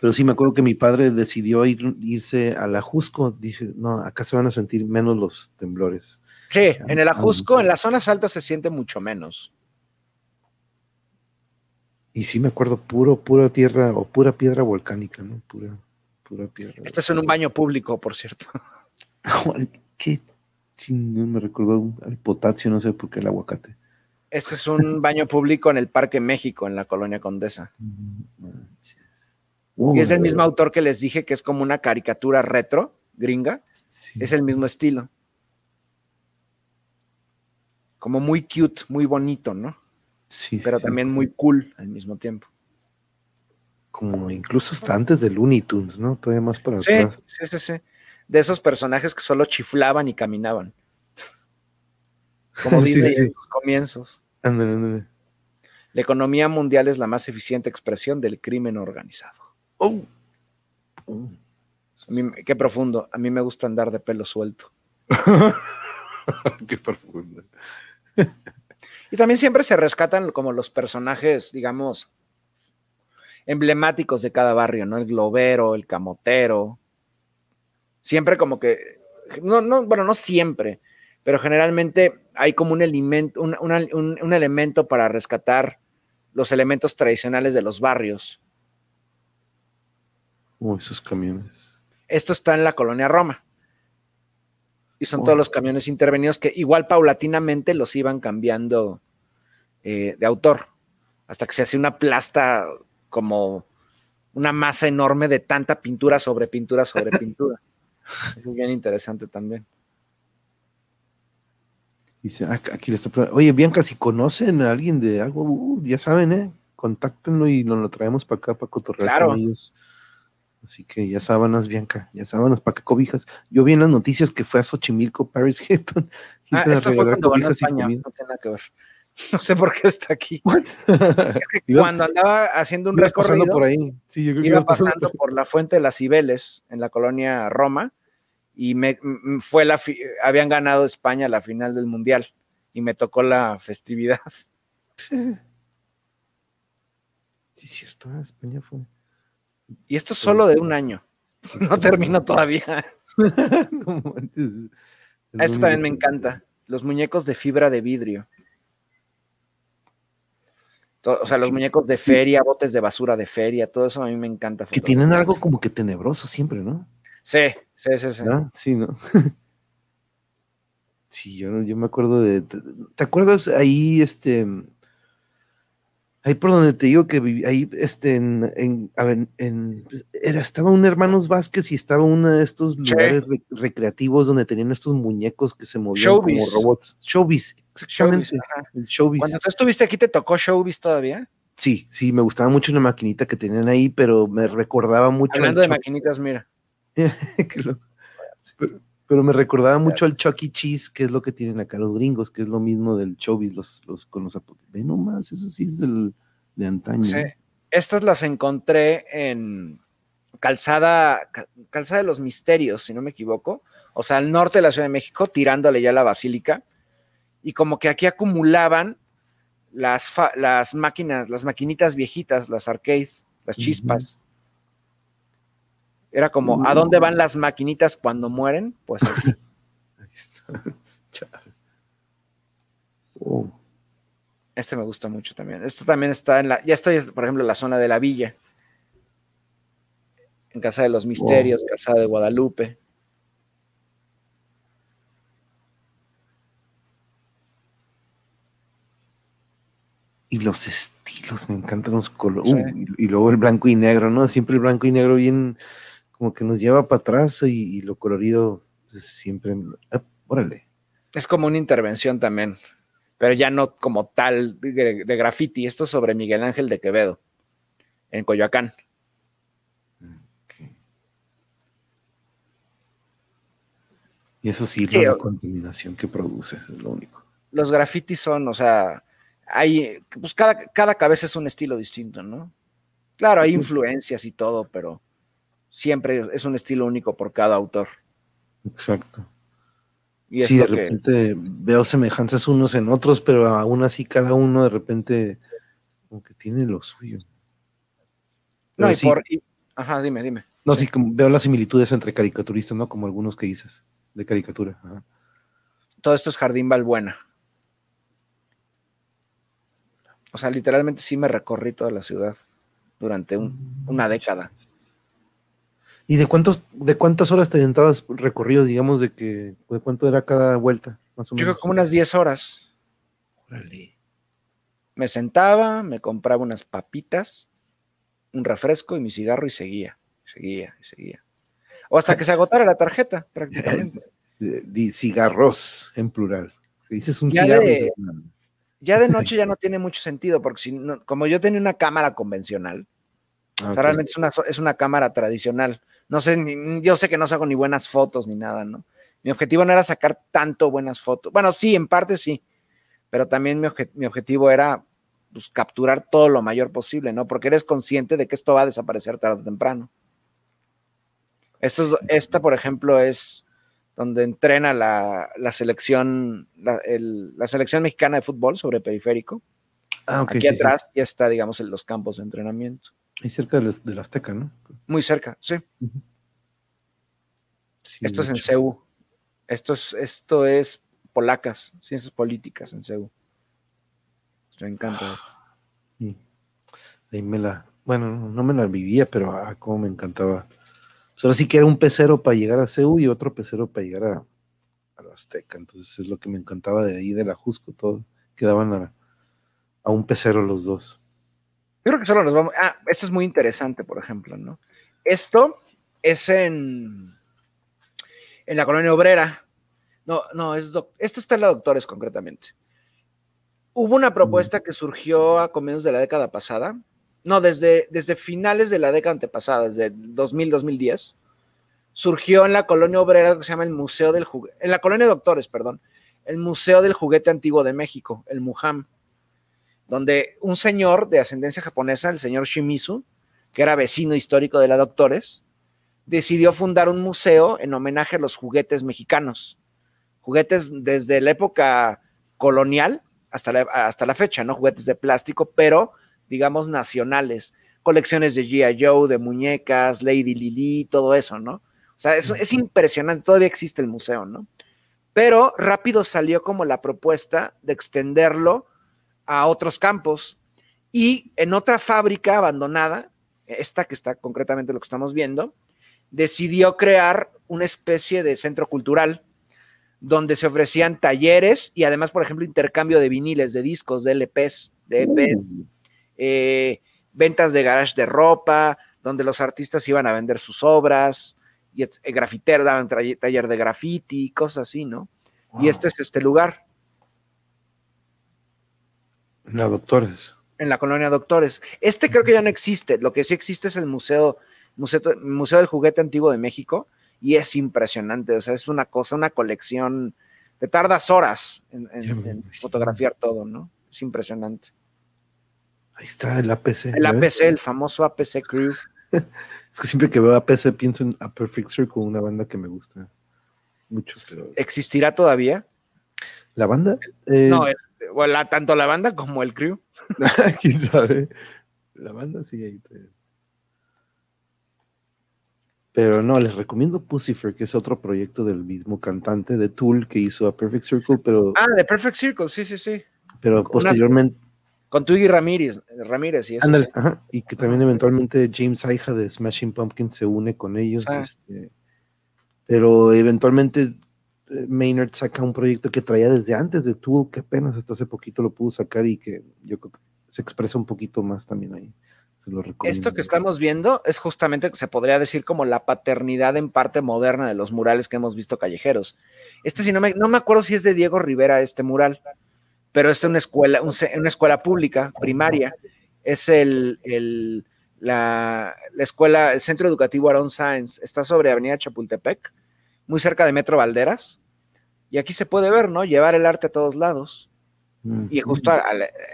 [SPEAKER 1] Pero sí, me acuerdo que mi padre decidió ir, irse al Ajusco. Dice, no, acá se van a sentir menos los temblores.
[SPEAKER 2] Sí, en el Ajusco, en las zonas altas se siente mucho menos.
[SPEAKER 1] Y sí me acuerdo, puro, pura tierra o pura piedra volcánica, ¿no? Pura, pura piedra.
[SPEAKER 2] Este es en un baño público, por cierto.
[SPEAKER 1] qué chingón, me recordó al potasio, no sé por qué el aguacate.
[SPEAKER 2] Este es un baño público en el Parque México, en la colonia Condesa. y es el mismo autor que les dije que es como una caricatura retro, gringa. Es el mismo estilo. Como muy cute, muy bonito, ¿no? Pero también muy cool al mismo tiempo.
[SPEAKER 1] Como incluso hasta antes de Looney Tunes, ¿no? Todavía más para
[SPEAKER 2] sí, Sí, sí, sí. De esos personajes que solo chiflaban y caminaban. Como dice en sus comienzos. La economía mundial es la más eficiente expresión del crimen organizado. Oh. qué profundo. A mí me gusta andar de pelo suelto.
[SPEAKER 1] qué profundo.
[SPEAKER 2] Y también siempre se rescatan como los personajes, digamos, emblemáticos de cada barrio, ¿no? El globero, el camotero. Siempre como que, no, no, bueno, no siempre, pero generalmente hay como un elemento, un, elemento para rescatar los elementos tradicionales de los barrios.
[SPEAKER 1] Oh, esos camiones.
[SPEAKER 2] Esto está en la colonia Roma. Y son todos los camiones intervenidos que igual paulatinamente los iban cambiando eh, de autor, hasta que se hace una plasta como una masa enorme de tanta pintura sobre pintura sobre pintura. Eso es bien interesante también.
[SPEAKER 1] Dice, aquí le está Oye, Bianca, si conocen a alguien de algo, uh, ya saben, ¿eh? Contáctenlo y nos lo traemos para acá para cotorrear con ellos. Así que ya sábanas, Bianca, ya sábanas, ¿para qué cobijas? Yo vi en las noticias que fue a Xochimilco, Paris Hilton.
[SPEAKER 2] Ah, esto fue cuando ganó España, no tiene nada que ver. No sé por qué está aquí. es que cuando andaba haciendo un recorrido,
[SPEAKER 1] por ahí. Sí, yo
[SPEAKER 2] creo iba pasando por la fuente de las Cibeles en la colonia Roma y me fue la habían ganado España la final del mundial y me tocó la festividad.
[SPEAKER 1] Sí, sí cierto, ah, España fue.
[SPEAKER 2] Y esto es solo de un año. No termino todavía. esto también me encanta. Los muñecos de fibra de vidrio. O sea, los muñecos de feria, botes de basura de feria, todo eso a mí me encanta.
[SPEAKER 1] Que tienen algo como que tenebroso siempre, ¿no?
[SPEAKER 2] Sí, sí, sí, sí.
[SPEAKER 1] Sí, ¿no? sí, yo, yo me acuerdo de, ¿Te acuerdas ahí, este... Ahí por donde te digo que viví, ahí, este, en, a ver, en, era, estaba un Hermanos Vázquez y estaba uno de estos lugares recreativos donde tenían estos muñecos que se movían como robots. Showbiz, exactamente.
[SPEAKER 2] Showbiz, Cuando tú estuviste aquí, ¿te tocó Showbiz todavía?
[SPEAKER 1] Sí, sí, me gustaba mucho una maquinita que tenían ahí, pero me recordaba mucho.
[SPEAKER 2] Hablando de maquinitas, mira.
[SPEAKER 1] pero, me recordaba mucho al Chucky e. Cheese, que es lo que tienen acá los gringos, que es lo mismo del Chobis, los, los con los Ve nomás, eso sí es del, de antaño. Sí.
[SPEAKER 2] Estas las encontré en Calzada, Calzada de los Misterios, si no me equivoco. O sea, al norte de la Ciudad de México, tirándole ya la basílica. Y como que aquí acumulaban las, las máquinas, las maquinitas viejitas, las arcades, las chispas. Era como, ¿a dónde van las maquinitas cuando mueren? Pues aquí. Ahí está. Oh. Este me gusta mucho también. Esto también está en la, ya estoy, por ejemplo, en la zona de la villa. En Casa de los Misterios, Casa de Guadalupe.
[SPEAKER 1] Y los estilos, me encantan los colores. y, luego el blanco y negro, ¿no? Siempre el blanco y negro bien como que nos lleva para atrás y, lo colorido pues, siempre, ah, órale.
[SPEAKER 2] Es como una intervención también, pero ya no como tal de, graffiti. Esto es sobre Miguel Ángel de Quevedo, en Coyoacán.
[SPEAKER 1] Y eso sí, la contaminación que produce, es lo único.
[SPEAKER 2] Los grafitis son, o sea, hay, pues cada, cada cabeza es un estilo distinto, ¿no? Claro, hay influencias y todo, pero siempre es un estilo único por cada autor.
[SPEAKER 1] Exacto. Y sí, de repente veo semejanzas unos en otros, pero aún así cada uno de repente como que tiene lo suyo.
[SPEAKER 2] no, y por... ajá, dime, dime.
[SPEAKER 1] No, sí, veo las similitudes entre caricaturistas, ¿no? Como algunos que dices, de caricatura.
[SPEAKER 2] Todo esto es Jardín Balbuena. O sea, literalmente sí me recorrí toda la ciudad durante una década.
[SPEAKER 1] ¿Y de cuántos, de cuántas horas te aventabas recorridos, digamos, de que, de cuánto era cada vuelta,
[SPEAKER 2] más o menos? Yo creo como unas 10 horas. Me sentaba, me compraba unas papitas, un refresco y mi cigarro y seguía, seguía, y seguía. O hasta que se agotara la tarjeta, prácticamente.
[SPEAKER 1] De, cigarros en plural. Dices un cigarro.
[SPEAKER 2] ya de noche ya no tiene mucho sentido, porque si como yo tenía una cámara convencional, ah, realmente es una, es una cámara tradicional no sé, yo sé que no saco ni buenas fotos ni nada, ¿no? Mi objetivo no era sacar tanto buenas fotos. Bueno, sí, en parte sí, pero también mi, objetivo era pues, capturar todo lo mayor posible, ¿no? Porque eres consciente de que esto va a desaparecer tarde o temprano. Esto esta, por ejemplo, es donde entrena la, selección, la, selección mexicana de fútbol sobre periférico. Ah, Aquí atrás ya está, digamos, en los campos de entrenamiento.
[SPEAKER 1] Ahí cerca de la Azteca, ¿no?
[SPEAKER 2] Muy cerca, sí. esto es en CEU. Esto es, esto es polacas, ciencias políticas en CEU. Me encanta
[SPEAKER 1] esto. Ahí me la, bueno, no me la vivía, pero ah, cómo me encantaba. Solo sí que era un pecero para llegar a CEU y otro pecero para llegar a, Azteca. Entonces es lo que me encantaba de ahí, de la Jusco, todo. Quedaban a, a un pecero los dos.
[SPEAKER 2] Yo creo que solo nos vamos. Ah, esto es muy interesante, por ejemplo, ¿no? Esto es en, en la colonia obrera. No, no, es esto está en la Doctores concretamente. Hubo una propuesta que surgió a comienzos de la década pasada, no, desde, desde finales de la década antepasada, desde 2000-2010, surgió en la colonia obrera que se llama el Museo del Juguete, en la colonia Doctores, perdón, el Museo del Juguete Antiguo de México, el MUJAM, donde un señor de ascendencia japonesa, el señor Shimizu, que era vecino histórico de la Doctores, decidió fundar un museo en homenaje a los juguetes mexicanos. Juguetes desde la época colonial hasta la, hasta la fecha, ¿no? Juguetes de plástico, pero digamos nacionales. Colecciones de G.I. Joe, de muñecas, Lady Lily, todo eso, ¿no? O sea, es, es impresionante, todavía existe el museo, ¿no? Pero rápido salió como la propuesta de extenderlo a otros campos. Y en otra fábrica abandonada, esta que está concretamente lo que estamos viendo, decidió crear una especie de centro cultural donde se ofrecían talleres y además, por ejemplo, intercambio de viniles, de discos, de LPs, de EPs, eh, ventas de garage de ropa, donde los artistas iban a vender sus obras, y el eh, grafitero daban taller de graffiti, cosas así, ¿no? Y este es este lugar.
[SPEAKER 1] En la Doctores.
[SPEAKER 2] En la colonia Doctores. Este creo que ya no existe. Lo que sí existe es el Museo Museo, Museo del Juguete Antiguo de México y es impresionante, o sea, es una cosa, una colección, te tardas horas en, fotografiar todo, ¿no? Es impresionante.
[SPEAKER 1] Ahí está el APC.
[SPEAKER 2] El APC, el famoso APC Crew.
[SPEAKER 1] es que siempre que veo APC pienso en A Perfect Circle, una banda que me gusta mucho.
[SPEAKER 2] ¿Existirá todavía?
[SPEAKER 1] ¿La banda?
[SPEAKER 2] no, eh, tanto la banda como el crew.
[SPEAKER 1] ¿Quién sabe? La banda sí, ahí pero no, les recomiendo Pucifer, que es otro proyecto del mismo cantante de Tool que hizo a Perfect Circle, pero...
[SPEAKER 2] Ah, de Perfect Circle, sí, sí, sí.
[SPEAKER 1] Pero posteriormente...
[SPEAKER 2] Con Twiggy Ramírez, Ramírez y eso.
[SPEAKER 1] Ándale, ajá, y que también eventualmente James Aija de Smashing Pumpkins se une con ellos. Ah. Este, pero eventualmente Maynard saca un proyecto que traía desde antes de Tool, que apenas hasta hace poquito lo pudo sacar y que yo creo que se expresa un poquito más también ahí.
[SPEAKER 2] Esto que estamos viendo es justamente, se podría decir, como la paternidad en parte moderna de los murales que hemos visto callejeros. Este, si no me, no me acuerdo si es de Diego Rivera este mural, pero es una escuela, una escuela pública, primaria. Es el, la, escuela, el Centro Educativo Aaron Science, está sobre Avenida Chapultepec, muy cerca de Metro Valderas. Y aquí se puede ver, ¿no? Llevar el arte a todos lados. Y justo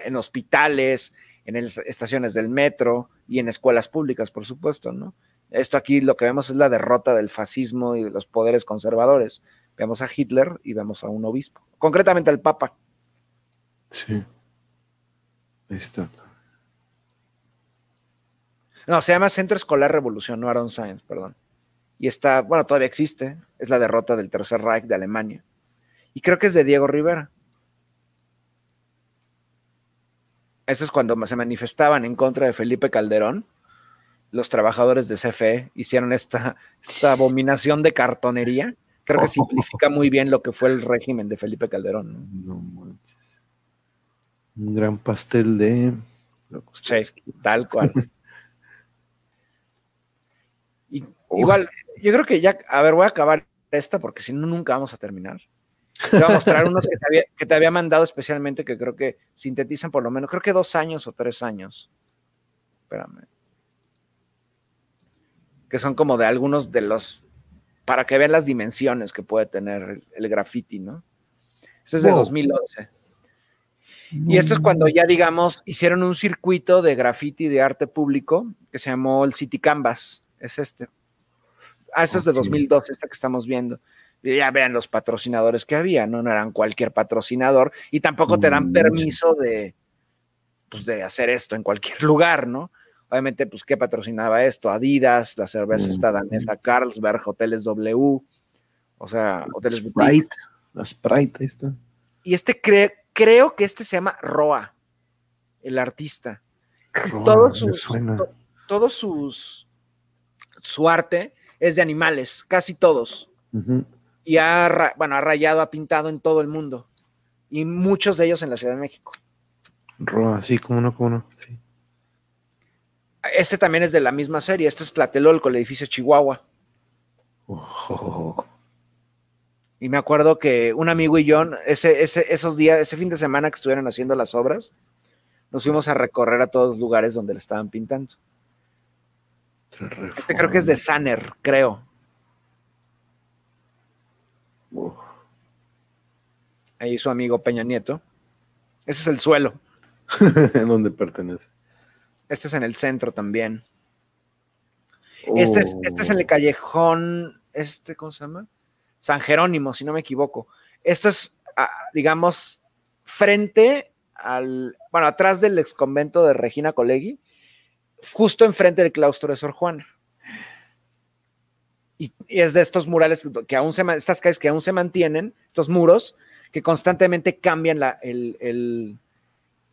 [SPEAKER 2] en hospitales, en estaciones del metro y en escuelas públicas, por supuesto, ¿no? Esto aquí lo que vemos es la derrota del fascismo y de los poderes conservadores. Vemos a Hitler y vemos a un obispo, concretamente al Papa.
[SPEAKER 1] Sí. Ahí está.
[SPEAKER 2] No, se llama Centro Escolar Revolución, no Aaron Science, perdón. Y está, bueno, todavía existe, es la derrota del Tercer Reich de Alemania. Y creo que es de Diego Rivera. eso es cuando se manifestaban en contra de Felipe Calderón, los trabajadores de CFE hicieron esta, abominación de cartonería. Creo que simplifica muy bien lo que fue el régimen de Felipe Calderón.
[SPEAKER 1] No, manches. Un gran pastel de...
[SPEAKER 2] Sí, tal cual. igual, yo creo que ya, a ver, voy a acabar esta porque si no, nunca vamos a terminar. Te voy a mostrar unos que te, había, mandado especialmente que creo que sintetizan por lo menos, creo que dos años o tres años. Espérame. Que son como de algunos de los, para que vean las dimensiones que puede tener el, graffiti, ¿no? Este es de 2011. Y esto es cuando ya, digamos, hicieron un circuito de graffiti de arte público que se llamó el City Canvas. Es este. Ah, esto es de 2012, este que estamos viendo ya vean los patrocinadores que había, ¿no? No eran cualquier patrocinador y tampoco te dan permiso de, pues, de hacer esto en cualquier lugar, ¿no? Obviamente, pues, ¿qué patrocinaba esto? Adidas, la cerveza esta danesa Carlsberg, Hoteles W, o sea, Hoteles
[SPEAKER 1] Sprite, la Sprite, ahí está.
[SPEAKER 2] Y este creo que este se llama Roa, el artista. Roa, suena. todos sus, su arte es de animales, casi todos y ha, bueno, ha rayado, ha pintado en todo el mundo. Y muchos de ellos en la Ciudad de México.
[SPEAKER 1] sí, como no, como no. Sí.
[SPEAKER 2] Este también es de la misma serie. Esto es Tlatelolco, el edificio Chihuahua. Y me acuerdo que un amigo y yo, ese, esos días, ese fin de semana que estuvieron haciendo las obras, nos fuimos a recorrer a todos los lugares donde le estaban pintando. Este creo que es de Sanner, creo. Ahí su amigo Peña Nieto. Ese es el suelo.
[SPEAKER 1] ¿Dónde pertenece?
[SPEAKER 2] Este es en el centro también. Este, es, este es en el oh. callejón, este, ¿cómo se llama? San Jerónimo, si no me equivoco. Esto es, digamos, frente al, bueno, atrás del ex convento de Regina Colegui, justo enfrente del claustro de Sor Juana. Y, es de estos murales que aún se, estas calles que aún se mantienen, estos muros, que constantemente cambian la,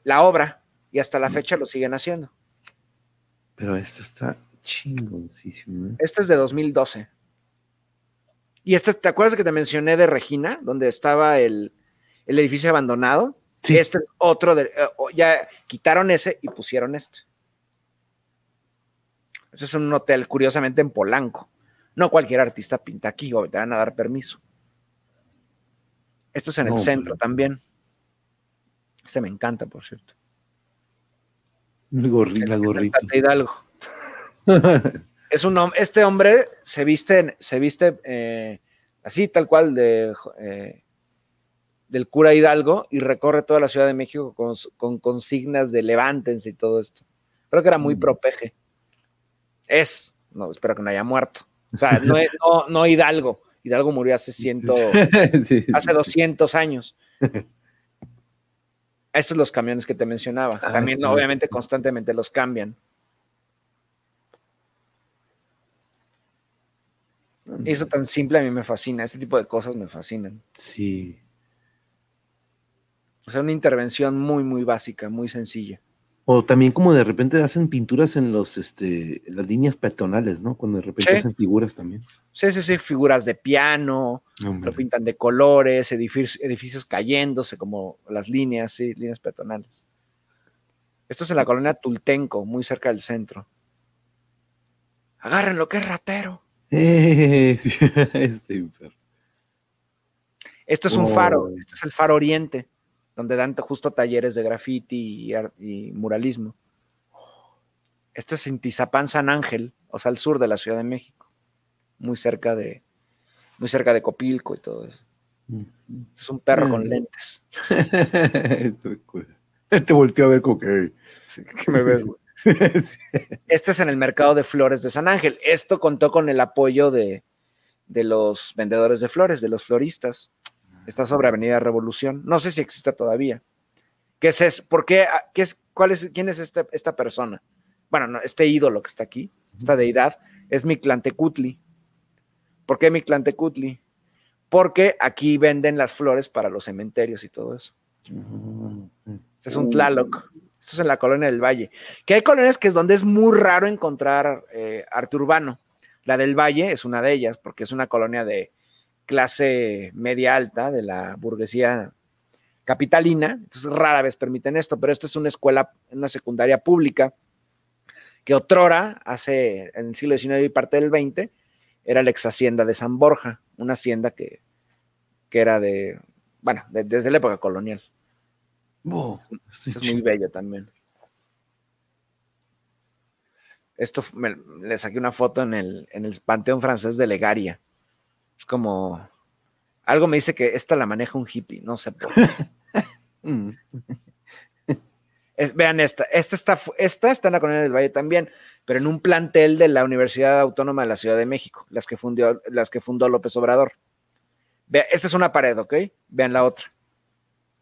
[SPEAKER 2] la obra y hasta la fecha lo siguen haciendo.
[SPEAKER 1] Pero esto está chingoncísimo. ¿eh?
[SPEAKER 2] Este es de 2012. Y este, ¿te acuerdas que te mencioné de Regina, donde estaba el, edificio abandonado? Sí. Este es otro, de, eh, ya quitaron ese y pusieron este. Ese es un hotel, curiosamente, en Polanco. No cualquier artista pinta aquí o te van a dar permiso. Esto es en el centro también. Este me encanta, por cierto.
[SPEAKER 1] La gorrita, gorrita.
[SPEAKER 2] Hidalgo. es un este hombre se viste, se viste eh, así, tal cual, de, eh, del cura Hidalgo y recorre toda la Ciudad de México con, consignas de levántense y todo esto. Creo que era muy mm. propeje. Es, no, espero que no haya muerto. O sea, no, no, Hidalgo. Hidalgo murió hace ciento, hace 200 años. Estos son los camiones que te mencionaba. Ah, También, obviamente, constantemente los cambian. Eso tan simple a mí me fascina. Este tipo de cosas me fascinan.
[SPEAKER 1] Sí.
[SPEAKER 2] O sea, una intervención muy, muy básica, muy sencilla.
[SPEAKER 1] O también como de repente hacen pinturas en los, este, las líneas peatonales, ¿no? Cuando de repente hacen figuras también.
[SPEAKER 2] Sí, sí, sí, figuras de piano, lo pintan de colores, edificios, edificios cayéndose como las líneas, sí, líneas peatonales. Esto es en la colonia Tultenco, muy cerca del centro. Agarren lo que es ratero.
[SPEAKER 1] Eh, este
[SPEAKER 2] Esto es un faro, oh. esto es el faro oriente donde dan justo talleres de graffiti y, muralismo. Esto es en Tizapán San Ángel, o sea, al sur de la Ciudad de México, muy cerca de, muy cerca de Copilco y todo eso. Es un perro con mm. lentes.
[SPEAKER 1] Te volteó a ver como que,
[SPEAKER 2] me ves, Este es en el mercado de flores de San Ángel. Esto contó con el apoyo de, de los vendedores de flores, de los floristas. Está sobre Avenida Revolución. No sé si existe todavía. ¿Qué es ¿Por qué? Ah, qué es, cuál es, ¿Quién es esta, esta persona? Bueno, no, este ídolo que está aquí, esta deidad, es Mictlantecutli. ¿Por qué Mictlantecutli? Porque aquí venden las flores para los cementerios y todo eso. Este es un Tlaloc. Esto es en la colonia del Valle. Que hay colonias que es donde es muy raro encontrar eh, arte urbano. La del Valle es una de ellas, porque es una colonia de clase media alta de la burguesía capitalina, entonces rara vez permiten esto, pero esto es una escuela, una secundaria pública que otrora, hace en el siglo XIX y parte del XX, era la ex hacienda de San Borja, una hacienda que, que era de, bueno, desde la época colonial. es muy bella también. Esto me, le saqué una foto en el, en el Panteón Francés de Legaria. Es como. Algo me dice que esta la maneja un hippie, no sé por qué. Mm. vean esta, esta está, esta está en la colonia del Valle también, pero en un plantel de la Universidad Autónoma de la Ciudad de México, las que, fundió, las que fundó López Obrador. Vea, esta es una pared, ¿ok? Vean la otra.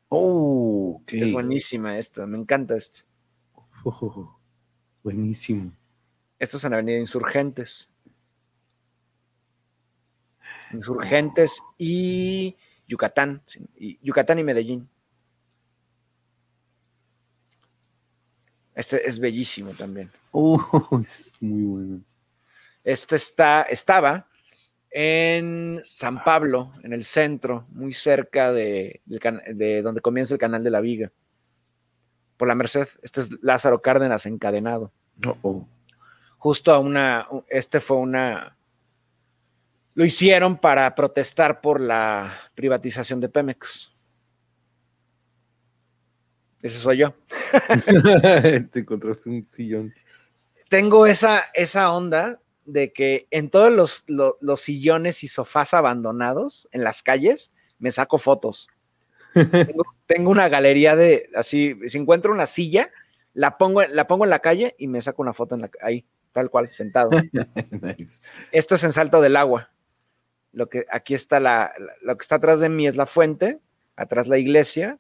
[SPEAKER 1] Oh,
[SPEAKER 2] Es buenísima esta, me encanta esta.
[SPEAKER 1] Oh, buenísimo.
[SPEAKER 2] Esto es en Avenida Insurgentes. Insurgentes y Yucatán, y Yucatán y Medellín. Este es bellísimo también.
[SPEAKER 1] Oh, es muy bueno.
[SPEAKER 2] Este está, estaba en San Pablo, en el centro, muy cerca de, donde comienza el canal de la Viga. Por la Merced. Este es Lázaro Cárdenas encadenado. Justo a una, este fue una, lo hicieron para protestar por la privatización de Pemex. Ese soy yo.
[SPEAKER 1] Te encontraste un sillón.
[SPEAKER 2] Tengo esa, esa onda de que en todos los, sillones y sofás abandonados en las calles me saco fotos. tengo, una galería de así, si encuentro una silla, la pongo, la pongo en la calle y me saco una foto en la, ahí, tal cual, sentado. Esto es en Salto del Agua. Lo que aquí está la, lo que está atrás de mí es la fuente, atrás la iglesia,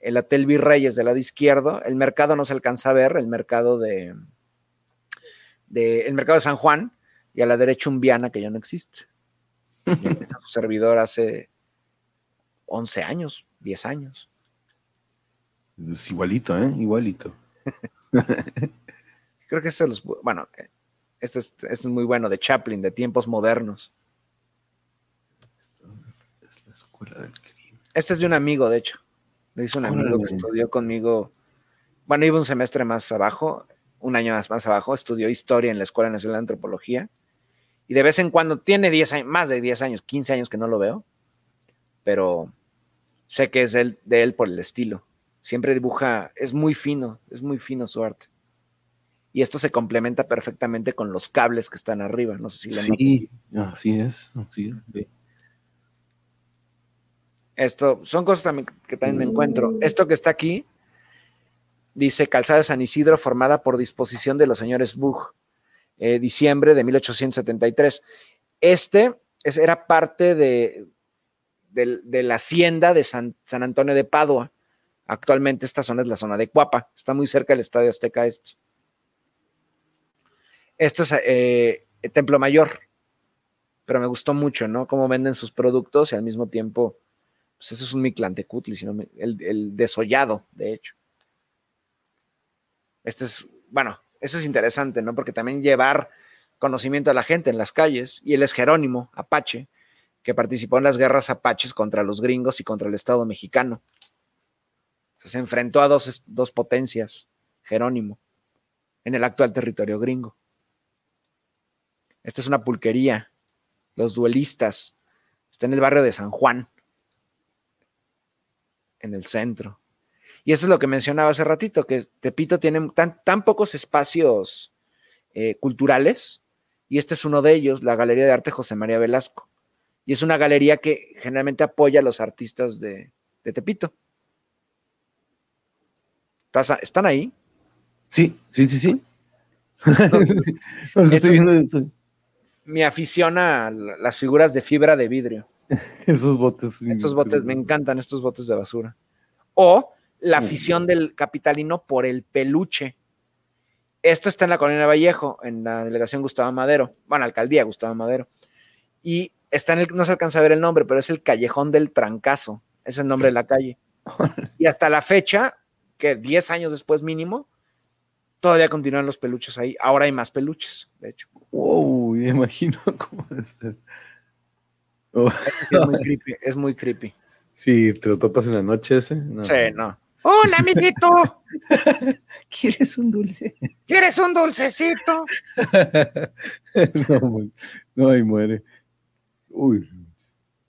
[SPEAKER 2] el Hotel Virreyes del lado izquierdo, el mercado no se alcanza a ver, el mercado de, el mercado de San Juan, y a la derecha un Viana que ya no existe. su servidor hace 11 años, 10 años.
[SPEAKER 1] Es igualito, ¿eh? Igualito.
[SPEAKER 2] Creo que este es, bueno, este es, este es muy bueno, de Chaplin, de tiempos modernos. Es la escuela del crimen. Este es de un amigo, de hecho. Lo hizo un amigo que estudió conmigo. Bueno, iba un semestre más abajo, un año más, más abajo, estudió historia en la Escuela Nacional de Antropología. Y de vez en cuando, tiene 10 años, más de 10 años, 15 años que no lo veo, pero sé que es de él, de él por el estilo. Siempre dibuja, es muy fino, es muy fino su arte. Y esto se complementa perfectamente con los cables que están arriba. No sé si
[SPEAKER 1] Sí, así es, así es.
[SPEAKER 2] Esto, son cosas también que también me encuentro. Esto que está aquí, dice Calzada de San Isidro, formada por disposición de los señores Bug, eh, diciembre de 1873. Este era parte de, de, la hacienda de San, Antonio de Padua. Actualmente esta zona es la zona de Cuapa, está muy cerca del Estadio Azteca esto. Esto es eh, Templo Mayor, pero me gustó mucho, ¿no? Cómo venden sus productos y al mismo tiempo, pues es un Mictlantecutli, sino el, el desollado, de hecho. Este es, bueno, eso es interesante, ¿no? Porque también llevar conocimiento a la gente en las calles, y él es Jerónimo, Apache, que participó en las guerras apaches contra los gringos y contra el Estado mexicano. se enfrentó a dos, dos potencias, Jerónimo, en el actual territorio gringo. Esta es una pulquería, los duelistas, está en el barrio de San Juan, en el centro. Y eso es lo que mencionaba hace ratito, que Tepito tiene tan, tan pocos espacios eh, culturales, y este es uno de ellos, la Galería de Arte José María Velasco. Y es una galería que generalmente apoya a los artistas de, Tepito. ¿Están ahí?
[SPEAKER 1] Sí, sí, sí, sí.
[SPEAKER 2] estoy viendo Mi afición a las figuras de fibra de vidrio.
[SPEAKER 1] Esos botes.
[SPEAKER 2] Estos botes, me encantan estos botes de basura. O la afición del capitalino por el peluche. Esto está en la colonia Vallejo, en la delegación Gustavo Madero, bueno, alcaldía Gustavo Madero. Y está en el, no se alcanza a ver el nombre, pero es el Callejón del Trancazo, es el nombre de la calle. Y hasta la fecha, que 10 años después mínimo, todavía continúan los peluches ahí. Ahora hay más peluches, de hecho.
[SPEAKER 1] Wow, me imagino cómo es.
[SPEAKER 2] Es muy creepy, es muy creepy.
[SPEAKER 1] Sí, te lo topas en la noche ese.
[SPEAKER 2] Sí, no. Hola, amiguito.
[SPEAKER 1] ¿Quieres un dulce?
[SPEAKER 2] ¿Quieres un dulcecito?
[SPEAKER 1] no, no, ahí muere. Uy.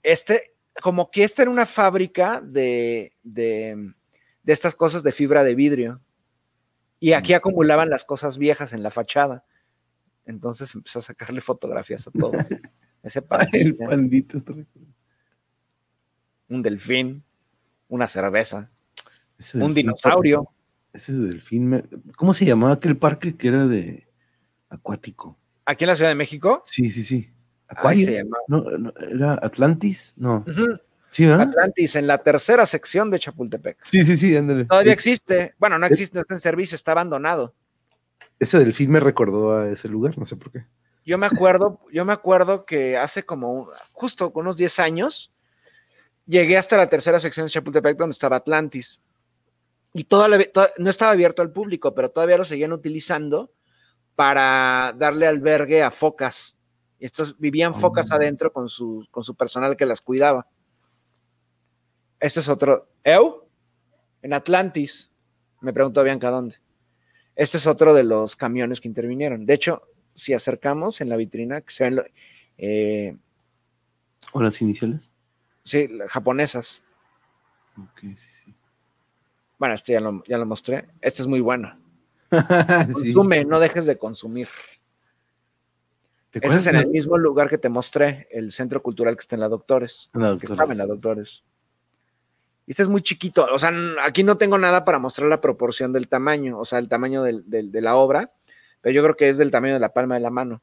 [SPEAKER 2] Este, como que esta era una fábrica de, de, de estas cosas de fibra de vidrio. Y aquí acumulaban las cosas viejas en la fachada. Entonces empezó a sacarle fotografías a todos. Ese pandito.
[SPEAKER 1] El pandito
[SPEAKER 2] Un delfín, una cerveza un dinosaurio.
[SPEAKER 1] Ese delfín, ¿cómo se llamaba aquel parque que era de acuático?
[SPEAKER 2] ¿Aquí en la Ciudad de México?
[SPEAKER 1] Sí, sí, sí. ¿Acuario? No, ¿Era Atlantis? No.
[SPEAKER 2] Sí, Atlantis, en la tercera sección de Chapultepec.
[SPEAKER 1] Sí, sí, sí, ándale.
[SPEAKER 2] Todavía existe. Bueno, no existe, no está en servicio, está abandonado.
[SPEAKER 1] Ese delfín me recordó a ese lugar, no sé por qué.
[SPEAKER 2] Yo me acuerdo, yo me acuerdo que hace como justo unos 10 años llegué hasta la tercera sección de Chapultepec donde estaba Atlantis y no estaba abierto al público, pero todavía lo seguían utilizando para darle albergue a focas Y estos vivían focas
[SPEAKER 1] Oh.
[SPEAKER 2] adentro con su, con su personal que las cuidaba. Este es otro. ¿Eu? En Atlantis. Me preguntó Bianca dónde. Este es otro de los camiones que intervinieron. De hecho, si acercamos en la vitrina, que se ven lo- eh,
[SPEAKER 1] ¿O las iniciales?
[SPEAKER 2] sí, japonesas.
[SPEAKER 1] Ok, sí, sí.
[SPEAKER 2] Bueno, este ya lo, ya lo mostré. Este es muy bueno.
[SPEAKER 1] Sí.
[SPEAKER 2] Consume, no dejes de consumir.
[SPEAKER 1] ¿Te
[SPEAKER 2] Ese es en el mismo lugar que te mostré, el centro cultural que está en la Doctores.
[SPEAKER 1] en la
[SPEAKER 2] que estaba en la Doctores. Y este es muy chiquito. O sea, aquí no tengo nada para mostrar la proporción del tamaño, o sea, el tamaño del- del- de la obra, pero yo creo que es del tamaño de la palma de la mano.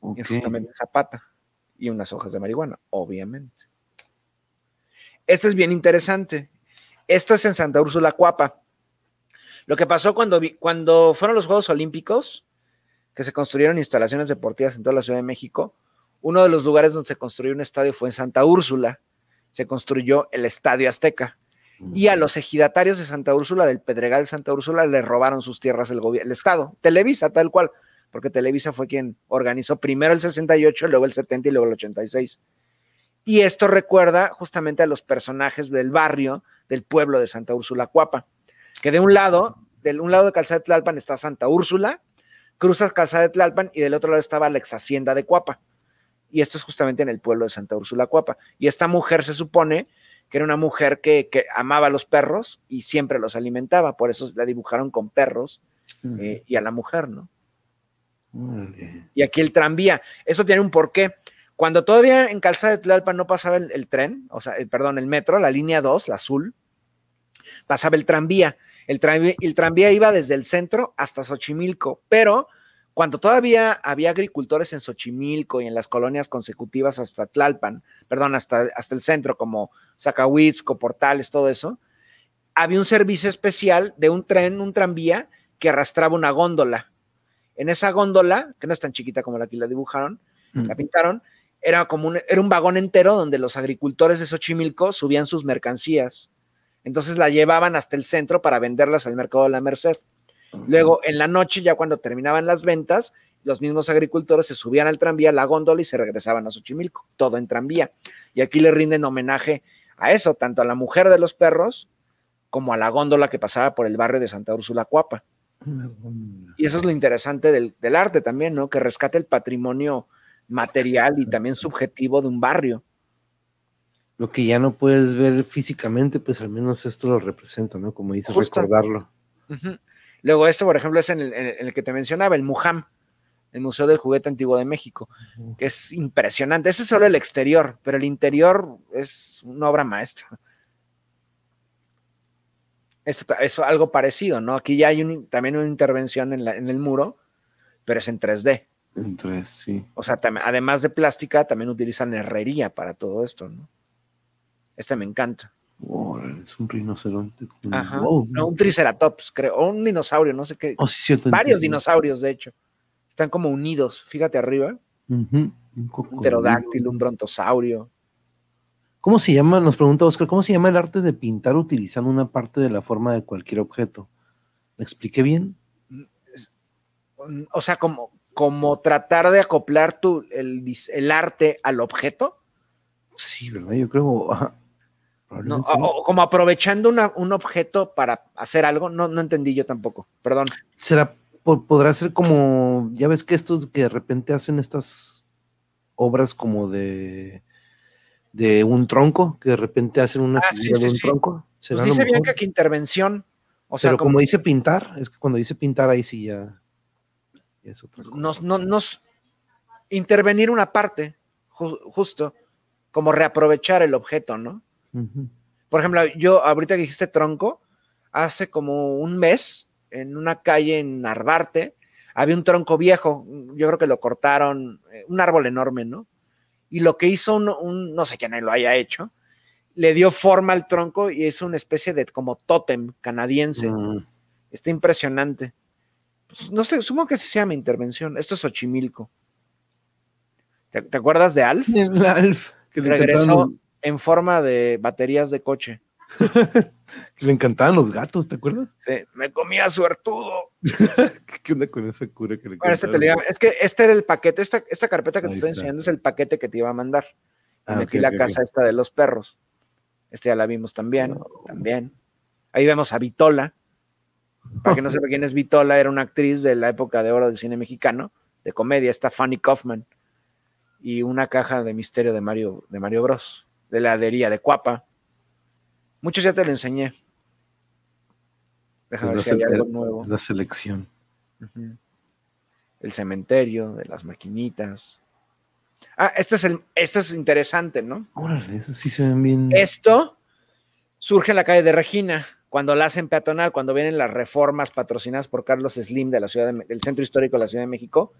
[SPEAKER 1] Ok.
[SPEAKER 2] Y es justamente zapata y unas hojas de marihuana, obviamente. Este es bien interesante. Esto es en Santa Úrsula Cuapa. Lo que pasó cuando, vi- cuando fueron los Juegos Olímpicos, que se construyeron instalaciones deportivas en toda la Ciudad de México, uno de los lugares donde se construyó un estadio fue en Santa Úrsula. Se construyó el Estadio Azteca. Y a los ejidatarios de Santa Úrsula, del Pedregal de Santa Úrsula, le robaron sus tierras el, el Estado, Televisa, tal cual, porque Televisa fue quien organizó primero el 68, luego el 70 y luego el 86. Y esto recuerda justamente a los personajes del barrio, del pueblo de Santa Úrsula Cuapa, que de un lado, del un lado de Calzada de Tlalpan está Santa Úrsula, cruzas Calzada de Tlalpan y del otro lado estaba la ex hacienda de Cuapa. Y esto es justamente en el pueblo de Santa Úrsula Cuapa. Y esta mujer se supone que era una mujer que, que amaba a los perros y siempre los alimentaba, por eso la dibujaron con perros eh, y a la mujer, ¿no? Y aquí el tranvía, eso tiene un porqué. Cuando todavía en Calzada de Tlalpan no pasaba el, el tren, o sea, el, perdón, el metro, la línea 2, la azul, pasaba el tranvía. El tranvía, el tranvía iba desde el centro hasta Xochimilco, pero cuando todavía había agricultores en Xochimilco y en las colonias consecutivas hasta Tlalpan, perdón, hasta, hasta el centro, como Zacahuitzco, Portales, todo eso, había un servicio especial de un tren, un tranvía, que arrastraba una góndola. En esa góndola, que no es tan chiquita como la que la dibujaron,
[SPEAKER 1] Mm.
[SPEAKER 2] la pintaron, era como un, era un vagón entero donde los agricultores de Xochimilco subían sus mercancías. Entonces la llevaban hasta el centro para venderlas al mercado de la Merced. Luego, en la noche, ya cuando terminaban las ventas, los mismos agricultores se subían al tranvía, a la góndola y se regresaban a Xochimilco, todo en tranvía. Y aquí le rinden homenaje a eso, tanto a la mujer de los perros como a la góndola que pasaba por el barrio de Santa Úrsula Cuapa. Y eso es lo interesante del, del arte también, ¿no? Que rescate el patrimonio material y también subjetivo de un barrio.
[SPEAKER 1] Lo que ya no puedes ver físicamente, pues al menos esto lo representa, ¿no? Como dices,
[SPEAKER 2] Justo.
[SPEAKER 1] recordarlo.
[SPEAKER 2] Luego, esto, por ejemplo, es en el, en en que te mencionaba, el MUJAM, el Museo del Juguete Antiguo de México, que es impresionante. Ese es solo el exterior, pero el interior es una obra maestra. Esto es algo parecido, ¿no? Aquí ya hay un- también una intervención en, la- en el muro, pero es en 3D.
[SPEAKER 1] Entre, sí.
[SPEAKER 2] O sea, tam- además de plástica, también utilizan herrería para todo esto, ¿no? Este me encanta.
[SPEAKER 1] Es un rinoceronte. con-
[SPEAKER 2] Ajá.
[SPEAKER 1] Wow.
[SPEAKER 2] No, un triceratops, creo, o un dinosaurio, no sé qué.
[SPEAKER 1] Oh, sí.
[SPEAKER 2] Varios dinosaurios, de hecho. Están como unidos. Fíjate arriba.
[SPEAKER 1] Un
[SPEAKER 2] Un pterodáctilo, un brontosaurio.
[SPEAKER 1] ¿Cómo se llama? Nos pregunta Oscar, ¿cómo se llama el arte de pintar utilizando una parte de la forma de cualquier objeto? ¿Me expliqué bien?
[SPEAKER 2] O sea, como, como tratar de acoplar tu, el, el arte al objeto.
[SPEAKER 1] Sí, ¿verdad? Yo creo. ajá.
[SPEAKER 2] Como aprovechando una- un objeto para hacer algo. No, no entendí yo tampoco. Perdón.
[SPEAKER 1] será po- podrá ser como ya ves que estos que de repente hacen estas obras como de de un tronco que de repente hacen una
[SPEAKER 2] Ah,
[SPEAKER 1] figura
[SPEAKER 2] sí,
[SPEAKER 1] de un
[SPEAKER 2] sí.
[SPEAKER 1] tronco será
[SPEAKER 2] Pues dice? Bianca que intervención. O sea,
[SPEAKER 1] pero como,
[SPEAKER 2] como,
[SPEAKER 1] dice pintar es que cuando dice pintar ahí sí ya, ya es otra cosa.
[SPEAKER 2] nos, no- nos intervenir una parte, ju- justo, como reaprovechar el objeto, ¿no? Por ejemplo, yo ahorita que dijiste tronco, hace como un mes, en una calle en Narvarte, había un tronco viejo, yo creo que lo cortaron, eh, un árbol enorme, ¿no? Y lo que hizo un, un- no sé quién lo haya hecho, le dio forma al tronco y es una especie de como tótem canadiense.
[SPEAKER 1] Mm,
[SPEAKER 2] Está impresionante. Pues, no sé, supongo que así se llama intervención. Esto es Xochimilco. ¿Te, te acuerdas de Alf?
[SPEAKER 1] el Alf que
[SPEAKER 2] Regresó en forma de baterías de coche.
[SPEAKER 1] le encantaban los gatos, ¿te acuerdas?
[SPEAKER 2] Sí, me comía suertudo.
[SPEAKER 1] ¿Qué onda con esa cura que le
[SPEAKER 2] bueno, este Es que este era el paquete, esta, esta carpeta que te estoy enseñando es el paquete que te iba a mandar. Ah, metí la casa esta de los perros. Este ya la vimos también, también. Ahí vemos a Vitola. Para que no sepa quién es Vitola, era una actriz de la época de oro del cine mexicano, de comedia, está Fanny Kaufman. Y una caja de misterio de Mario, de Mario Bros. De la heladería de Cuapa. Muchos ya te lo enseñé.
[SPEAKER 1] Déjame ver si hay algo nuevo. La selección.
[SPEAKER 2] El cementerio, de las maquinitas. Ah, este es el, esto es interesante, ¿no?
[SPEAKER 1] Órale, eso sí se ven bien.
[SPEAKER 2] Esto surge en la calle de Regina, cuando la hacen peatonal, cuando vienen las reformas patrocinadas por Carlos Slim de la ciudad del Centro Histórico de la Ciudad de México.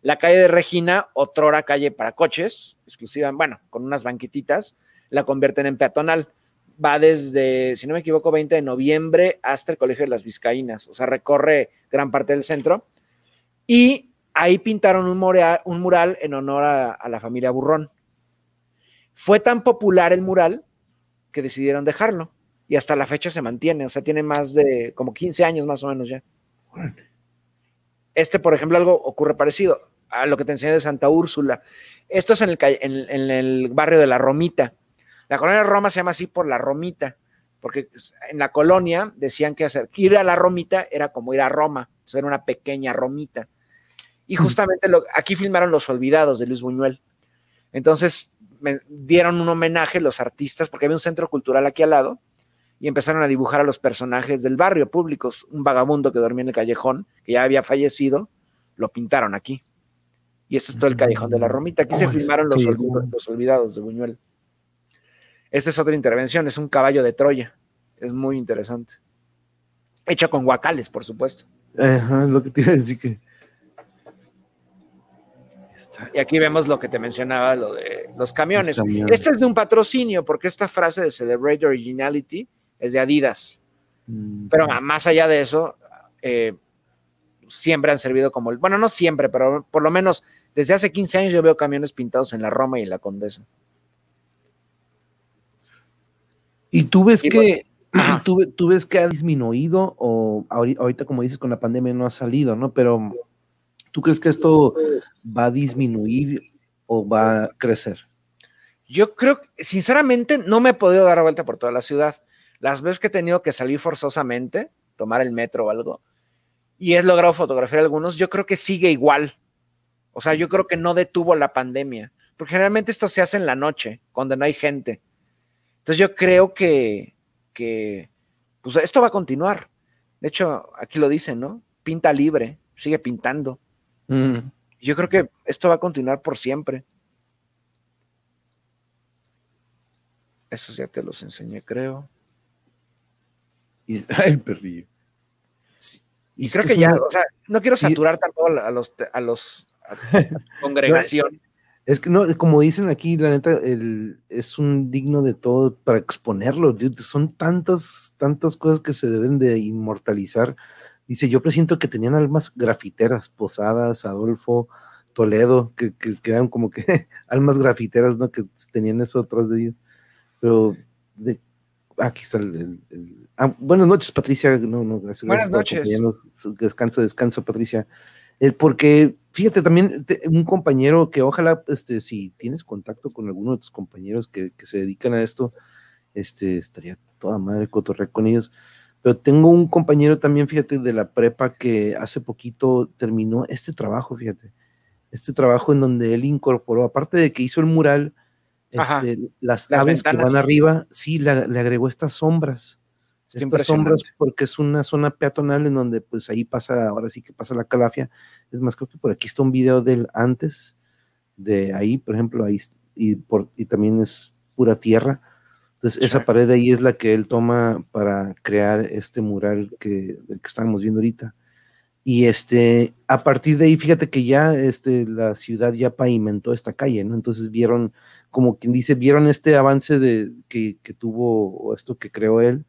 [SPEAKER 2] La calle de Regina, otrora calle para coches, exclusiva, bueno, con unas banquetitas, la convierten en peatonal. Va desde, si no me equivoco, 20 de noviembre hasta el Colegio de las Vizcaínas, o sea, recorre gran parte del centro. Y ahí pintaron un, un mural en honor a, la familia Burrón. Fue tan popular el mural que decidieron dejarlo y hasta la fecha se mantiene, o sea, tiene más de como 15 años más o menos ya. Este, por ejemplo, algo ocurre parecido a lo que te enseñé de Santa Úrsula. Esto es en el, en el barrio de la Romita. La colonia de Roma se llama así por la Romita, porque en la colonia decían que hacer, ir a la Romita era como ir a Roma, era una pequeña Romita. Y justamente aquí filmaron Los Olvidados de Luis Buñuel. Entonces me dieron un homenaje los artistas, porque había un centro cultural aquí al lado, y empezaron a dibujar a los personajes del barrio públicos. Un vagabundo que dormía en el callejón, que ya había fallecido, lo pintaron aquí. Y este es todo el callejón de la Romita. Aquí se filmaron los, los, Olvidados de Buñuel. Esta es otra intervención, es un caballo de Troya. Es muy interesante. Hecho con guacales, por supuesto.
[SPEAKER 1] Ajá, lo que te iba a decir que
[SPEAKER 2] y aquí vemos lo que te mencionaba, lo de los camiones. Este es de un patrocinio, porque esta frase de Celebrate Originality es de Adidas. Mm. Pero más allá de eso, eh, siempre han servido como, bueno, no siempre, pero por lo menos desde hace 15 años yo veo camiones pintados en la Roma y en la Condesa.
[SPEAKER 1] ¿Y tú ves que tú, ves que ha disminuido o ahorita como dices con la pandemia no ha salido, ¿no? Pero ¿Tú crees que esto va a disminuir o va a crecer?
[SPEAKER 2] Yo creo, sinceramente, no me he podido dar vuelta por toda la ciudad. Las veces que he tenido que salir forzosamente, tomar el metro o algo, y he logrado fotografiar algunos, yo creo que sigue igual. O sea, yo creo que no detuvo la pandemia, porque generalmente esto se hace en la noche, cuando no hay gente. Entonces yo creo que, que pues esto va a continuar. De hecho, aquí lo dicen, ¿no? Pinta libre, sigue pintando. Mm. Yo creo que esto va a continuar por siempre. Esos ya te los enseñé, creo.
[SPEAKER 1] Y, el perrillo.
[SPEAKER 2] y creo que, ya, o sea, no quiero saturar tanto a los, a los congregación.
[SPEAKER 1] Es que no, como dicen aquí, la neta, el, es un digno de todo para exponerlo. Son tantas, tantas cosas que se deben de inmortalizar Dice, yo presiento que tenían almas grafiteras, Posadas, Adolfo, Toledo, que, que, eran como que almas grafiteras, ¿no? Que tenían eso atrás de ellos. Pero de, aquí está el... Ah, buenas noches, Patricia. No, no,
[SPEAKER 2] gracias. Buenas noches.
[SPEAKER 1] Descansa, descansa, Patricia. es porque, fíjate, también un compañero que ojalá, este, si tienes contacto con alguno de tus compañeros que, que se dedican a esto, este, estaría toda madre cotorrear con ellos pero tengo un compañero también, fíjate, de la prepa que hace poquito terminó este trabajo, fíjate. Este trabajo en donde él incorporó, aparte de que hizo el mural, este, las, aves que van arriba, sí, le, agregó estas sombras. Estas sombras porque es una zona peatonal en donde pues ahí pasa, ahora sí que pasa la calafia. Es más, creo que por aquí está un video del antes, de ahí, por ejemplo, ahí, y, por, y también es pura tierra entonces, esa pared ahí es la que él toma para crear este mural que, que estamos viendo ahorita. Y este, a partir de ahí, fíjate que ya este, la ciudad ya pavimentó esta calle, ¿no? Entonces vieron, como quien dice, vieron este avance de, que, que tuvo, o esto que creó él,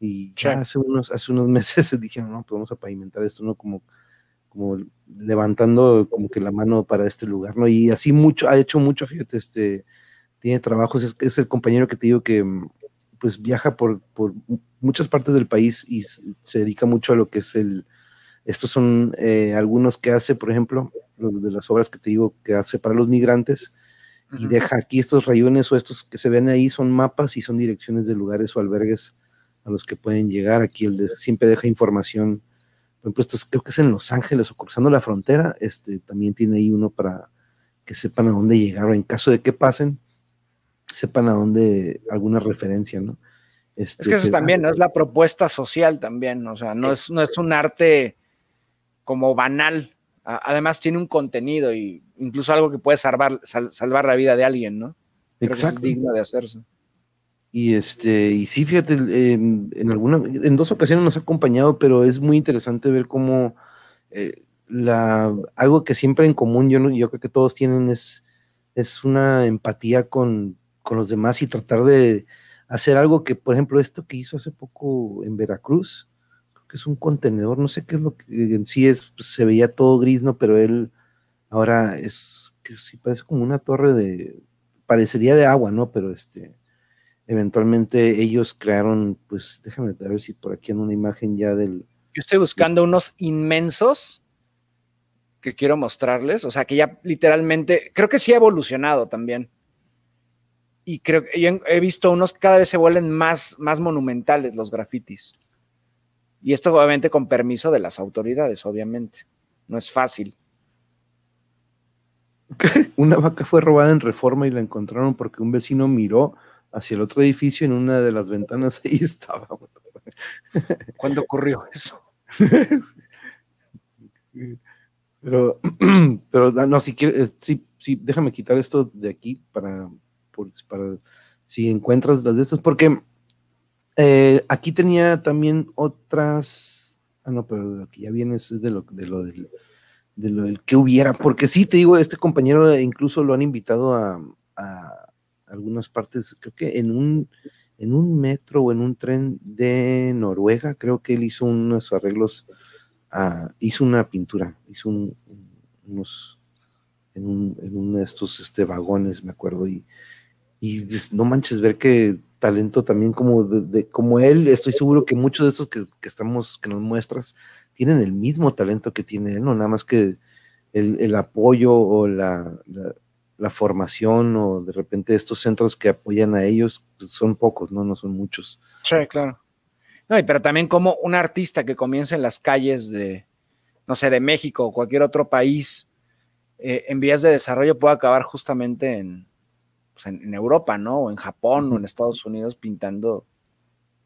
[SPEAKER 1] y ya hace unos, hace unos meses se dijeron, no, pues vamos a pavimentar esto, ¿no? Como, como levantando como que la mano para este lugar, ¿no? Y así mucho, ha hecho mucho, fíjate, este, tiene trabajos, es, es, el compañero que te digo que, pues viaja por, por muchas partes del país y se dedica mucho a lo que es el, estos son eh, algunos que hace, por ejemplo, de las obras que te digo que hace para los migrantes, y deja aquí estos rayones o estos que se ven ahí son mapas y son direcciones de lugares o albergues a los que pueden llegar. Aquí el de, siempre deja información. Por ejemplo, estos creo que es en Los Ángeles o cruzando la frontera. Este también tiene ahí uno para que sepan a dónde llegar o en caso de que pasen, sepan a dónde alguna referencia, ¿no?
[SPEAKER 2] Este, es que eso también, ¿no? Es la propuesta social también, o sea, no, es, no es un arte como banal. Además tiene un contenido y incluso algo que puede salvar, salvar la vida de alguien, ¿no?
[SPEAKER 1] Exacto.
[SPEAKER 2] es digno de hacerse.
[SPEAKER 1] Y este, y sí, fíjate, en, alguna, en dos ocasiones nos ha acompañado, pero es muy interesante ver cómo eh, la, algo que siempre en común yo, yo creo que todos tienen es, es una empatía con, con los demás y tratar de hacer algo que, por ejemplo, esto que hizo hace poco en Veracruz, que es un contenedor, no sé qué es lo que en sí es, pues, se veía todo gris, ¿no? Pero él ahora es, que sí parece como una torre de, parecería de agua, ¿no? Pero este, eventualmente ellos crearon, pues déjame ver si por aquí en una imagen ya del...
[SPEAKER 2] Yo estoy buscando unos inmensos que quiero mostrarles, o sea, que ya literalmente, creo que sí ha evolucionado también. Y creo que he visto unos cada vez se vuelven más, más monumentales los grafitis. Y esto obviamente con permiso de las autoridades, obviamente. No es fácil.
[SPEAKER 1] Una vaca fue robada en reforma y la encontraron porque un vecino miró hacia el otro edificio en una de las ventanas ahí estaba.
[SPEAKER 2] ¿Cuándo ocurrió eso?
[SPEAKER 1] pero, pero no, si quieres, sí, sí, déjame quitar esto de aquí para, para si encuentras las de estas, porque eh, aquí tenía también otras. Ah, no, pero de lo que ya viene es de lo, de lo del, de lo del que hubiera, porque sí, te digo, este compañero incluso lo han invitado a, algunas partes, creo que en un, en un metro o en un tren de Noruega, creo que él hizo unos arreglos, hizo una pintura, hizo unos, en, un, en uno de estos este, vagones, me acuerdo, y, no manches ver que talento también como de, como él, estoy seguro que muchos de estos que, estamos, que nos muestras, tienen el mismo talento que tiene él, no nada más que el, apoyo o la, formación o de repente estos centros que apoyan a ellos pues, son pocos, ¿no? No son muchos.
[SPEAKER 2] Sí, claro. No, pero también como un artista que comienza en las calles de, no sé, de México o cualquier otro país, eh, en vías de desarrollo puede acabar justamente en, pues, en, Europa, ¿no? O en Japón o en Estados Unidos pintando,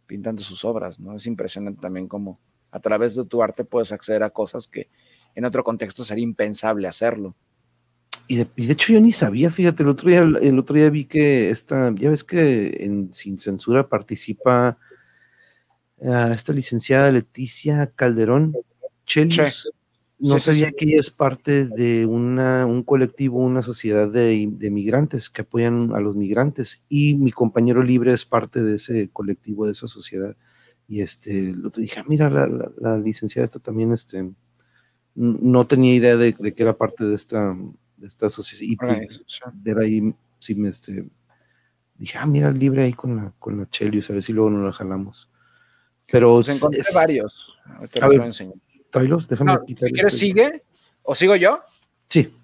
[SPEAKER 2] pintando sus obras, ¿no? Es impresionante también cómo a través de tu arte puedes acceder a cosas que en otro contexto sería impensable hacerlo.
[SPEAKER 1] Y de, hecho yo ni sabía, fíjate, el otro día, el otro día vi que esta, ya ves que en Sin Censura participa ah, esta licenciada Leticia Calderón Chelius, no sabía que ella es parte de una, un colectivo, una sociedad de, migrantes que apoyan a los migrantes y mi compañero libre es parte de ese colectivo, de esa sociedad. Y este, lo dije, ah, mira, la, licenciada esta también, este, no tenía idea de, que era parte de esta, de esta sociedad. Y pues, ver ahí, sí me, este, dije, ah, mira, libre ahí con la, con la Chelius, a ver si luego nos la jalamos. Pero
[SPEAKER 2] pues encontré varios. Te a enseñar
[SPEAKER 1] déjame
[SPEAKER 2] quitar. Si quieres, este. sigue. ¿O sigo yo?
[SPEAKER 1] Sí.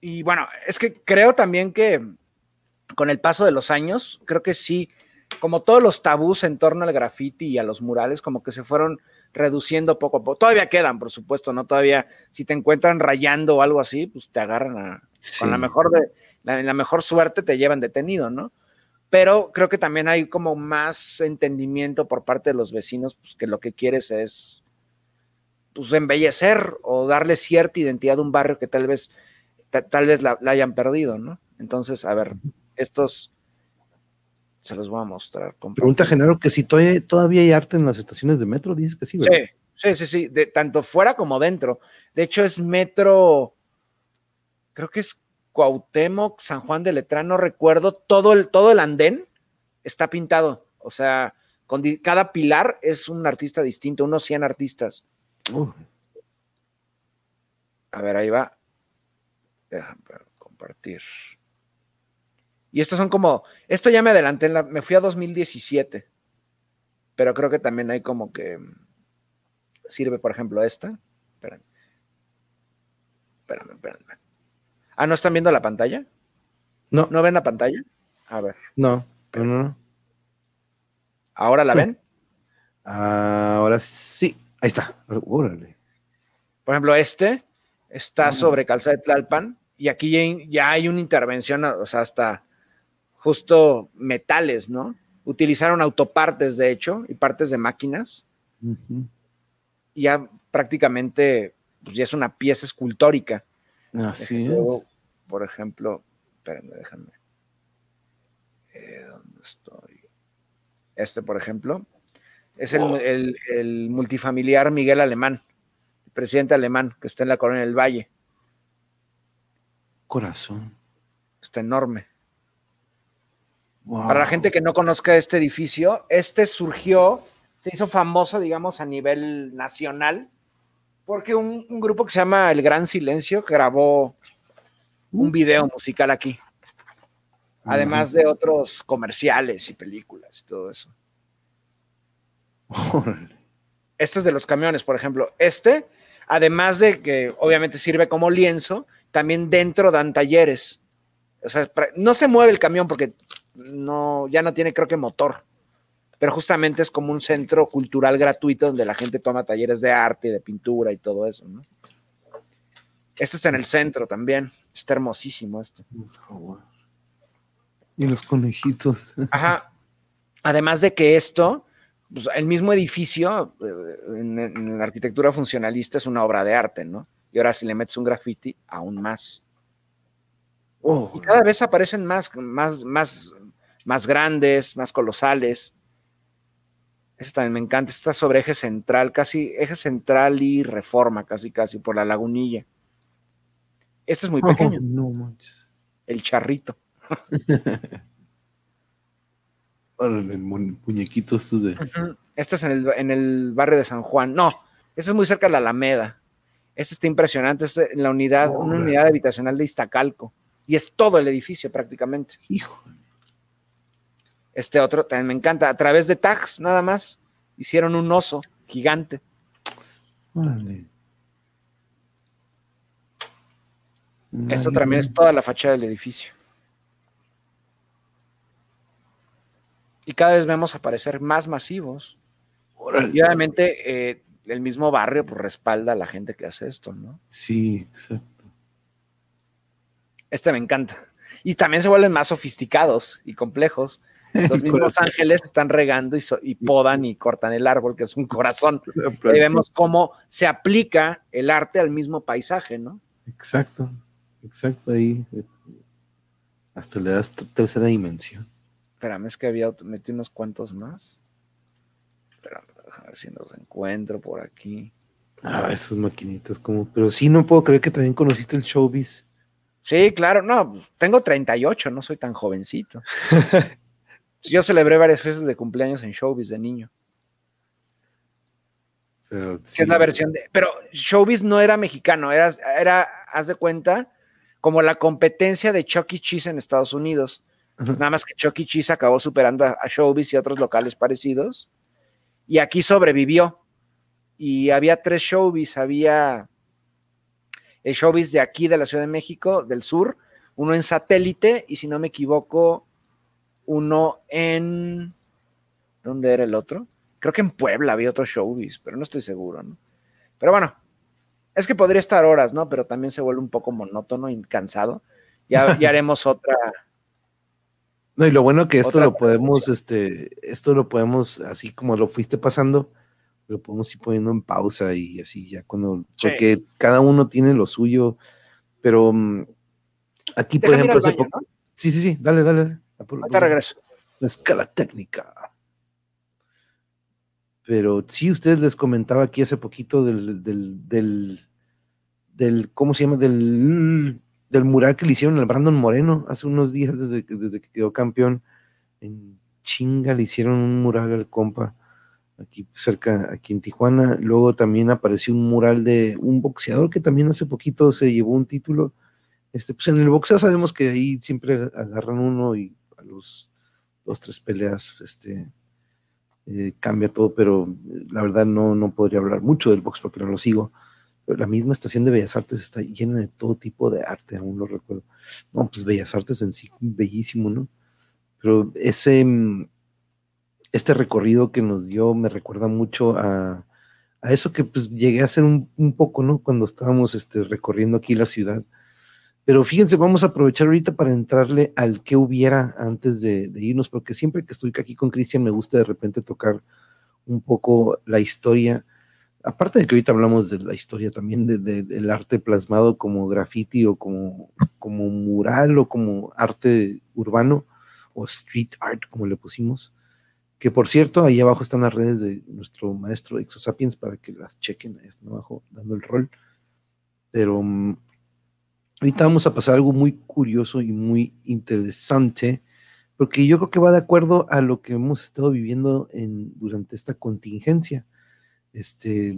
[SPEAKER 2] Y bueno, es que creo también que con el paso de los años, creo que sí, como todos los tabús en torno al graffiti y a los murales, como que se fueron reduciendo poco a poco. Todavía quedan, por supuesto, ¿no? Todavía, si te encuentran rayando o algo así, pues te agarran a, con la mejor de, la, la mejor suerte te llevan detenido, ¿no? Pero creo que también hay como más entendimiento por parte de los vecinos, pues que lo que quieres es pues, embellecer o darle cierta identidad a un barrio que tal vez, tal vez la, hayan perdido, ¿no? Entonces, a ver, estos se los voy a mostrar.
[SPEAKER 1] Pregunta Genaro que si todavía, todavía hay arte en las estaciones de metro, dices que sí,
[SPEAKER 2] ¿verdad? Sí, sí, sí, sí, de, tanto fuera como dentro. De hecho, es metro, creo que es Cuauhtémoc, San Juan de Letrán, no recuerdo, todo el, todo el andén está pintado. O sea, con cada pilar es un artista distinto, unos 100 artistas. A ver, ahí va. Déjame compartir. Y estos son como, esto ya me adelanté, me fui a 2017, pero creo que también hay como que sirve, por ejemplo, esta. Espérame. Espérame, espérame. Ah, ¿no están viendo la pantalla?
[SPEAKER 1] No.
[SPEAKER 2] ¿No ven la pantalla? A ver.
[SPEAKER 1] No, pero no.
[SPEAKER 2] ¿Ahora la ven?
[SPEAKER 1] Ahora sí. Ahí está. Órale.
[SPEAKER 2] Por ejemplo, este está sobre Calza de Tlalpan y aquí ya hay una intervención, o sea, hasta justo metales, ¿no? Utilizaron autopartes, de hecho, y partes de máquinas. Y ya prácticamente, pues ya es una pieza escultórica.
[SPEAKER 1] Así es.
[SPEAKER 2] Por ejemplo, espérenme, déjame. Eh, ¿Dónde estoy? Este, por ejemplo, es el, el, multifamiliar Miguel Alemán, el presidente alemán que está en la colonia del Valle.
[SPEAKER 1] Corazón.
[SPEAKER 2] Está enorme. Para la gente que no conozca este edificio, este surgió, se hizo famoso, digamos, a nivel nacional, porque un, grupo que se llama El Gran Silencio grabó un video musical aquí, además de otros comerciales y películas y todo eso. Este es de los camiones, por ejemplo. Este, además de que obviamente sirve como lienzo, también dentro dan talleres. O sea, no se mueve el camión porque no, ya no tiene, creo que, motor. Pero justamente es como un centro cultural gratuito donde la gente toma talleres de arte, de pintura y todo eso, ¿no? Este está en el centro también. Está hermosísimo este.
[SPEAKER 1] Y los conejitos.
[SPEAKER 2] Ajá. Además de que esto, pues, el mismo edificio eh, en, la arquitectura funcionalista es una obra de arte, ¿no? Y ahora si le metes un graffiti, aún más. Oh. y cada vez aparecen más, más, más más grandes, más colosales. Eso también me encanta. Está sobre eje central, casi eje central y reforma, casi, casi, por la lagunilla. Este es muy oh, pequeño.
[SPEAKER 1] no manches.
[SPEAKER 2] El charrito.
[SPEAKER 1] el muñequito este de.
[SPEAKER 2] Este es en el, en el, barrio de San Juan. No, este es muy cerca de la Alameda. Este está impresionante. Este es en la unidad, una unidad habitacional de Iztacalco. Y es todo el edificio prácticamente.
[SPEAKER 1] Hijo.
[SPEAKER 2] Este otro también me encanta. A través de tags, nada más, hicieron un oso gigante. Esto también es toda la fachada del edificio. Y cada vez vemos aparecer más masivos. Y obviamente eh, el mismo barrio pues, respalda a la gente que hace esto, ¿no?
[SPEAKER 1] Sí, exacto.
[SPEAKER 2] Este me encanta. Y también se vuelven más sofisticados y complejos los mismos ángeles están regando y, podan y cortan el árbol, que es un corazón. Y vemos cómo se aplica el arte al mismo paisaje, ¿no?
[SPEAKER 1] Exacto, exacto, ahí hasta le das tercera dimensión.
[SPEAKER 2] Espérame, es que había metí unos cuantos más. Espérame, a ver si los encuentro por aquí.
[SPEAKER 1] Ah, esas maquinitas como, pero sí, no puedo creer que también conociste el showbiz.
[SPEAKER 2] Sí, claro, no, pues, tengo 38, no soy tan jovencito. Yo celebré varias fiestas de cumpleaños en Showbiz de niño.
[SPEAKER 1] Pero
[SPEAKER 2] es la versión de. Pero Showbiz no era mexicano, era, era, haz de cuenta, como la competencia de Chucky e. Cheese en Estados Unidos. Nada más que Chucky e. Cheese acabó superando a, Showbiz y otros locales parecidos. Y aquí sobrevivió. Y había tres Showbiz. Había el Showbiz de aquí, de la Ciudad de México, del sur, uno en satélite, y si no me equivoco, uno en... ¿Dónde era el otro? Creo que en Puebla había otro showbiz, pero no estoy seguro, ¿no? Pero bueno, es que podría estar horas, ¿no? Pero también se vuelve un poco monótono y cansado. Ya, ya haremos otra.
[SPEAKER 1] No, y lo bueno que esto lo podemos, este, esto lo podemos, así como lo fuiste pasando, lo podemos ir poniendo en pausa y así ya cuando, porque cada uno tiene lo suyo, pero mm, aquí, por ejemplo, sí, sí, sí, dale, dale.
[SPEAKER 2] Ahorita regreso.
[SPEAKER 1] La escala técnica. Pero sí, ustedes les comentaba aquí hace poquito del, del, del, ¿cómo se llama? Del, del mural que le hicieron al Brandon Moreno hace unos días desde, desde que quedó campeón. En chinga le hicieron un mural al compa aquí cerca, aquí en Tijuana. Luego también apareció un mural de un boxeador que también hace poquito se llevó un título Este, pues en el boxeo sabemos que ahí siempre agarran uno y a los dos, tres peleas, este, eh, cambia todo, pero eh, la verdad no, no podría hablar mucho del box porque no lo sigo. Pero la misma estación de Bellas Artes está llena de todo tipo de arte, aún lo recuerdo. No, pues Bellas Artes en sí, bellísimo, ¿no? Pero ese, mm, este recorrido que nos dio me recuerda mucho a, a eso que pues llegué a hacer un, un, poco, ¿no? Cuando estábamos este, recorriendo aquí la ciudad. Pero fíjense, vamos a aprovechar ahorita para entrarle al que hubiera antes de, irnos, porque siempre que estoy aquí con Cristian me gusta de repente tocar un poco la historia. Aparte de que ahorita hablamos de la historia también de, de, del arte plasmado como graffiti o como, como mural o como arte urbano o street art, como le pusimos. Que por cierto, ahí abajo están las redes de nuestro maestro Exosapiens para que las chequen, ahí están abajo dando el rol. Pero um, ahorita vamos a pasar algo muy curioso y muy interesante, porque yo creo que va de acuerdo a lo que hemos estado viviendo en, durante esta contingencia. Este,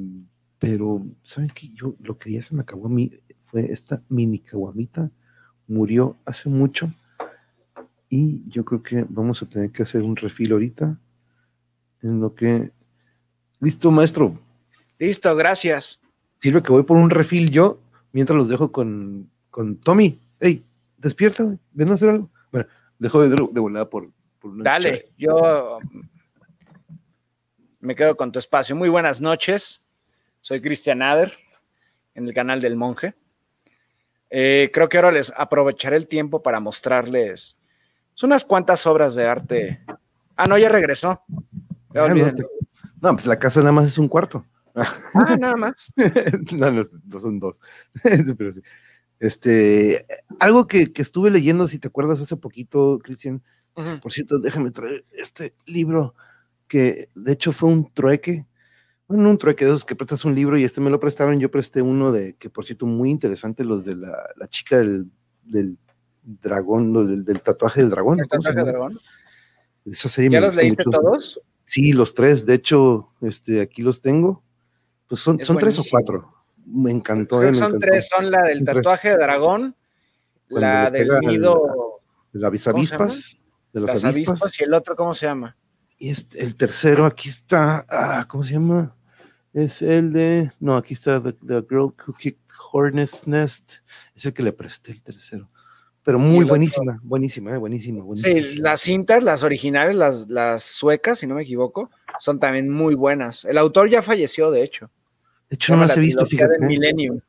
[SPEAKER 1] pero, ¿saben qué? Yo lo que ya se me acabó a mí fue esta mini caguamita, murió hace mucho. Y yo creo que vamos a tener que hacer un refil ahorita en lo que... Listo, maestro.
[SPEAKER 2] Listo, gracias.
[SPEAKER 1] Sirve que voy por un refil yo, mientras los dejo con, con Tommy. Hey, despierta, ven a hacer algo. Bueno, dejo de, de volar por, por
[SPEAKER 2] una Dale, yo me quedo con tu espacio. Muy buenas noches. Soy Cristian Ader, en el canal del Monje. Eh, creo que ahora les aprovecharé el tiempo para mostrarles unas cuantas obras de arte. Ah, no, ya regresó.
[SPEAKER 1] Ya ah, no, te... no, pues la casa nada más es un cuarto.
[SPEAKER 2] Ah, nada más.
[SPEAKER 1] no, no, no, son dos. Pero sí. Este, algo que, que, estuve leyendo, si te acuerdas hace poquito, Cristian, uh -huh. por cierto, déjame traer este libro que de hecho fue un trueque. Bueno, un trueque de esos que prestas un libro y este me lo prestaron. Yo presté uno de, que por cierto, muy interesante, los de la, la chica del, del dragón, del, del, tatuaje del dragón.
[SPEAKER 2] ¿El tatuaje del dragón?
[SPEAKER 1] Esa serie
[SPEAKER 2] ¿Ya los leíste mucho. todos?
[SPEAKER 1] Sí, los tres. De hecho, este, aquí los tengo. Pues son, son tres o cuatro. Me encantó.
[SPEAKER 2] Eh,
[SPEAKER 1] me
[SPEAKER 2] son
[SPEAKER 1] encantó.
[SPEAKER 2] tres, son la del tatuaje de dragón,
[SPEAKER 1] Cuando
[SPEAKER 2] la del nido,
[SPEAKER 1] De las avispas. De las
[SPEAKER 2] las
[SPEAKER 1] avispas.
[SPEAKER 2] avispas y el otro, ¿cómo se llama?
[SPEAKER 1] Y este, el tercero, aquí está. Ah, ¿Cómo se llama? Es el de. No, aquí está The, the Girl Who Kicked Hornet's Nest. Es el que le presté el tercero. Pero muy buenísima, otro? buenísima, eh, buenísima, buenísima.
[SPEAKER 2] Sí, las cintas, las originales, las, las suecas, si no me equivoco, son también muy buenas. El autor ya falleció, de hecho.
[SPEAKER 1] De hecho, no las he visto, fíjate.
[SPEAKER 2] De Millennium.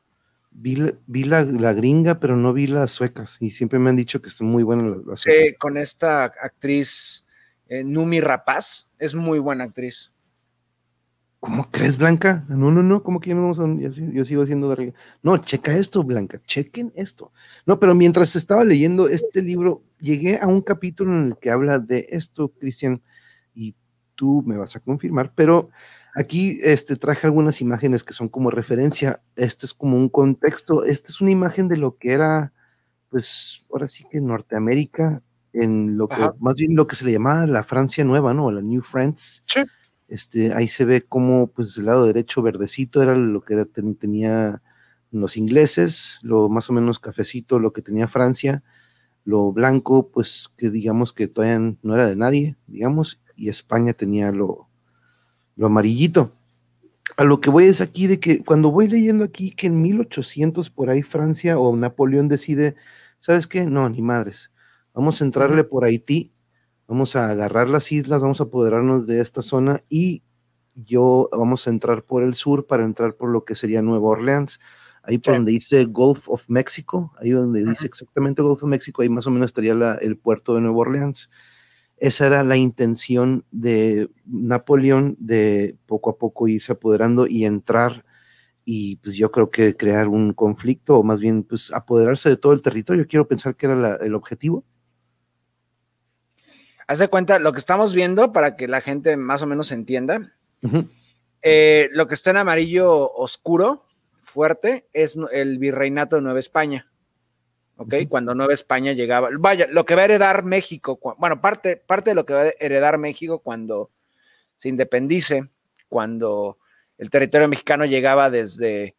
[SPEAKER 1] Vi, la, vi la, la, gringa, pero no vi las suecas. Y siempre me han dicho que están muy buenas las, las
[SPEAKER 2] suecas. Con esta actriz eh, Numi Rapaz, es muy buena actriz.
[SPEAKER 1] ¿Cómo crees, Blanca? No, no, no, ¿cómo que yo no vamos a, yo, yo sigo haciendo de arriba? No, checa esto, Blanca, chequen esto. No, pero mientras estaba leyendo este libro, llegué a un capítulo en el que habla de esto, Cristian, y tú me vas a confirmar, pero aquí este, traje algunas imágenes que son como referencia. Este es como un contexto, esta es una imagen de lo que era, pues, ahora sí que Norteamérica, en lo que, más bien lo que se le llamaba la Francia Nueva, ¿no? La New France.
[SPEAKER 2] Sí
[SPEAKER 1] este, ahí se ve como pues el lado derecho verdecito era lo que era, tenía los ingleses, lo más o menos cafecito lo que tenía Francia, lo blanco pues que digamos que todavía no era de nadie, digamos, y España tenía lo, lo amarillito. A lo que voy es aquí de que cuando voy leyendo aquí que en 1800 por ahí Francia o Napoleón decide, ¿sabes qué? No, ni madres, vamos a entrarle por Haití vamos a agarrar las islas, vamos a apoderarnos de esta zona y yo vamos a entrar por el sur para entrar por lo que sería Nueva Orleans. Ahí por sí. donde dice Gulf of Mexico, ahí donde dice exactamente Gulf of Mexico, ahí más o menos estaría la, el puerto de Nueva Orleans. Esa era la intención de Napoleón de poco a poco irse apoderando y entrar y pues yo creo que crear un conflicto o más bien pues apoderarse de todo el territorio. Quiero pensar que era la, el objetivo
[SPEAKER 2] haz de cuenta, lo que estamos viendo, para que la gente más o menos entienda, uh -huh. eh, lo que está en amarillo oscuro, fuerte, es el virreinato de Nueva España. ¿Ok? Cuando Nueva España llegaba, vaya, lo que va a heredar México, bueno, parte, parte de lo que va a heredar México cuando se independice, cuando el territorio mexicano llegaba desde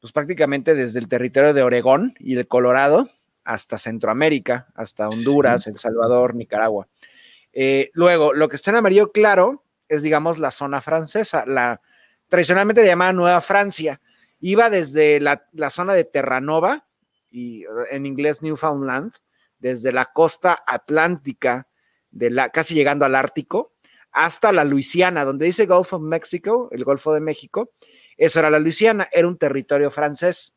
[SPEAKER 2] pues prácticamente desde el territorio de Oregón y el Colorado hasta Centroamérica, hasta Honduras, El Salvador, Nicaragua. Eh, luego, lo que está en amarillo claro es, digamos, la zona francesa, la tradicionalmente llamada Nueva Francia. Iba desde la, zona de Terranova, y en inglés Newfoundland, desde la costa atlántica, de la, casi llegando al Ártico, hasta la Luisiana, donde dice Gulf of Mexico, el Golfo de México, eso era la Luisiana, era un territorio francés.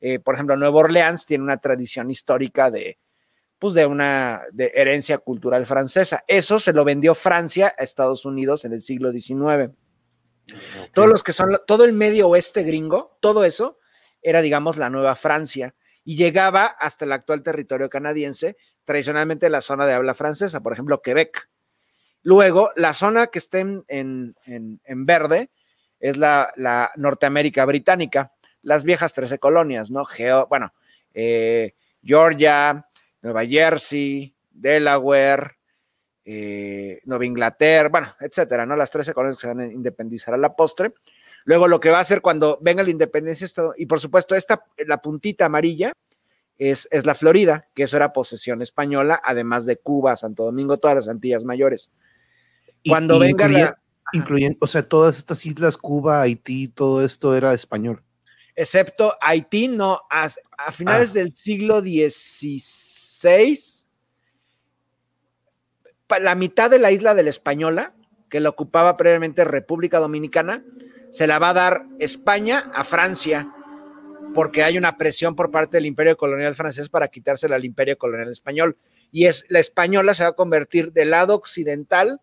[SPEAKER 2] Eh, por ejemplo, Nueva Orleans tiene una tradición histórica de, pues de una de herencia cultural francesa. Eso se lo vendió Francia a Estados Unidos en el siglo XIX. Todos los que son, todo el medio oeste gringo, todo eso era, digamos, la Nueva Francia y llegaba hasta el actual territorio canadiense, tradicionalmente la zona de habla francesa, por ejemplo, Quebec. Luego, la zona que está en, en, verde es la, la, Norteamérica británica, las viejas 13 colonias, ¿no? bueno, eh, Georgia, Nueva Jersey, Delaware, eh, Nueva Inglaterra, bueno, etcétera, ¿no? Las 13 colonias que se van a independizar a la postre. Luego lo que va a hacer cuando venga la independencia, y por supuesto, esta, la puntita amarilla es, es la Florida, que eso era posesión española, además de Cuba, Santo Domingo, todas las Antillas mayores.
[SPEAKER 1] Cuando venga la... Incluyendo, o sea, todas estas islas, Cuba, Haití, todo esto era español.
[SPEAKER 2] Excepto Haití, no, a, finales ah. del siglo XVI la mitad de la isla de la Española, que la ocupaba previamente República Dominicana, se la va a dar España a Francia, porque hay una presión por parte del Imperio Colonial francés para quitársela al Imperio Colonial Español. Y es la española se va a convertir del lado occidental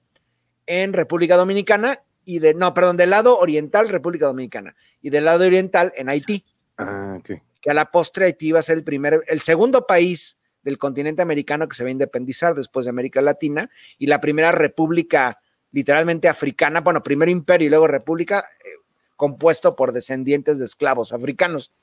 [SPEAKER 2] en República Dominicana y de, no, perdón, del lado oriental República Dominicana y del lado oriental en Haití.
[SPEAKER 1] Ah,
[SPEAKER 2] Que a la postre Haití va a ser el primer, el segundo país del continente americano que se va a independizar después de América Latina y la primera república literalmente africana, bueno, primero imperio y luego república, eh, compuesto por descendientes de esclavos africanos.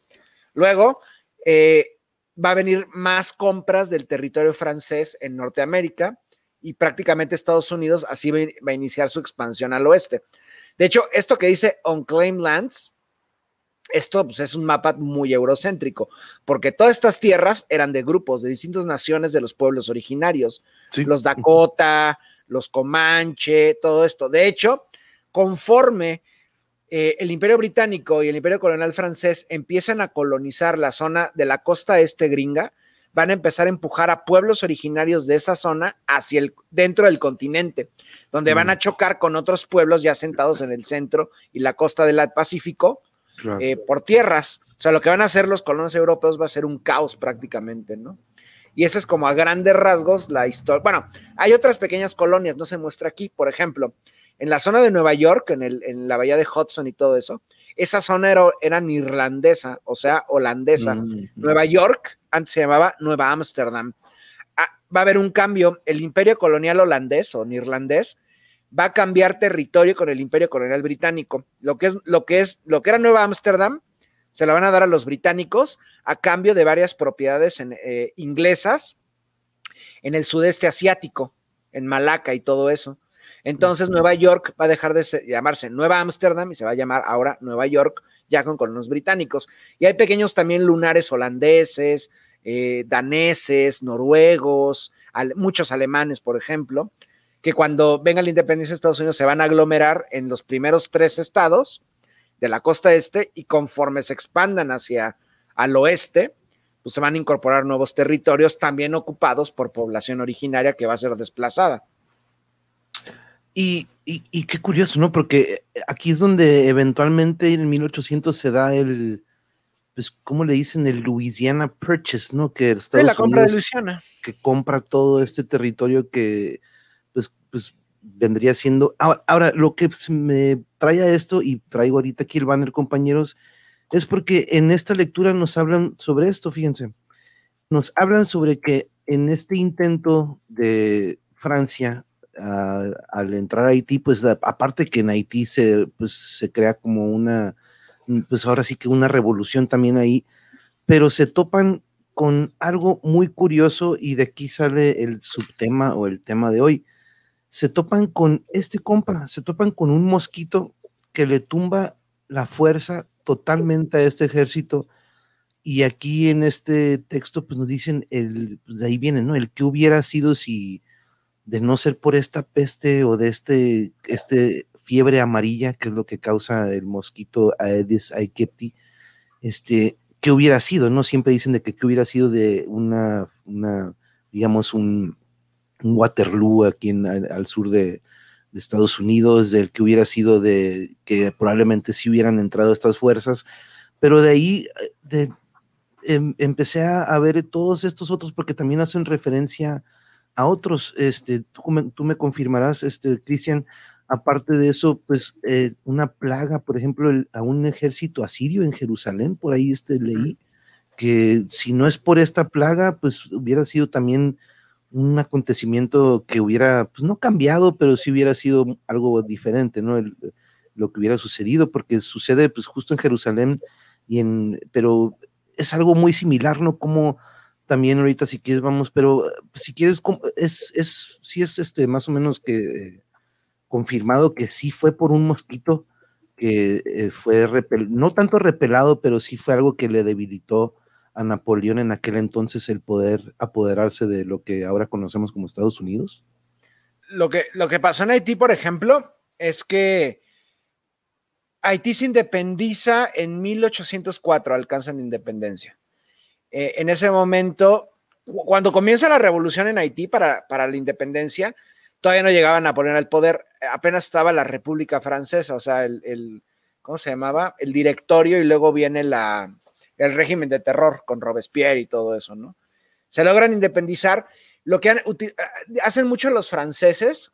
[SPEAKER 2] Luego eh, va a venir más compras del territorio francés en Norteamérica y prácticamente Estados Unidos así va a iniciar su expansión al oeste. De hecho, esto que dice Unclaimed Lands esto pues, es un mapa muy eurocéntrico, porque todas estas tierras eran de grupos de distintas naciones de los pueblos originarios, los Dakota, los Comanche, todo esto. De hecho, conforme eh, el Imperio Británico y el Imperio Colonial francés empiezan a colonizar la zona de la costa este gringa, van a empezar a empujar a pueblos originarios de esa zona hacia el dentro del continente, donde van a mm. chocar con otros pueblos ya sentados en el centro y la costa del Pacífico, eh, por tierras. O sea, lo que van a hacer los colonos europeos va a ser un caos prácticamente, ¿no? Y esa es como a grandes rasgos la historia. Bueno, hay otras pequeñas colonias, no se muestra aquí, por ejemplo, en la zona de Nueva York, en, el, en la bahía de Hudson y todo eso, esa zona era, era irlandesa, o sea, holandesa. Mm, Nueva York antes se llamaba Nueva Ámsterdam. Ah, va a haber un cambio. El imperio colonial holandés o neerlandés va a cambiar territorio con el Imperio Colonial Británico. Lo que es, lo que es, lo que era Nueva Ámsterdam, se la van a dar a los británicos a cambio de varias propiedades eh, inglesas en el sudeste asiático, en Malaca y todo eso. Entonces Nueva York va a dejar de llamarse Nueva Ámsterdam y se va a llamar ahora Nueva York ya con colonos británicos. Y hay pequeños también lunares holandeses, eh, daneses, noruegos, muchos alemanes, por ejemplo, que cuando venga la independencia de Estados Unidos se van a aglomerar en los primeros tres estados de la costa este y conforme se expandan hacia al oeste, pues se van a incorporar nuevos territorios también ocupados por población originaria que va a ser desplazada.
[SPEAKER 1] Y, qué curioso, ¿no? Porque aquí es donde eventualmente en 1800 se da el, pues, ¿cómo le dicen? El Louisiana Purchase, ¿no? Que
[SPEAKER 2] Estados la compra de Luisiana.
[SPEAKER 1] Que compra todo este territorio que pues, pues vendría siendo. Ahora, lo que me trae a esto, y traigo ahorita aquí el banner, compañeros, es porque en esta lectura nos hablan sobre esto, fíjense. Nos hablan sobre que en este intento de Francia al entrar a Haití, pues aparte que en Haití se, pues, se crea como una, pues ahora sí que una revolución también ahí, pero se topan con algo muy curioso y de aquí sale el subtema o el tema de hoy se topan con este compa, se topan con un mosquito que le tumba la fuerza totalmente a este ejército. Y aquí en este texto, pues nos dicen, el, pues de ahí viene, ¿no? El que hubiera sido si, de no ser por esta peste o de este, este fiebre amarilla, que es lo que causa el mosquito Aedes aegypti, este, ¿qué hubiera sido? ¿No? Siempre dicen de que qué hubiera sido de una, una digamos, un, Waterloo aquí en, al, sur de, Estados Unidos, del que hubiera sido de que probablemente sí hubieran entrado estas fuerzas, pero de ahí de, em, empecé a, ver todos estos otros porque también hacen referencia a otros. Este, tú, tú me confirmarás, este, Cristian, Aparte de eso, pues eh, una plaga, por ejemplo, a un ejército asirio en Jerusalén, por ahí este, leí, que si no es por esta plaga, pues hubiera sido también un acontecimiento que hubiera, pues no cambiado, pero sí hubiera sido algo diferente, ¿no? lo que hubiera sucedido, porque sucede pues justo en Jerusalén, y en, pero es algo muy similar, ¿no? Como también ahorita si quieres vamos, pero pues, si quieres, es, es, sí es este, más o menos que confirmado que sí fue por un mosquito que eh, fue no tanto repelado, pero sí fue algo que le debilitó a Napoleón en aquel entonces el poder apoderarse de lo que ahora conocemos como Estados Unidos?
[SPEAKER 2] Lo que, lo que pasó en Haití, por ejemplo, es que Haití se independiza en 1804, alcanzan independencia. Eh, en ese momento, cuando comienza la revolución en Haití para, para la independencia, todavía no llegaban a poner al poder, apenas estaba la República Francesa, o sea, el, ¿cómo se llamaba? El directorio y luego viene la, el régimen de terror con Robespierre y todo eso, ¿no? Se logran independizar. Lo que hacen mucho los franceses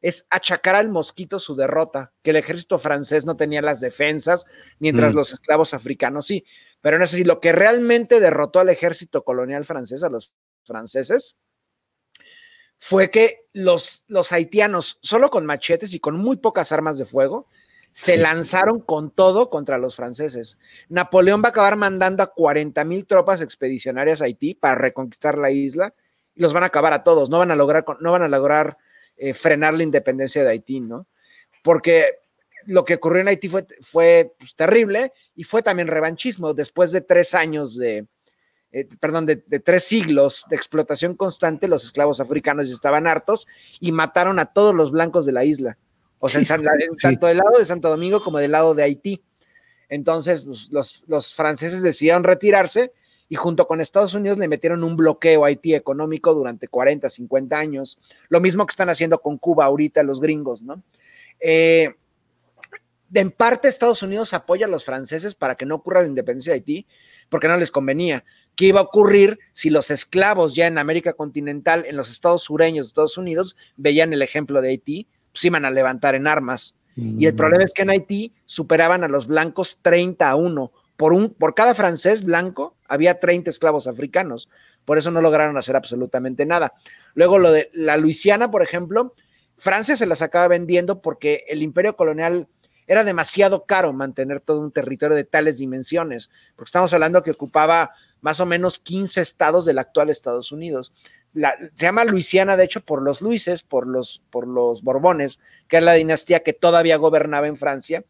[SPEAKER 2] es achacar al mosquito su derrota, que el ejército francés no tenía las defensas, mientras mm. los esclavos africanos sí. Pero no sé si lo que realmente derrotó al ejército colonial francés, a los franceses, fue que los, los haitianos, solo con machetes y con muy pocas armas de fuego, se lanzaron con todo contra los franceses. Napoleón va a acabar mandando a 40 mil tropas expedicionarias a Haití para reconquistar la isla y los van a acabar a todos. No van a lograr, no van a lograr eh, frenar la independencia de Haití, ¿no? Porque lo que ocurrió en Haití fue, fue pues, terrible y fue también revanchismo. Después de tres años de, eh, perdón, de, tres siglos de explotación constante, los esclavos africanos estaban hartos y mataron a todos los blancos de la isla. O sea, tanto del lado de Santo Domingo como del lado de Haití. Entonces, pues, los, los, franceses decidieron retirarse y junto con Estados Unidos le metieron un bloqueo a Haití económico durante 40, 50 años. Lo mismo que están haciendo con Cuba ahorita los gringos, ¿no? Eh, en parte Estados Unidos apoya a los franceses para que no ocurra la independencia de Haití, porque no les convenía. ¿Qué iba a ocurrir si los esclavos ya en América continental, en los estados sureños de Estados Unidos, veían el ejemplo de Haití? Pues iban a levantar en armas. Y el problema es que en Haití superaban a los blancos 30 a 1. Por, un, por cada francés blanco había 30 esclavos africanos. Por eso no lograron hacer absolutamente nada. Luego lo de la Luisiana, por ejemplo, Francia se las acaba vendiendo porque el imperio colonial era demasiado caro mantener todo un territorio de tales dimensiones, porque estamos hablando que ocupaba más o menos 15 estados del actual Estados Unidos. se llama Luisiana, de hecho, por los Luises, por los, por los Borbones, que es la dinastía que todavía gobernaba en Francia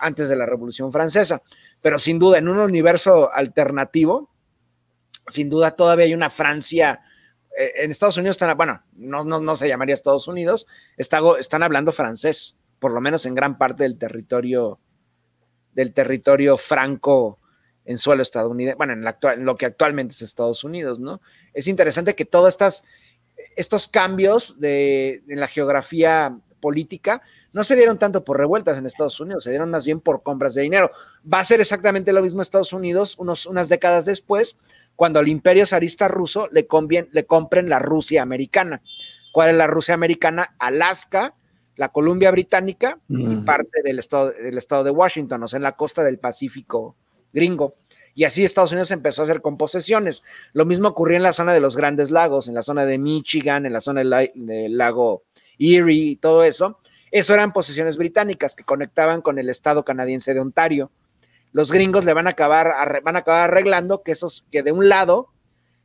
[SPEAKER 2] antes de la Revolución Francesa. Pero sin duda, en un universo alternativo, sin duda todavía hay una Francia eh, en Estados Unidos están, bueno, no, no, no, se llamaría Estados Unidos, están hablando francés por lo menos en gran parte del territorio, del territorio franco en suelo estadounidense, bueno, en, lo que actualmente es Estados Unidos, ¿no? Es interesante que todos estas, estos cambios de, en la geografía política no se dieron tanto por revueltas en Estados Unidos, se dieron más bien por compras de dinero. Va a ser exactamente lo mismo Estados Unidos unos, unas décadas después, cuando al imperio zarista ruso le, le compren la Rusia americana. ¿Cuál es la Rusia americana? Alaska, la Columbia Británica y parte del estado, del estado de Washington, o sea, en la costa del Pacífico gringo. Y así Estados Unidos empezó a hacer con posesiones. Lo mismo ocurrió en la zona de los Grandes Lagos, en la zona de Michigan, en la zona del, lago Erie y todo eso. Eso eran posesiones británicas que conectaban con el estado canadiense de Ontario. Los gringos le van a acabar, van a acabar arreglando que esos, que de un lado,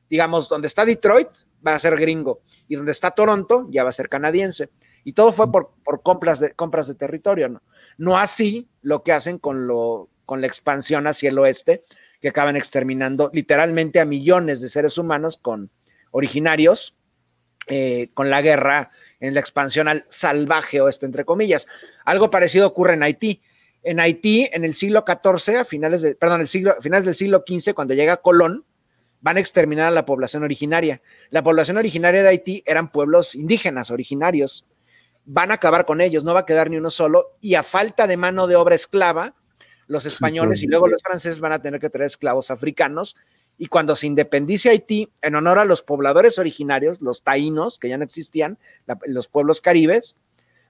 [SPEAKER 2] digamos, donde está Detroit, va a ser gringo, y donde está Toronto, ya va a ser canadiense. Y todo fue por, por compras, de, compras de territorio. No así lo que hacen con, lo, con la expansión hacia el oeste, que acaban exterminando literalmente a millones de seres humanos con originarios, eh, con la guerra en la expansión al salvaje oeste, entre comillas. Algo parecido ocurre en Haití. En Haití, en el siglo XIV, a finales, de, perdón, el siglo, a finales del siglo XV, cuando llega Colón, van a exterminar a la población originaria. La población originaria de Haití eran pueblos indígenas originarios. Van a acabar con ellos, no va a quedar ni uno solo, y a falta de mano de obra esclava, los españoles y luego los franceses van a tener que traer esclavos africanos. Y cuando se independice Haití, en honor a los pobladores originarios, los taínos, que ya no existían, los pueblos caribes,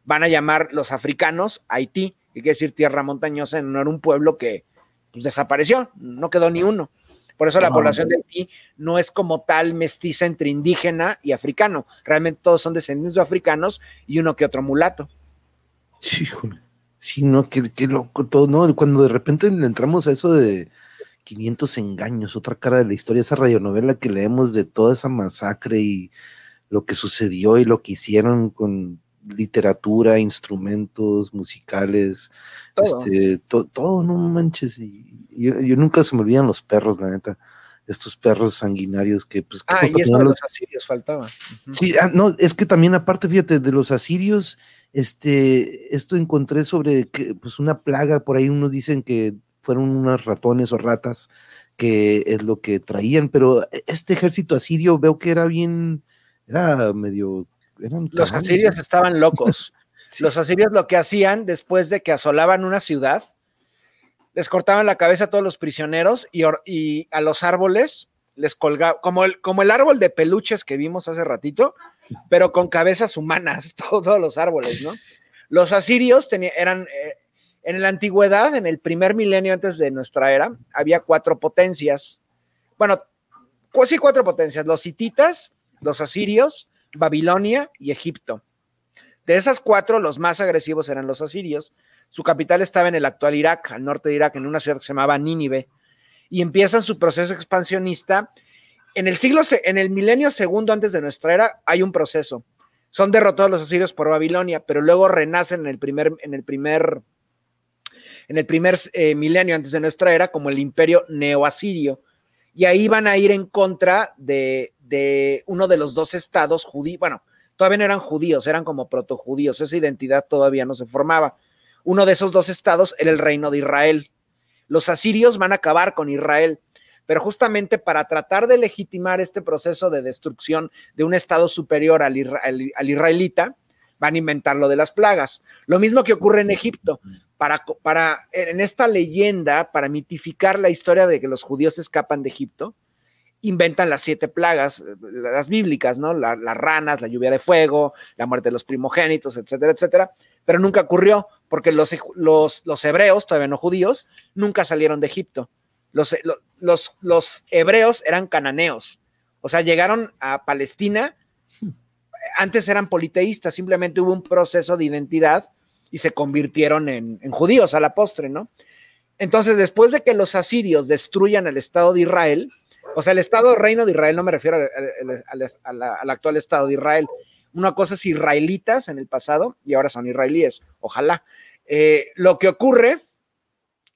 [SPEAKER 2] van a llamar los africanos Haití, que quiere decir tierra montañosa, en honor a un pueblo que pues, desapareció, no quedó ni uno. Por eso la población de Haití no es como tal mestiza entre indígena y africano. Realmente todos son descendientes de africanos y uno que otro mulato.
[SPEAKER 1] Sí, sí, no, qué, loco todo, ¿no? Cuando de repente le entramos a eso de 500 engaños, otra cara de la historia, esa radionovela que leemos de toda esa masacre y lo que sucedió y lo que hicieron con literatura, instrumentos musicales, todo, este, todo no manches, y, yo, nunca se me olvidan los perros, la neta. Estos perros sanguinarios que, pues.
[SPEAKER 2] Ah, y esto de los asirios faltaba.
[SPEAKER 1] Sí, ah, no, es que también, aparte, fíjate, de los asirios, este, esto encontré sobre que, pues, una plaga, por ahí unos dicen que fueron unos ratones o ratas, que es lo que traían, pero este ejército asirio veo que era bien, era medio.
[SPEAKER 2] los asirios estaban locos. Los asirios lo que hacían después de que asolaban una ciudad, les cortaban la cabeza a todos los prisioneros y, a los árboles les colgaban, como el, como el árbol de peluches que vimos hace ratito, pero con cabezas humanas, todos los árboles, ¿no? Los asirios tenían, eran, eh, en la antigüedad, en el primer milenio antes de nuestra era, había cuatro potencias. Bueno, pues sí, cuatro potencias, los hititas, los asirios, Babilonia y Egipto. De esas cuatro, los más agresivos eran los asirios, su capital estaba en el actual Irak, al norte de Irak, en una ciudad que se llamaba Nínive, y empiezan su proceso expansionista. En el siglo, en el milenio segundo antes de nuestra era, hay un proceso. Son derrotados los asirios por Babilonia, pero luego renacen en el primer, en el primer, en el primer eh, milenio antes de nuestra era como el imperio neoasirio. Y ahí van a ir en contra de, uno de los dos estados judíos. Bueno, todavía no eran judíos, eran como protojudíos. Esa identidad todavía no se formaba. Uno de esos dos estados era el reino de Israel. Los asirios van a acabar con Israel, pero justamente para tratar de legitimar este proceso de destrucción de un estado superior al, israelita, van a inventar lo de las plagas. Lo mismo que ocurre en Egipto. Para, en esta leyenda, para mitificar la historia de que los judíos escapan de Egipto, inventan las siete plagas, las bíblicas, ¿no? las ranas, la lluvia de fuego, la muerte de los primogénitos, etcétera, etcétera pero nunca ocurrió porque los, los, hebreos, todavía no judíos, nunca salieron de Egipto. Los, los, los hebreos eran cananeos, o sea, llegaron a Palestina, antes eran politeístas, simplemente hubo un proceso de identidad y se convirtieron en, judíos a la postre, ¿no? Entonces, después de que los asirios destruyan el Estado de Israel, o sea, el Estado Reino de Israel, no me refiero al actual Estado de Israel, una cosa es israelitas en el pasado y ahora son israelíes, ojalá. Eh, lo que ocurre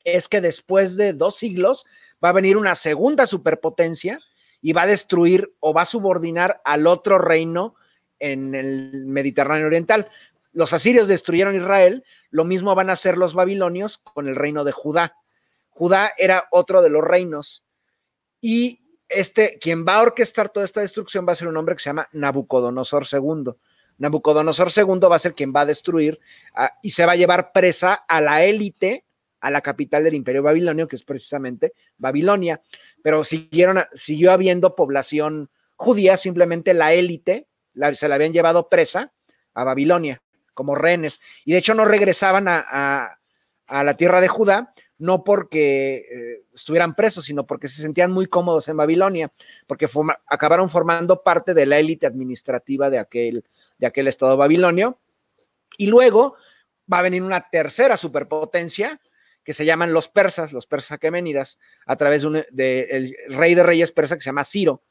[SPEAKER 2] es que después de dos siglos va a venir una segunda superpotencia y va a destruir o va a subordinar al otro reino en el Mediterráneo Oriental. Los asirios destruyeron Israel, lo mismo van a hacer los babilonios con el reino de Judá. Judá era otro de los reinos y este, quien va a orquestar toda esta destrucción va a ser un hombre que se llama Nabucodonosor II. Nabucodonosor II va a ser quien va a destruir ah, y se va a llevar presa a la élite, a la capital del imperio babilonio, que es precisamente Babilonia. Pero siguieron, siguió habiendo población judía, simplemente la élite se la habían llevado presa a Babilonia como rehenes. Y de hecho no regresaban a la tierra de Judá no porque eh, estuvieran presos, sino porque se sentían muy cómodos en Babilonia, porque acabaron formando parte de la élite administrativa de aquel, de aquel estado babilonio. Y luego va a venir una tercera superpotencia que se llaman los persas, los persas aqueménidas, a través del de rey de reyes persa que se llama Ciro.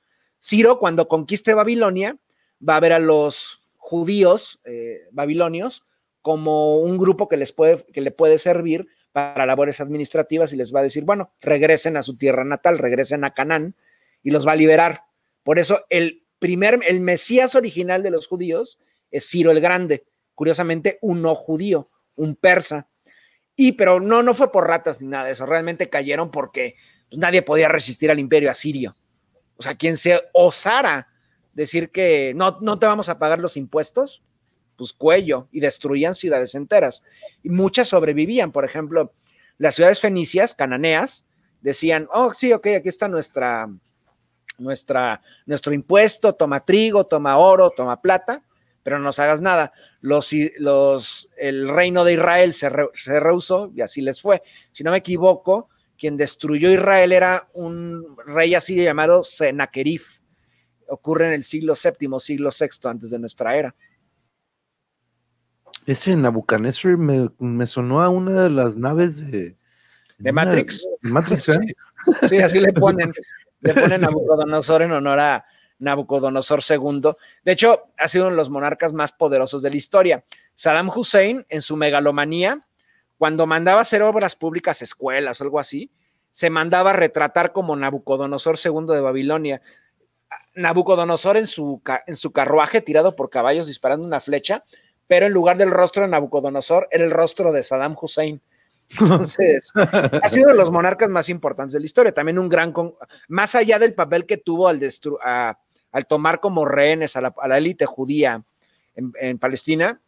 [SPEAKER 2] Ciro, cuando conquiste Babilonia, va a ver a los judíos eh, babilonios como un grupo que les puede, que le puede servir para labores administrativas y les va a decir, bueno, regresen a su tierra natal, regresen a Canaán y los va a liberar. Por eso el primer, el Mesías original de los judíos es Ciro el Grande, curiosamente un no judío, un persa. Y pero no, no fue por ratas ni nada de eso, realmente cayeron porque nadie podía resistir al imperio asirio. O sea, quien se osara decir que no, no te vamos a pagar los impuestos, pues cuello, y destruían ciudades enteras. Y muchas sobrevivían, por ejemplo, las ciudades fenicias, cananeas, decían, oh, sí, ok, aquí está nuestra, nuestra, nuestro impuesto, toma trigo, toma oro, toma plata, pero no nos hagas nada. Los, los, el reino de Israel se, rehusó y así les fue. Si no me equivoco, quien destruyó Israel era un rey así llamado Senaquerif ocurre en el siglo VII, siglo VI antes de nuestra era.
[SPEAKER 1] Ese Nabucodonosor me, sonó a una de las naves de...
[SPEAKER 2] De Matrix.
[SPEAKER 1] Matrix, ¿eh?
[SPEAKER 2] sí, así le ponen. le ponen Nabucodonosor en honor a Nabucodonosor II. De hecho, ha sido uno de los monarcas más poderosos de la historia. Saddam Hussein, en su megalomanía, cuando mandaba hacer obras públicas, escuelas o algo así, se mandaba a retratar como Nabucodonosor II de Babilonia. Nabucodonosor en su, en su carruaje tirado por caballos disparando una flecha, pero en lugar del rostro de Nabucodonosor era el rostro de Saddam Hussein. Entonces, ha sido de los monarcas más importantes de la historia. También un gran, más allá del papel que tuvo al, al tomar como rehenes a la élite judía en, Palestina,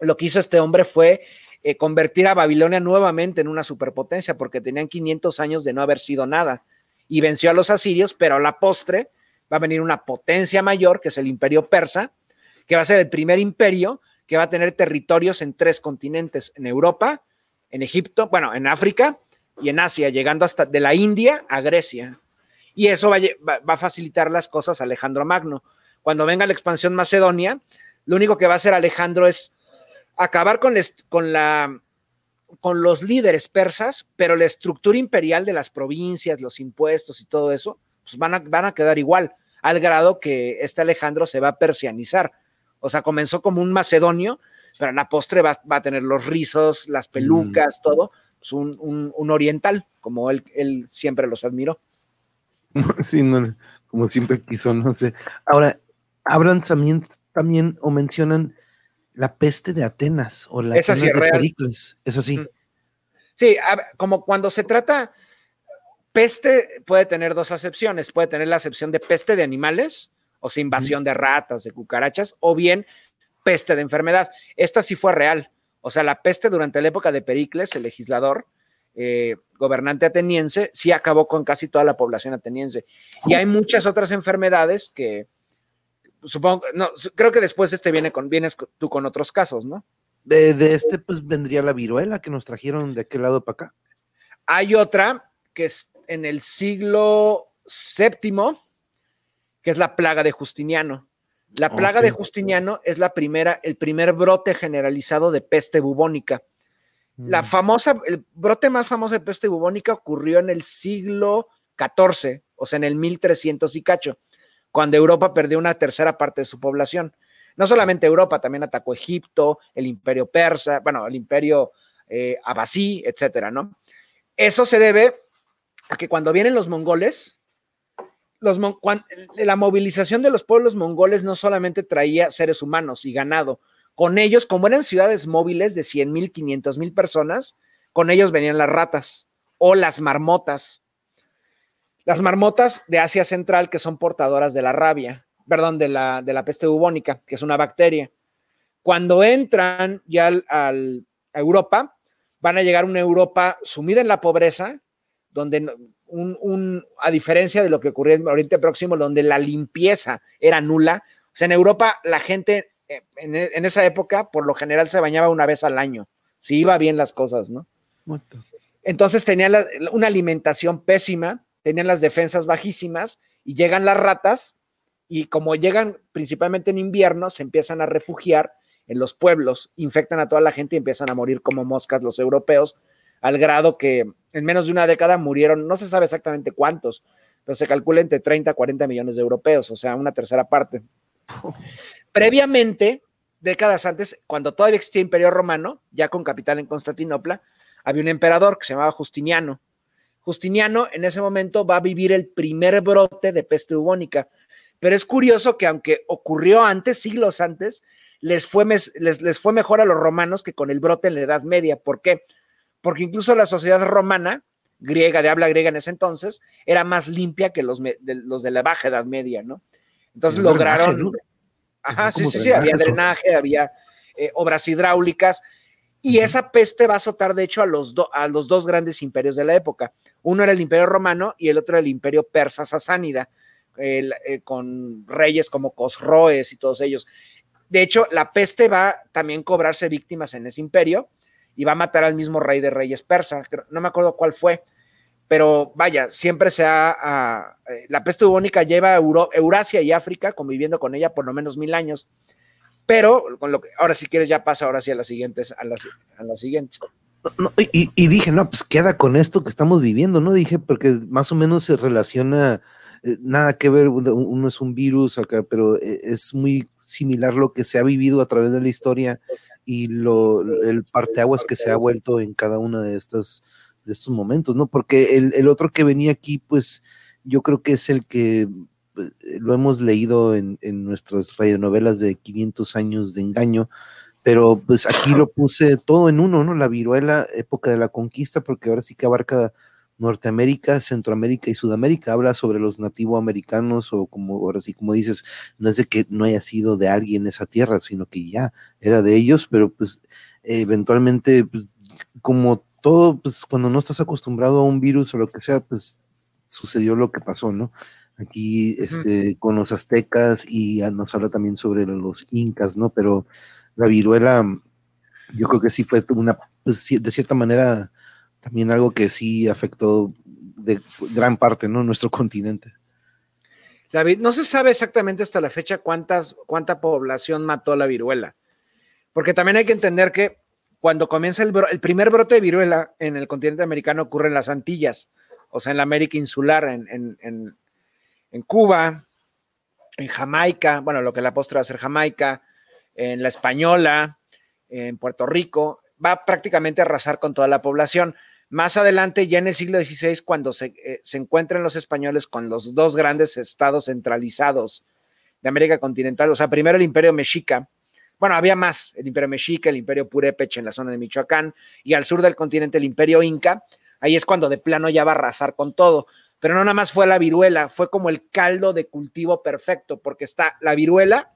[SPEAKER 2] lo que hizo este hombre fue eh, convertir a Babilonia nuevamente en una superpotencia, porque tenían 500 años de no haber sido nada. Y venció a los asirios, pero a la postre va a venir una potencia mayor, que es el imperio persa, que va a ser el primer imperio que va a tener territorios en tres continentes, en Europa, en Egipto, bueno, en África y en Asia, llegando hasta de la India a Grecia. Y eso va, a facilitar las cosas a Alejandro Magno. Cuando venga la expansión macedonia, lo único que va a hacer Alejandro es acabar con, con, la, con los líderes persas, pero la estructura imperial de las provincias, los impuestos y todo eso, pues van a, van a quedar igual al grado que este Alejandro se va a persianizar. O sea, comenzó como un macedonio, pero en la postre va, a tener los rizos, las mm. pelucas, todo, pues un, oriental, como él, él siempre los admiró.
[SPEAKER 1] Sí, no, como siempre quiso, no sé. Ahora, hablan también, también o mencionan la peste de Atenas o la
[SPEAKER 2] peste de
[SPEAKER 1] Pericles. Es así. Mm.
[SPEAKER 2] Sí, como cuando se trata, Peste puede tener dos acepciones. Puede tener la acepción de peste de animales, o sea, invasión de ratas, de cucarachas, o bien peste de enfermedad. Esta sí fue real. O sea, la peste durante la época de Pericles, el legislador, eh, gobernante ateniense, sí acabó con casi toda la población ateniense. Y hay muchas otras enfermedades que, supongo, no, creo que después este viene con, vienes tú con otros casos, ¿no?
[SPEAKER 1] De, de este, pues vendría la viruela que nos trajeron de aquel lado para acá.
[SPEAKER 2] Hay otra que es en el siglo VII, que es la plaga de Justiniano. La plaga de Justiniano es la primera, el primer brote generalizado de peste bubónica. La mm. famosa, el brote más famoso de peste bubónica ocurrió en el siglo XIV, o sea, en el 1300 y cacho, cuando Europa perdió una tercera parte de su población. No solamente Europa, también atacó Egipto, el imperio persa, bueno, el imperio eh, abasí, etcétera, ¿no? Eso se debe a que cuando vienen los mongoles, los la movilización de los pueblos mongoles no solamente traía seres humanos y ganado, con ellos, como eran ciudades móviles de 100 mil, 500 mil personas, con ellos venían las ratas o las marmotas. Las marmotas de Asia Central que son portadoras de la rabia, perdón, de la, de la peste bubónica, que es una bacteria. Cuando entran ya a Europa, van a llegar a una Europa sumida en la pobreza, donde un, a diferencia de lo que ocurrió en Oriente Próximo, donde la limpieza era nula, o sea, en Europa la gente eh, en, esa época por lo general se bañaba una vez al año, si iba bien las cosas, ¿no? Entonces tenían una alimentación pésima, tenían las defensas bajísimas y llegan las ratas y como llegan principalmente en invierno, se empiezan a refugiar en los pueblos, infectan a toda la gente y empiezan a morir como moscas los europeos, al grado que en menos de una década murieron, no se sabe exactamente cuántos, pero se calcula entre 30 a 40 millones de europeos, o sea, una tercera parte. Previamente, décadas antes, cuando todavía existía Imperio Romano, ya con capital en Constantinopla, había un emperador que se llamaba Justiniano. Justiniano en ese momento va a vivir el primer brote de peste bubónica, pero es curioso que aunque ocurrió antes, siglos antes, les fue, les, les fue mejor a los romanos que con el brote en la Edad Media. ¿Por qué? Porque incluso la sociedad romana, griega, de habla griega en ese entonces, era más limpia que los de, los de la Baja Edad Media, ¿no? Entonces lograron... Ajá, sí, sí, sí, había drenaje, había eh, obras hidráulicas, y esa peste va a azotar, de hecho, a los, a los dos grandes imperios de la época. Uno era el imperio romano y el otro el imperio persa sasánida, eh, con reyes como Cosroes y todos ellos. De hecho, la peste va a también cobrarse víctimas en ese imperio y va a matar al mismo rey de reyes persa. No me acuerdo cuál fue, pero vaya, siempre se ha. Eh, la peste bubónica lleva a Eurasia y África conviviendo con ella por lo menos mil años. Pero con lo que ahora si quieres ya pasa ahora sí a las siguientes, a las, a las siguientes.
[SPEAKER 1] y, dije, no, pues queda con esto que estamos viviendo, ¿no? Dije, porque más o menos se relaciona, eh, nada que ver, uno es un virus acá, pero eh, es muy similar lo que se ha vivido a través de la historia y lo, el parteaguas que se ha vuelto en cada una de estas de estos momentos, ¿no? Porque el, otro que venía aquí, pues yo creo que es el que pues, lo hemos leído en, en nuestras radionovelas de 500 años de engaño, pero pues aquí lo puse todo en uno, ¿no? La viruela, época de la conquista, porque ahora sí que abarca Norteamérica, Centroamérica y Sudamérica, habla sobre los nativoamericanos o como ahora sí como dices, no es de que no haya sido de alguien esa tierra, sino que ya era de ellos, pero pues eventualmente pues, como todo, pues cuando no estás acostumbrado a un virus o lo que sea, pues sucedió lo que pasó, ¿no? Aquí este, con los aztecas y nos habla también sobre los incas, ¿no? Pero la viruela, yo creo que sí fue una, pues, de cierta manera, también algo que sí afectó de gran parte, ¿no? Nuestro continente.
[SPEAKER 2] David, no se sabe exactamente hasta la fecha cuántas, cuánta población mató la viruela, porque también hay que entender que cuando comienza el, el primer brote de viruela en el continente americano ocurre en las Antillas, o sea, en la América insular, en, en, en Cuba, en Jamaica, bueno, lo que la postre va a ser Jamaica, en la Española, en Puerto Rico, va prácticamente a arrasar con toda la población. Más adelante, ya en el siglo XVI, cuando se, eh, se encuentran los españoles con los dos grandes estados centralizados de América continental, o sea, primero el imperio mexica, bueno, había más, el imperio mexica, el imperio purépecha en la zona de Michoacán, y al sur del continente el imperio inca, ahí es cuando de plano ya va a arrasar con todo. Pero no nada más fue la viruela, fue como el caldo de cultivo perfecto, porque está la viruela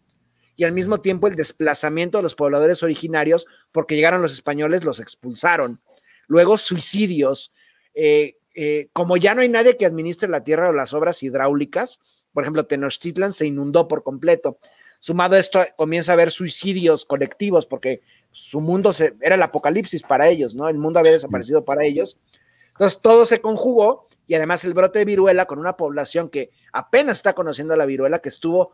[SPEAKER 2] y al mismo tiempo el desplazamiento de los pobladores originarios, porque llegaron los españoles, los expulsaron luego suicidios. Eh, eh, como ya no hay nadie que administre la tierra o las obras hidráulicas, por ejemplo, Tenochtitlan se inundó por completo. Sumado a esto, comienza a haber suicidios colectivos porque su mundo se, era el apocalipsis para ellos, ¿no? El mundo había desaparecido para ellos. Entonces, todo se conjugó y además el brote de viruela con una población que apenas está conociendo la viruela, que estuvo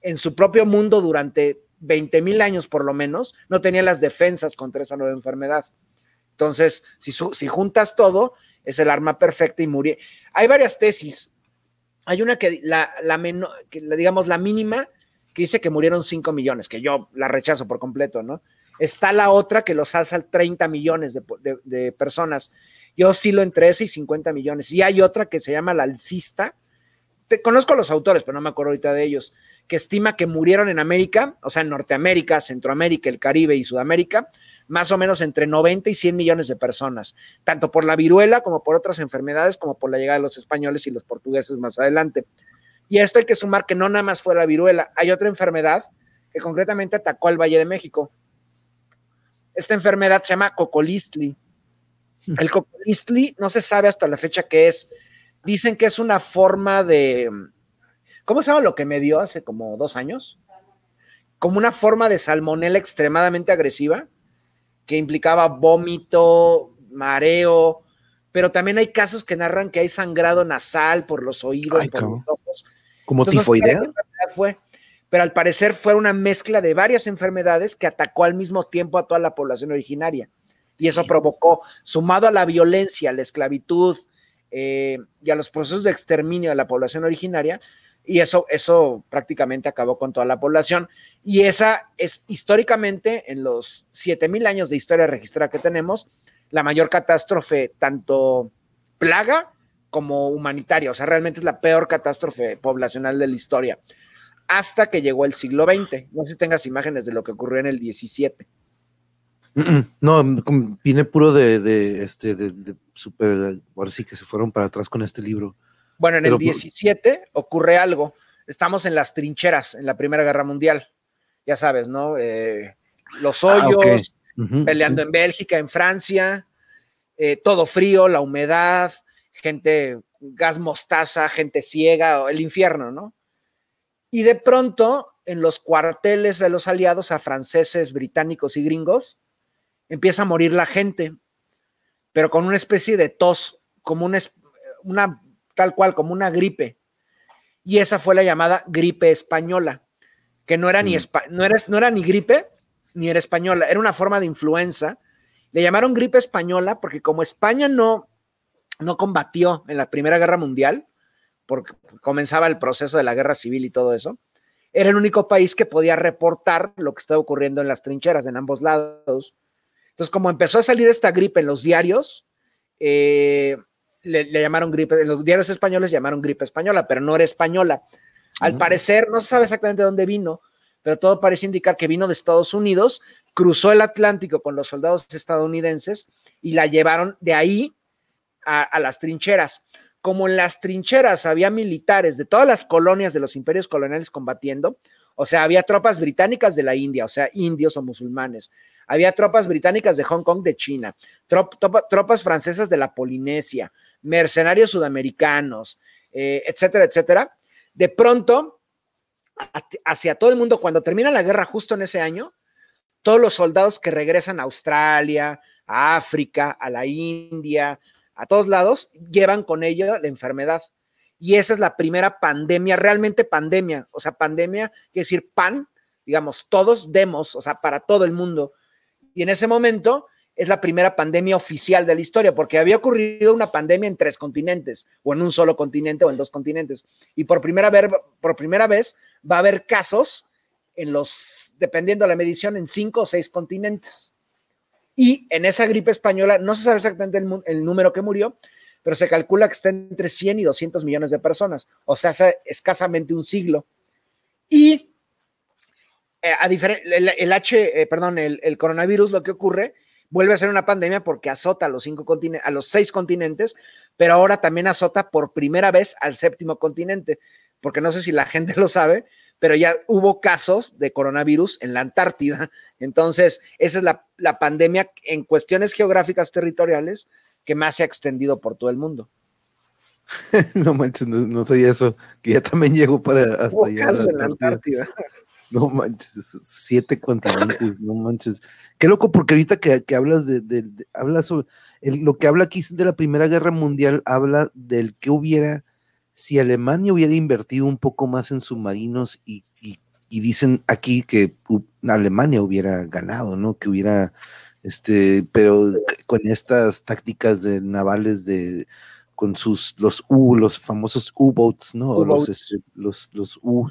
[SPEAKER 2] en su propio mundo durante 20 mil años por lo menos, no tenía las defensas contra esa nueva enfermedad. Entonces, si, si juntas todo, es el arma perfecta y murió. Hay varias tesis. Hay una que la, la, que, digamos, la mínima, que dice que murieron 5 millones, que yo la rechazo por completo, ¿no? Está la otra que los alza 30 millones de, personas. Yo oscilo entre ese y 50 millones. Y hay otra que se llama la alcista, te, conozco a los autores, pero no me acuerdo ahorita de ellos, que estima que murieron en América, o sea, en Norteamérica, Centroamérica, el Caribe y Sudamérica, más o menos entre 90 y 100 millones de personas, tanto por la viruela como por otras enfermedades, como por la llegada de los españoles y los portugueses más adelante. Y a esto hay que sumar que no nada más fue la viruela, hay otra enfermedad que concretamente atacó al Valle de México. Esta enfermedad se llama cocolistli. El cocolistli no se sabe hasta la fecha qué es, Dicen que es una forma de, ¿cómo se llama lo que me dio hace como dos años? Como una forma de salmonela extremadamente agresiva que implicaba vómito, mareo, pero también hay casos que narran que hay sangrado nasal por los oídos, por los ojos.
[SPEAKER 1] ¿Como tifoidea?
[SPEAKER 2] fue, pero al parecer fue una mezcla de varias enfermedades que atacó al mismo tiempo a toda la población originaria. Y eso provocó, sumado a la violencia, la esclavitud, eh, y a los procesos de exterminio de la población originaria, y eso, eso prácticamente acabó con toda la población. Y esa es históricamente, en los 7000 años de historia registrada que tenemos, la mayor catástrofe, tanto plaga como humanitaria. O sea, realmente es la peor catástrofe poblacional de la historia. Hasta que llegó el siglo XX. No sé si tengas imágenes de lo que ocurrió en el 17.
[SPEAKER 1] No, viene puro de, este, de, super, ahora sí que se fueron para atrás con este libro.
[SPEAKER 2] Bueno, en el 17 ocurre algo. Estamos en las trincheras en la Primera Guerra Mundial. Ya sabes, ¿no? Eh, los ah, hoyos, peleando en Bélgica, en Francia, eh, todo frío, la humedad, gente, gas mostaza, gente ciega, el infierno, ¿no? Y de pronto, en los cuarteles de los aliados, a franceses, británicos y gringos, empieza a morir la gente, pero con una especie de tos, como una, una tal cual, como una gripe. Y esa fue la llamada gripe española, que no era, ni, mm. no era, no era ni gripe ni era española, era una forma de influenza. Le llamaron gripe española porque como España no, no combatió en la Primera Guerra Mundial, porque comenzaba el proceso de la guerra civil y todo eso, era el único país que podía reportar lo que estaba ocurriendo en las trincheras en ambos lados. Entonces, como empezó a salir esta gripe en los diarios, eh, le, llamaron gripe, en los diarios españoles llamaron gripe española, pero no era española. Al parecer, no se sabe exactamente dónde vino, pero todo parece indicar que vino de Estados Unidos, cruzó el Atlántico con los soldados estadounidenses y la llevaron de ahí a, las trincheras. Como en las trincheras había militares de todas las colonias de los imperios coloniales combatiendo, o sea, había tropas británicas de la India, o sea, indios o musulmanes. Había tropas británicas de Hong Kong, de China, tropas francesas de la Polinesia, mercenarios sudamericanos, eh, etcétera, etcétera. De pronto, hacia todo el mundo, cuando termina la guerra justo en ese año, todos los soldados que regresan a Australia, a África, a la India, a todos lados, llevan con ello la enfermedad. Y esa es la primera pandemia, realmente pandemia, o sea, pandemia quiere decir pan, digamos, todos demos, o sea, para todo el mundo. Y en ese momento es la primera pandemia oficial de la historia, porque había ocurrido una pandemia en tres continentes, o en un solo continente, o en dos continentes. Y por primera vez, por primera vez va a haber casos en los, dependiendo de la medición, en cinco o seis continentes. Y en esa gripe española, no se sabe exactamente el, el número que murió, pero se calcula que está entre 100 y 200 millones de personas, o sea, hace escasamente un siglo. Y eh, a el, el, H, eh, perdón, el, coronavirus, lo que ocurre, vuelve a ser una pandemia porque azota a los, cinco a los seis continentes, pero ahora también azota por primera vez al séptimo continente, porque no sé si la gente lo sabe, pero ya hubo casos de coronavirus en la Antártida. Entonces, esa es la, la pandemia en cuestiones geográficas territoriales que más se ha extendido por todo el mundo.
[SPEAKER 1] no manches, no, soy eso, que ya también llegó para hasta
[SPEAKER 2] allá. en la Antártida.
[SPEAKER 1] No manches, siete continentes, no manches. Qué loco, porque ahorita que, hablas de, de, hablas sobre, lo que habla aquí de la Primera Guerra Mundial, habla del que hubiera, si Alemania hubiera invertido un poco más en submarinos y, y, dicen aquí que Alemania hubiera ganado, ¿no? Que hubiera, este, pero con estas tácticas de navales de con sus, los U, los famosos U-boats, ¿no? Los, este, los, los U.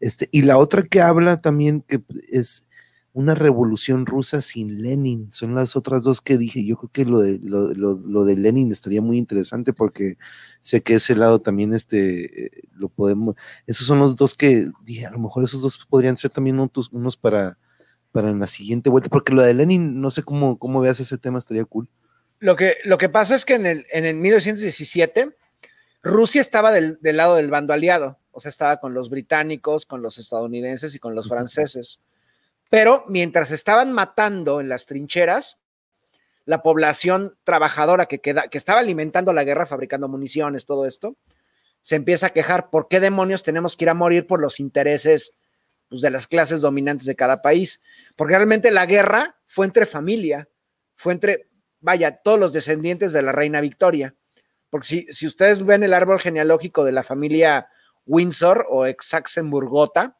[SPEAKER 1] Este, y la otra que habla también que es una revolución rusa sin Lenin. Son las otras dos que dije. Yo creo que lo de, lo, lo, de Lenin estaría muy interesante porque sé que ese lado también este, eh, lo podemos. Esos son los dos que dije, a lo mejor esos dos podrían ser también unos, unos para, para la siguiente vuelta, porque lo de Lenin, no sé cómo, cómo veas ese tema, estaría cool.
[SPEAKER 2] Lo que, lo que pasa es que en el, en el 1917 Rusia estaba del, lado del bando aliado, o sea, estaba con los británicos, con los estadounidenses y con los franceses. Pero mientras estaban matando en las trincheras, la población trabajadora que, queda, que estaba alimentando la guerra, fabricando municiones, todo esto, se empieza a quejar, ¿por qué demonios tenemos que ir a morir por los intereses pues, de las clases dominantes de cada país? Porque realmente la guerra fue entre familia, fue entre vaya, todos los descendientes de la reina Victoria. Porque si, si ustedes ven el árbol genealógico de la familia Windsor o Saxenburgota,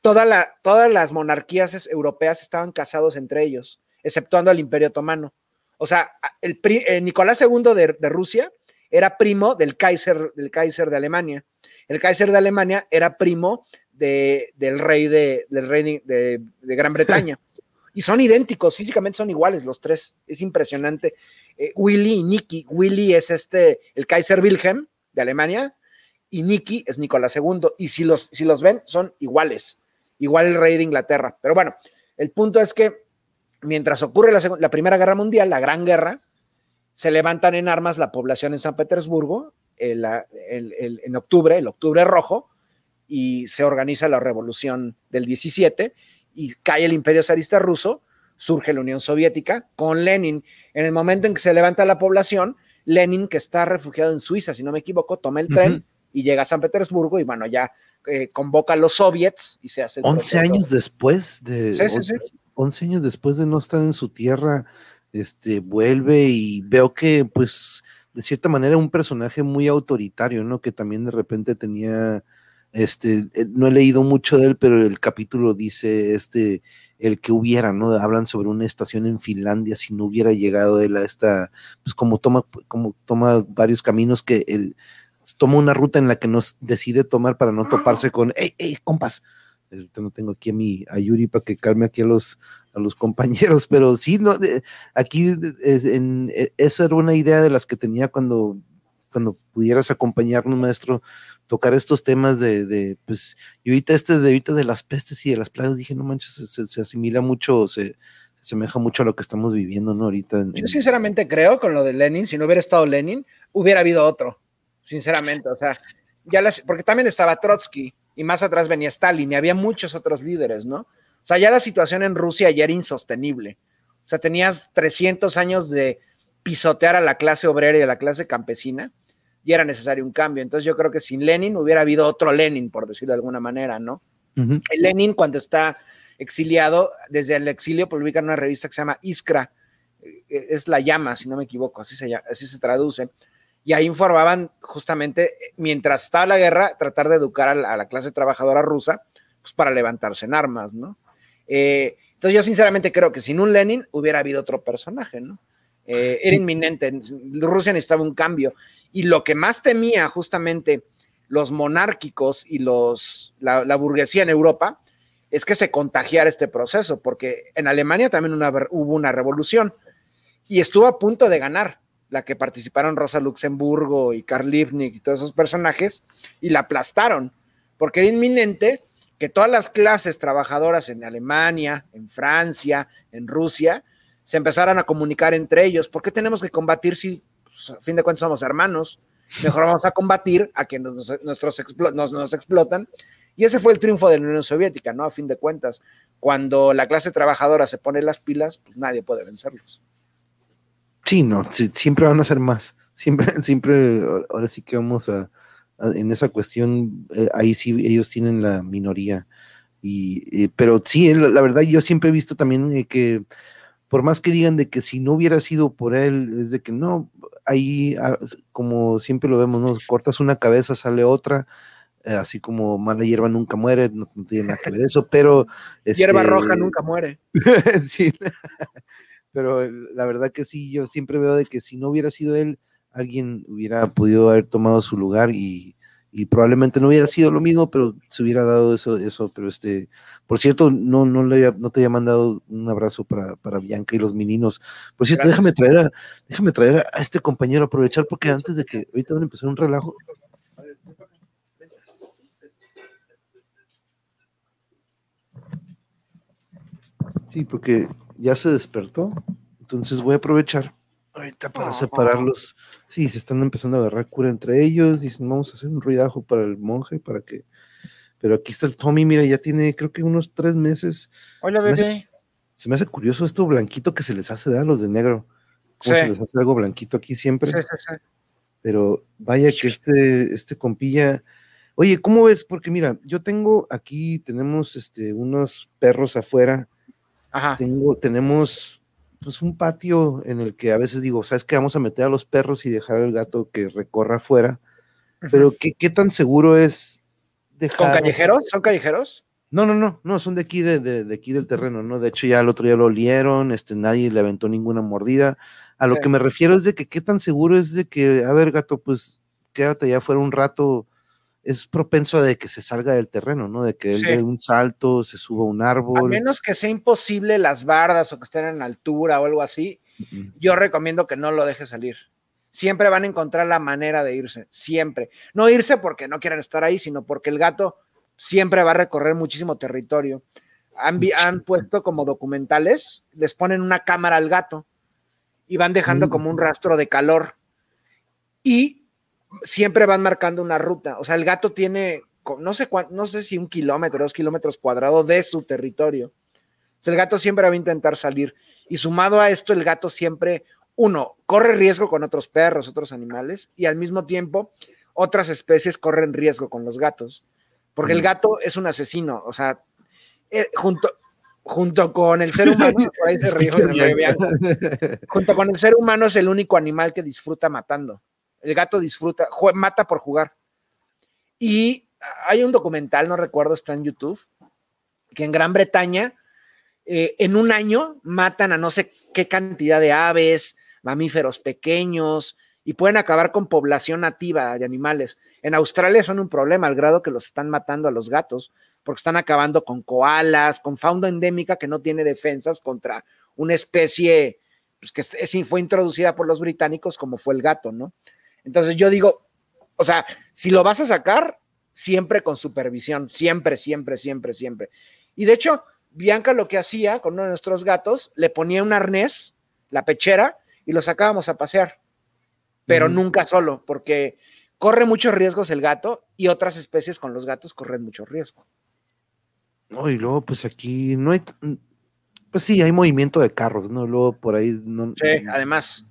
[SPEAKER 2] toda todas las monarquías europeas estaban casados entre ellos, exceptuando al Imperio Otomano. O sea, el, eh, Nicolás II de, Rusia era primo del Kaiser, del Kaiser de Alemania. El Kaiser de Alemania era primo de, del rey, de, del rey de, de Gran Bretaña. Y son idénticos, físicamente son iguales los tres. Es impresionante. Eh, Willy y Nicky. Willy es este, el Kaiser Wilhelm de Alemania, y Nicky es Nicolás II. Y si los, si los ven, son iguales. Igual el rey de Inglaterra. Pero bueno, el punto es que mientras ocurre la, Primera Guerra Mundial, la Gran Guerra, se levantan en armas la población en San Petersburgo en octubre, el octubre rojo, y se organiza la revolución del 17 y cae el imperio zarista ruso, surge la Unión Soviética con Lenin. En el momento en que se levanta la población, Lenin, que está refugiado en Suiza, si no me equivoco, toma el tren y llega a San Petersburgo y bueno, ya eh, convoca a los soviets y se hace...
[SPEAKER 1] 11 años después de... Sí, 11 años después de no estar en su tierra, este, vuelve y veo que pues de cierta manera un personaje muy autoritario, ¿no? Que también de repente tenía este, eh, no he leído mucho de él, pero el capítulo dice, este, el que hubiera, ¿no? Hablan sobre una estación en Finlandia, si no hubiera llegado él a esta, pues como toma, como toma varios caminos que él toma una ruta en la que nos decide tomar para no toparse con, hey, hey, compas, no tengo aquí a mi a Yuri para que calme aquí a los a los compañeros, pero sí, no, aquí es, en, e, era una idea de las que tenía cuando cuando pudieras acompañarnos, maestro, tocar estos temas de, de, pues, y ahorita este de ahorita de las pestes y de las plagas, dije, no manches, se, asimila mucho, se, se, asemeja mucho a lo que estamos viviendo, ¿no? Ahorita.
[SPEAKER 2] Yo sinceramente creo con lo de Lenin, si no hubiera estado Lenin, hubiera habido otro, sinceramente, o sea, ya las, porque también estaba Trotsky y más atrás venía Stalin y había muchos otros líderes, ¿no? O sea, ya la situación en Rusia ya era insostenible. O sea, tenías 300 años de pisotear a la clase obrera y a la clase campesina y era necesario un cambio. Entonces yo creo que sin Lenin hubiera habido otro Lenin, por decirlo de alguna manera, ¿no? El Lenin cuando está exiliado, desde el exilio publica una revista que se llama Iskra, eh, es La Llama, si no me equivoco, así se, así se traduce. Y ahí informaban justamente, mientras estaba la guerra, tratar de educar a la, clase trabajadora rusa, pues para levantarse en armas, ¿no? Eh, entonces yo sinceramente creo que sin un Lenin hubiera habido otro personaje, ¿no? Eh, era inminente, Rusia necesitaba un cambio. Y lo que más temía justamente los monárquicos y los, la, burguesía en Europa es que se contagiara este proceso, porque en Alemania también hubo una revolución y estuvo a punto de ganar, la que participaron Rosa Luxemburgo y Karl Liebknecht y todos esos personajes, y la aplastaron, porque era inminente que todas las clases trabajadoras en Alemania, en Francia, en Rusia, se empezaran a comunicar entre ellos. ¿Por qué tenemos que combatir si, pues, a fin de cuentas, somos hermanos? Mejor vamos a combatir a quienes nos, nuestros nos, explotan. Y ese fue el triunfo de la Unión Soviética, ¿no? A fin de cuentas, cuando la clase trabajadora se pone las pilas, pues nadie puede vencerlos.
[SPEAKER 1] Sí, no, siempre van a ser más. Siempre, siempre, ahora sí que vamos a, en esa cuestión, eh, ahí sí ellos tienen la minoría. Y, pero sí, la, verdad, yo siempre he visto también eh, que por más que digan de que si no hubiera sido por él, es de que no, ahí, ah, como siempre lo vemos, ¿no? Cortas una cabeza, sale otra, eh, así como mala hierba nunca muere, no, tiene nada que ver eso, pero...
[SPEAKER 2] hierba este roja nunca muere.
[SPEAKER 1] sí, pero la verdad que sí, yo siempre veo de que si no hubiera sido él, alguien hubiera podido haber tomado su lugar y, y probablemente no hubiera sido lo mismo, pero se hubiera dado eso, eso, pero este, por cierto, no, no, le, no te había mandado un abrazo para, para Bianca y los meninos. Por cierto, déjame traer a, déjame traer a este compañero, aprovechar porque antes de que ahorita van a empezar un relajo. Sí, porque ya se despertó, entonces voy a aprovechar ahorita para separarlos. Sí, se están empezando a agarrar cura entre ellos. Dicen, vamos a hacer un ruidajo para el monje, para que. Pero aquí está el Tommy, mira, ya tiene creo que unos tres meses.
[SPEAKER 2] Hola, bebé.
[SPEAKER 1] se me hace curioso esto blanquito que se les hace, a Los de negro. ¿Cómo se les hace algo blanquito aquí siempre? Sí, sí, sí. Pero vaya que este, este compilla. Oye, ¿cómo ves? Porque mira, yo tengo aquí, tenemos este, unos perros afuera. Ajá. Tengo, tenemos pues un patio en el que a veces digo, ¿sabes qué? Vamos a meter a los perros y dejar al gato que recorra afuera. Pero ¿qué, ¿qué, tan seguro es
[SPEAKER 2] dejar... ¿Con callejeros? ¿Son callejeros?
[SPEAKER 1] No, no, no, no, son de aquí, de, de, aquí del terreno, ¿no? De hecho, ya el otro día lo olieron, este, nadie le aventó ninguna mordida. A lo que me refiero es de que qué tan seguro es de que, a ver, gato, pues quédate ya fuera un rato, es propenso de que se salga del terreno, ¿no? De que él dé un salto, se suba a un árbol.
[SPEAKER 2] A menos que sea imposible las bardas o que estén en altura o algo así, yo recomiendo que no lo deje salir. Siempre van a encontrar la manera de irse, siempre. No irse porque no quieran estar ahí, sino porque el gato siempre va a recorrer muchísimo territorio. Han, han puesto como documentales, les ponen una cámara al gato y van dejando mm. como un rastro de calor. Y siempre van marcando una ruta. O sea, el gato tiene, no sé, no sé si un kilómetro, dos kilómetros cuadrados de su territorio. O sea, el gato siempre va a intentar salir. Y sumado a esto, el gato siempre, uno, corre riesgo con otros perros, otros animales, y al mismo tiempo, otras especies corren riesgo con los gatos. Porque el gato es un asesino. O sea, eh, junto, junto con el ser humano, junto con el ser humano es el único animal que disfruta matando. El gato disfruta, mata por jugar. Y hay un documental, no recuerdo, está en YouTube, que en Gran Bretaña, eh, en un año matan a no sé qué cantidad de aves, mamíferos pequeños, y pueden acabar con población nativa de animales. En Australia son un problema, al grado que los están matando a los gatos, porque están acabando con koalas, con fauna endémica que no tiene defensas contra una especie pues, que fue introducida por los británicos, como fue el gato, ¿no? Entonces yo digo, o sea, si lo vas a sacar, siempre con supervisión, siempre, siempre, siempre, siempre. Y de hecho, Bianca lo que hacía con uno de nuestros gatos, le ponía un arnés, la pechera, y lo sacábamos a pasear, pero nunca solo, porque corre muchos riesgos el gato y otras especies con los gatos corren mucho riesgo.
[SPEAKER 1] No, y luego, pues aquí no hay, pues sí, hay movimiento de carros, ¿no? Luego por ahí no.
[SPEAKER 2] Sí, además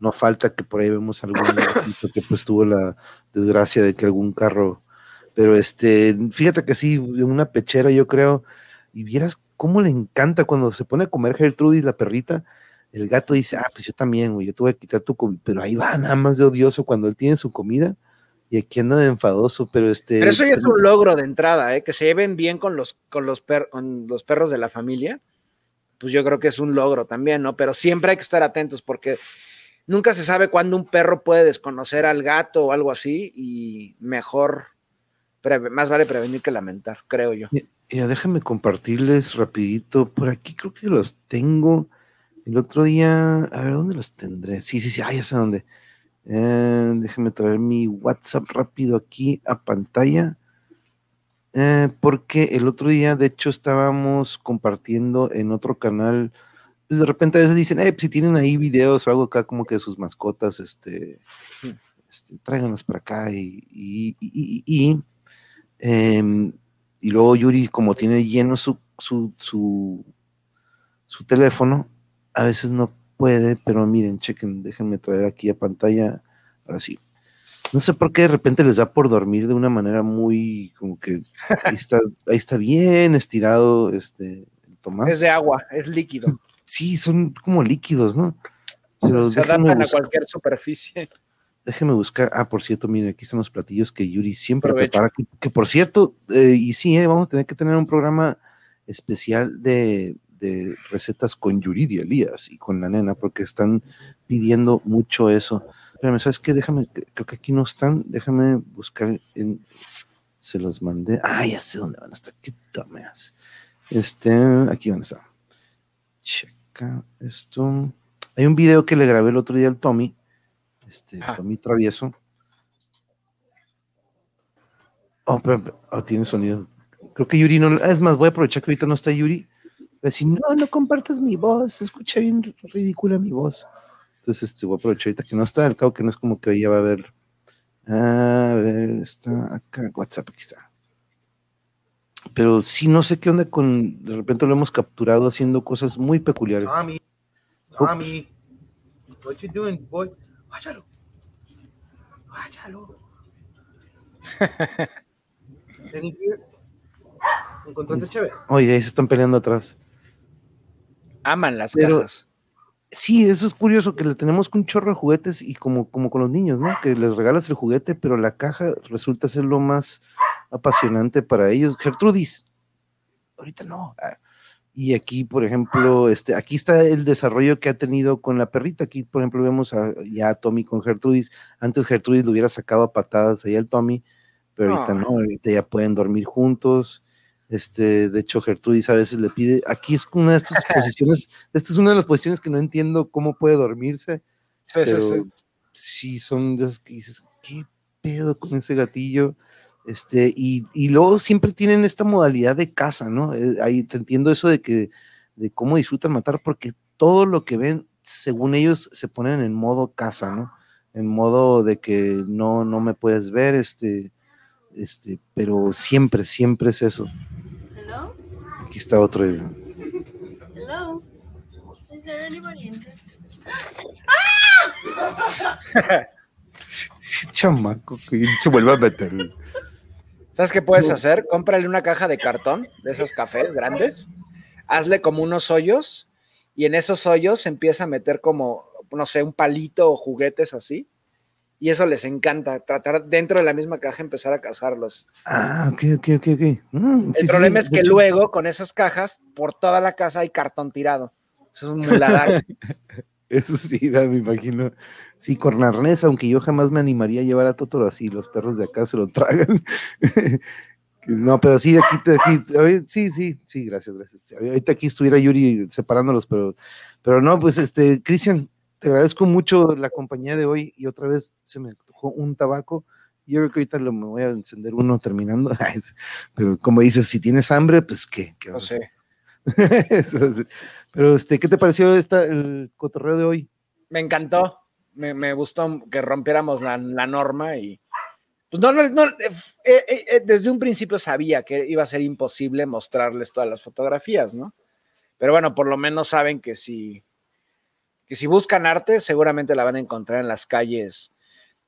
[SPEAKER 1] no falta que por ahí vemos algún que pues tuvo la desgracia de que algún carro, pero este, fíjate que sí, una pechera yo creo, y vieras cómo le encanta cuando se pone a comer Gertrudis la perrita, el gato dice, ah, pues yo también, güey, yo te voy a quitar tu comida, pero ahí va nada más de odioso cuando él tiene su comida y aquí anda de enfadoso, pero este...
[SPEAKER 2] Pero eso ya es un logro de entrada, ¿eh? que se lleven bien con los, con los, con los perros de la familia, pues yo creo que es un logro también, ¿no? Pero siempre hay que estar atentos porque nunca se sabe cuándo un perro puede desconocer al gato o algo así y mejor, más vale prevenir que lamentar, creo yo.
[SPEAKER 1] Mira, déjame compartirles rapidito, por aquí creo que los tengo. El otro día, a ver, ¿dónde los tendré? Sí, sí, sí, ah, ya sé dónde. Eh, déjenme traer mi WhatsApp rápido aquí a pantalla. Eh, porque el otro día, de hecho, estábamos compartiendo en otro canal pues, de repente a veces dicen, eh, pues, si tienen ahí videos o algo acá como que de sus mascotas, este, este tráiganlos para acá y, y, y, y, em, y luego Yuri, como tiene lleno su, su, su, su, teléfono, a veces no puede, pero miren, chequen, déjenme traer aquí a pantalla, ahora sí. No sé por qué de repente les da por dormir de una manera muy, como que ahí está, ahí está bien estirado, este,
[SPEAKER 2] Tomás. Es de agua, es líquido
[SPEAKER 1] sí, son como líquidos, ¿no?
[SPEAKER 2] Se, adaptan a cualquier superficie.
[SPEAKER 1] Déjeme buscar. Ah, por cierto, miren, aquí están los platillos que Yuri siempre prepara. Que, por cierto, eh, y sí, eh, vamos a tener que tener un programa especial de, recetas con Yuri y Elías y con la nena, porque están pidiendo mucho eso. Pero, ¿sabes qué? Déjame, creo que aquí no están. Déjame buscar. En, se los mandé. Ah, ya sé dónde van a estar. Qué tomas. Este, aquí van a estar. Check esto. Hay un video que le grabé el otro día al Tommy, este, Tommy Travieso. Oh, pero, oh, tiene sonido. Creo que Yuri no. Es más, voy a aprovechar que ahorita no está Yuri. Decir, no, no compartas mi voz, se escucha bien ridícula mi voz. Entonces, este, voy a aprovechar ahorita que no está, al cabo que no es como que hoy ya va a ver. A ver, está acá, WhatsApp, aquí está pero sí no sé qué onda con, de repente lo hemos capturado haciendo cosas muy peculiares.
[SPEAKER 2] Tommy, Tommy, what you doing, boy? Váyalo, váyalo.
[SPEAKER 1] ¿Encontraste chévere? Oye, ahí se están peleando atrás.
[SPEAKER 2] Aman las cajas.
[SPEAKER 1] Sí, eso es curioso, que le tenemos un chorro de juguetes y como, como con los niños, ¿no? Que les regalas el juguete, pero la caja resulta ser lo más apasionante para ellos. Gertrudis, ahorita no. Ah, y aquí, por ejemplo, este, aquí está el desarrollo que ha tenido con la perrita. Aquí, por ejemplo, vemos a, ya a Tommy con Gertrudis. Antes Gertrudis lo hubiera sacado a patadas ahí al Tommy, pero ahorita no, ahorita ya pueden dormir juntos. Este, de hecho, Gertrudis a veces le pide, aquí es una de estas posiciones, esta es una de las posiciones que no entiendo cómo puede dormirse. Sí, sí, sí. Sí, son de esas que dices, ¿qué pedo con ese gatillo? Este, y, y luego siempre tienen esta modalidad de caza, ¿no? Eh, ahí te entiendo eso de que, de cómo disfrutan matar, porque todo lo que ven, según ellos, se ponen en modo caza, ¿no? En modo de que no, no me puedes ver, este, este, pero siempre, siempre es eso. Aquí está otro. Hello. Is there anybody in Chamaco, que se vuelve a meter.
[SPEAKER 2] ¿Sabes qué puedes hacer? Cómprale una caja de cartón de esos cafés grandes, hazle como unos hoyos y en esos hoyos empieza a meter como, no sé, un palito o juguetes así y eso les encanta, tratar dentro de la misma caja empezar a cazarlos.
[SPEAKER 1] Ah, ok, ok, ok, ok.
[SPEAKER 2] Mm, el problema es que luego con esas cajas, por toda la casa hay cartón tirado. Eso es un muladar.
[SPEAKER 1] eso sí, me imagino. Sí, con arnés, aunque yo jamás me animaría a llevar a Totoro así, los perros de acá se lo tragan. no, pero sí, aquí, aquí, sí, sí, sí, gracias, gracias. Ahorita aquí estuviera Yuri separándolos, pero, pero no, pues este, Cristian, te agradezco mucho la compañía de hoy y otra vez se me tocó un tabaco. Yo creo que ahorita lo, me voy a encender uno terminando. Pero como dices, si tienes hambre, pues qué. qué
[SPEAKER 2] no sé.
[SPEAKER 1] Pero este, ¿qué te pareció esta, el cotorreo de hoy?
[SPEAKER 2] Me encantó. Me, me gustó que rompiéramos la, la norma y, pues no, no, no eh, eh, eh, desde un principio sabía que iba a ser imposible mostrarles todas las fotografías, ¿no? Pero bueno, por lo menos saben que si que si buscan arte, seguramente la van a encontrar en las calles.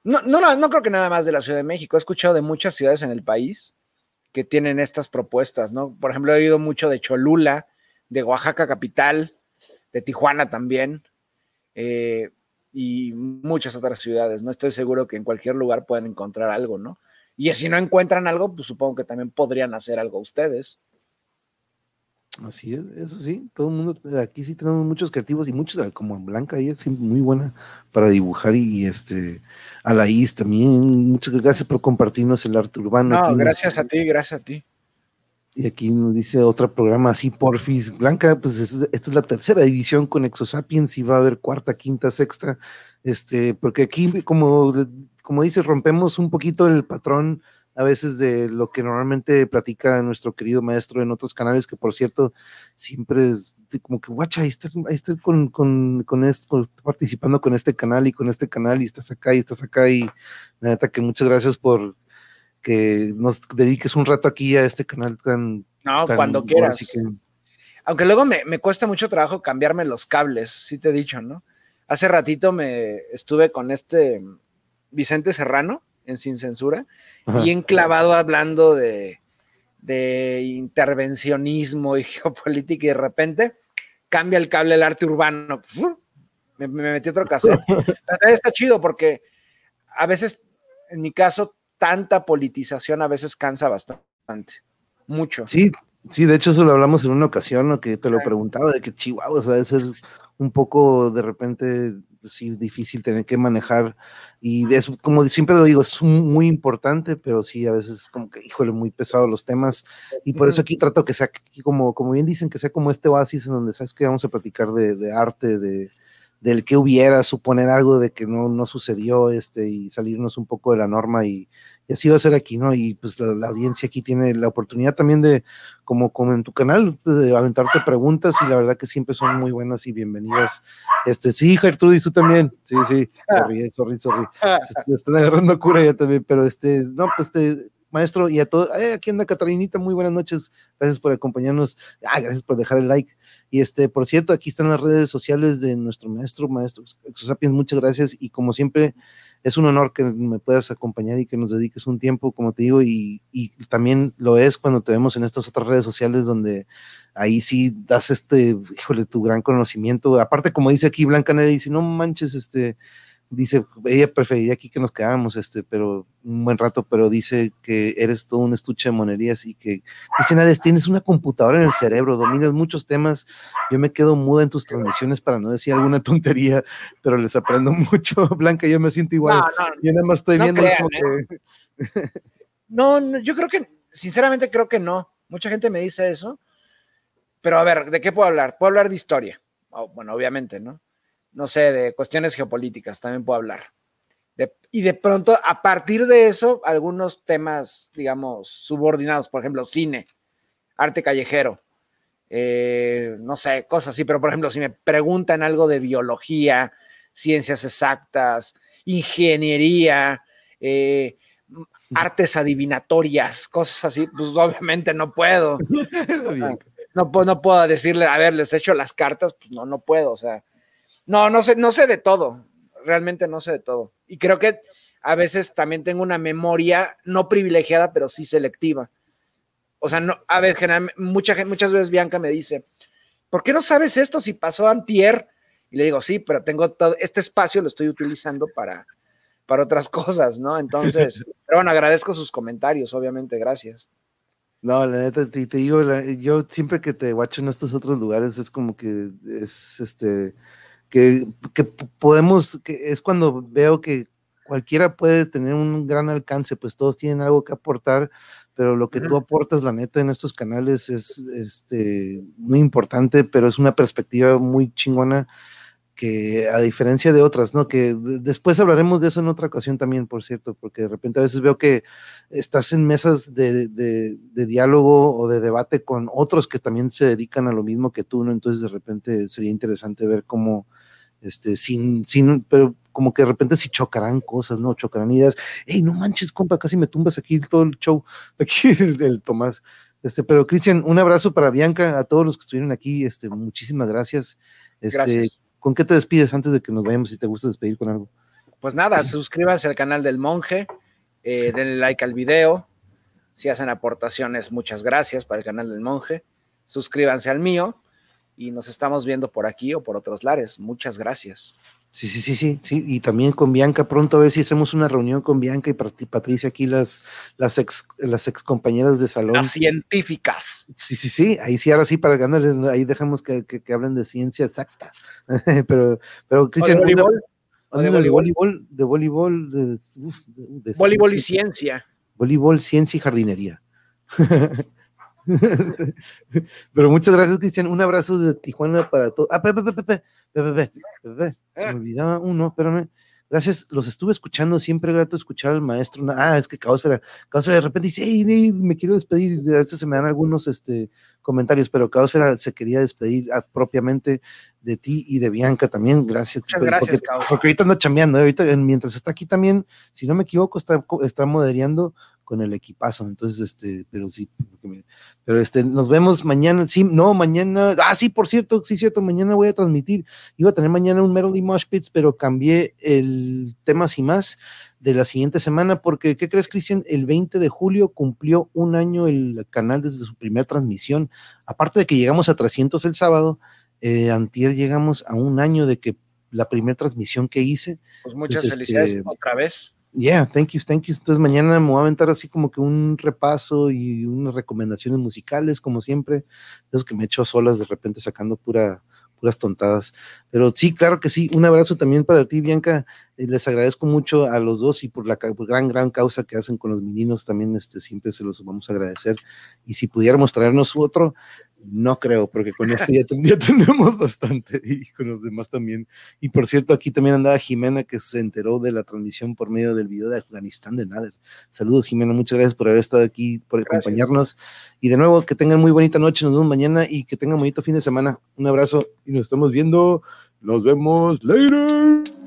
[SPEAKER 2] No, no, no creo que nada más de la Ciudad de México. He escuchado de muchas ciudades en el país que tienen estas propuestas, ¿no? Por ejemplo, he oído mucho de Cholula, de Oaxaca capital, de Tijuana también, eh, y muchas otras ciudades, ¿no? Estoy seguro que en cualquier lugar pueden encontrar algo, ¿no? Y si no encuentran algo, pues supongo que también podrían hacer algo ustedes.
[SPEAKER 1] Así es, eso sí, todo el mundo, aquí sí tenemos muchos creativos y muchos, como Blanca, ella es muy buena para dibujar y, este, a la Is también, muchas gracias por compartirnos el arte urbano.
[SPEAKER 2] No, gracias a ti, gracias a ti.
[SPEAKER 1] Y aquí nos dice otro programa así, Porfis. Blanca, pues esta es la tercera división con Exosapiens y va a haber cuarta, quinta, sexta, este, porque aquí, como, como dices, rompemos un poquito el patrón a veces de lo que normalmente platica nuestro querido maestro en otros canales, que por cierto, siempre es como que, guacha, ahí estás, con, con, con, esto, participando con este canal y con este canal y estás acá y estás acá y la neta que muchas gracias por que nos dediques un rato aquí a este canal tan...
[SPEAKER 2] No, cuando quieras. Aunque luego me, me cuesta mucho trabajo cambiarme los cables, sí te he dicho, ¿no? Hace ratito me estuve con este Vicente Serrano, en Sin Censura, bien clavado hablando de, intervencionismo y geopolítica y de repente cambia el cable del arte urbano. Me, metí otro cassette. está chido porque a veces, en mi caso, tanta politización a veces cansa bastante. Mucho.
[SPEAKER 1] Sí, sí, de hecho eso lo hablamos en una ocasión, que te lo preguntaba, de que Chihuahua, o sea, ser un poco de repente sí difícil tener que manejar y es como siempre lo digo, es muy importante, pero sí a veces como que, híjole, muy pesado los temas y por eso aquí trato que sea como, como bien dicen, que sea como este oasis en donde sabes que vamos a platicar de, de arte, de, del que hubiera, suponer algo de que no, no sucedió, este, y salirnos un poco de la norma y, y así va a ser aquí, ¿no? Y pues la, audiencia aquí tiene la oportunidad también de, como, como en tu canal, pues, de aventarte preguntas y la verdad que siempre son muy buenas y bienvenidas. Este, sí, Gertrudis, tú también, sí, sí, sorry, sorry, sorry, se, están agarrando cura ya también, pero este, no, pues este, maestro, y a todos, aquí anda Catalinita, muy buenas noches, gracias por acompañarnos, ah, gracias por dejar el like, y este, por cierto, aquí están las redes sociales de nuestro maestro, maestro Exosapiens, muchas gracias, y como siempre, es un honor que me puedas acompañar y que nos dediques un tiempo, como te digo, y, y también lo es cuando te vemos en estas otras redes sociales donde ahí sí das este, híjole, tu gran conocimiento, aparte como dice aquí Blanca Nere, dice, no manches, este, dice, ella preferiría aquí que nos quedáramos, este, pero un buen rato, pero dice que eres todo un estuche de monerías y que, dice, tienes una computadora en el cerebro, dominas muchos temas, yo me quedo muda en tus transmisiones para no decir alguna tontería, pero les aprendo mucho, Blanca, yo me siento igual, yo nada más estoy viendo
[SPEAKER 2] ¿eh? No, yo creo que, sinceramente creo que no. Mucha gente me dice eso. Pero a ver, ¿de qué puedo hablar? Puedo hablar de historia. bueno, obviamente, ¿no? No sé, de cuestiones geopolíticas también puedo hablar. y de pronto, a partir de eso, algunos temas, digamos, subordinados, por ejemplo, cine, arte callejero, eh, no sé, cosas así, pero por ejemplo, si me preguntan algo de biología, ciencias exactas, ingeniería, eh, artes adivinatorias, cosas así, pues obviamente no puedo. no, no puedo decirle, a ver, les echo las cartas, pues no, no puedo, o sea, no, no sé, no sé de todo, realmente no sé de todo. Y creo que a veces también tengo una memoria no privilegiada, pero sí selectiva. O sea, no, a ver, mucha, muchas veces Bianca me dice, ¿por qué no sabes esto si pasó antier? Y le digo, sí, pero tengo todo, este espacio lo estoy utilizando para, para otras cosas, ¿no? Entonces, pero bueno, agradezco sus comentarios, obviamente, gracias.
[SPEAKER 1] No, la neta, te, te digo, yo siempre que te guacho en estos otros lugares es como que es este, que, que podemos, que es cuando veo que cualquiera puede tener un gran alcance, pues todos tienen algo que aportar, pero lo que tú aportas, la neta, en estos canales es este, muy importante, pero es una perspectiva muy chingona que a diferencia de otras, ¿no? Que después hablaremos de eso en otra ocasión también, por cierto, porque de repente a veces veo que estás en mesas de, de, diálogo o de debate con otros que también se dedican a lo mismo que tú, ¿no? Entonces de repente sería interesante ver cómo, este, sin, sin, pero como que de repente si chocarán cosas, ¿no? Chocarán ideas. Hey, no manches, compa, casi me tumbas aquí todo el show, aquí el, Tomás. Este, pero Cristian, un abrazo para Bianca, a todos los que estuvieron aquí, este, muchísimas gracias. Este, gracias ¿Con qué te despides antes de que nos vayamos si te gusta despedir con algo?
[SPEAKER 2] Pues nada, suscríbanse al canal del monje, eh, denle like al video. Si hacen aportaciones, muchas gracias para el canal del monje. Suscríbanse al mío y nos estamos viendo por aquí o por otros lares. Muchas gracias.
[SPEAKER 1] Sí, sí, sí, sí, sí. Y también con Bianca, pronto a ver si hacemos una reunión con Bianca y Patricia aquí, las, las ex, las ex compañeras de salón.
[SPEAKER 2] Las científicas.
[SPEAKER 1] Sí, sí, sí. Ahí sí, ahora sí, para ganarle, ahí dejamos que, que hablen de ciencia exacta. pero, pero Cristian.
[SPEAKER 2] ¿De voleibol?
[SPEAKER 1] de voleibol? De voleibol,
[SPEAKER 2] de, voleibol y ciencia.
[SPEAKER 1] Voleibol, ciencia y jardinería. pero muchas gracias, Cristian. Un abrazo de Tijuana para todos. Ah, pepe, pepe, pepe, pepe, pepe, Se me ah. olvidaba uno, espérame. Gracias, los estuve escuchando, siempre grato escuchar al maestro. Ah, es que Caosfera, Caosfera de repente dice, hey, me quiero despedir, a veces se me dan algunos este, comentarios, pero Caosfera se quería despedir propiamente de ti y de Bianca también, gracias.
[SPEAKER 2] Muchas gracias,
[SPEAKER 1] porque, porque ahorita anda chambeando, ¿eh? ahorita mientras está aquí también, si no me equivoco, está, está moderando con el equipazo. Entonces, este, pero sí, pero este, nos vemos mañana. Sí, no, mañana. Ah, sí, por cierto, sí, cierto, mañana voy a transmitir. Iba a tener mañana un Melody Mosh Pits, pero cambié el tema sin más de la siguiente semana, porque, ¿qué crees, Cristian? El 20 de julio cumplió un año el canal desde su primera transmisión. Aparte de que llegamos a 300 el sábado, eh, antier llegamos a un año de que la primera transmisión que hice.
[SPEAKER 2] Pues muchas este, felicidades otra vez.
[SPEAKER 1] Yeah, thank you, thank you. Entonces mañana me voy a aventar así como que un repaso y unas recomendaciones musicales, como siempre. Esos que me echo solas de repente sacando pura, puras tontadas. Pero sí, claro que sí. Un abrazo también para ti, Bianca. Eh, les agradezco mucho a los dos y por la gran, gran causa que hacen con los meninos. También este, siempre se los vamos a agradecer. Y si pudiéramos traernos otro, no creo, porque con este ya, tenemos bastante y con los demás también. Y por cierto, aquí también andaba Jimena que se enteró de la transmisión por medio del video de Afganistán de Nader. Saludos, Jimena, muchas gracias por haber estado aquí, por acompañarnos. Y de nuevo, que tengan muy bonita noche, nos vemos mañana y que tengan bonito fin de semana. Un abrazo y nos estamos viendo. Nos vemos later.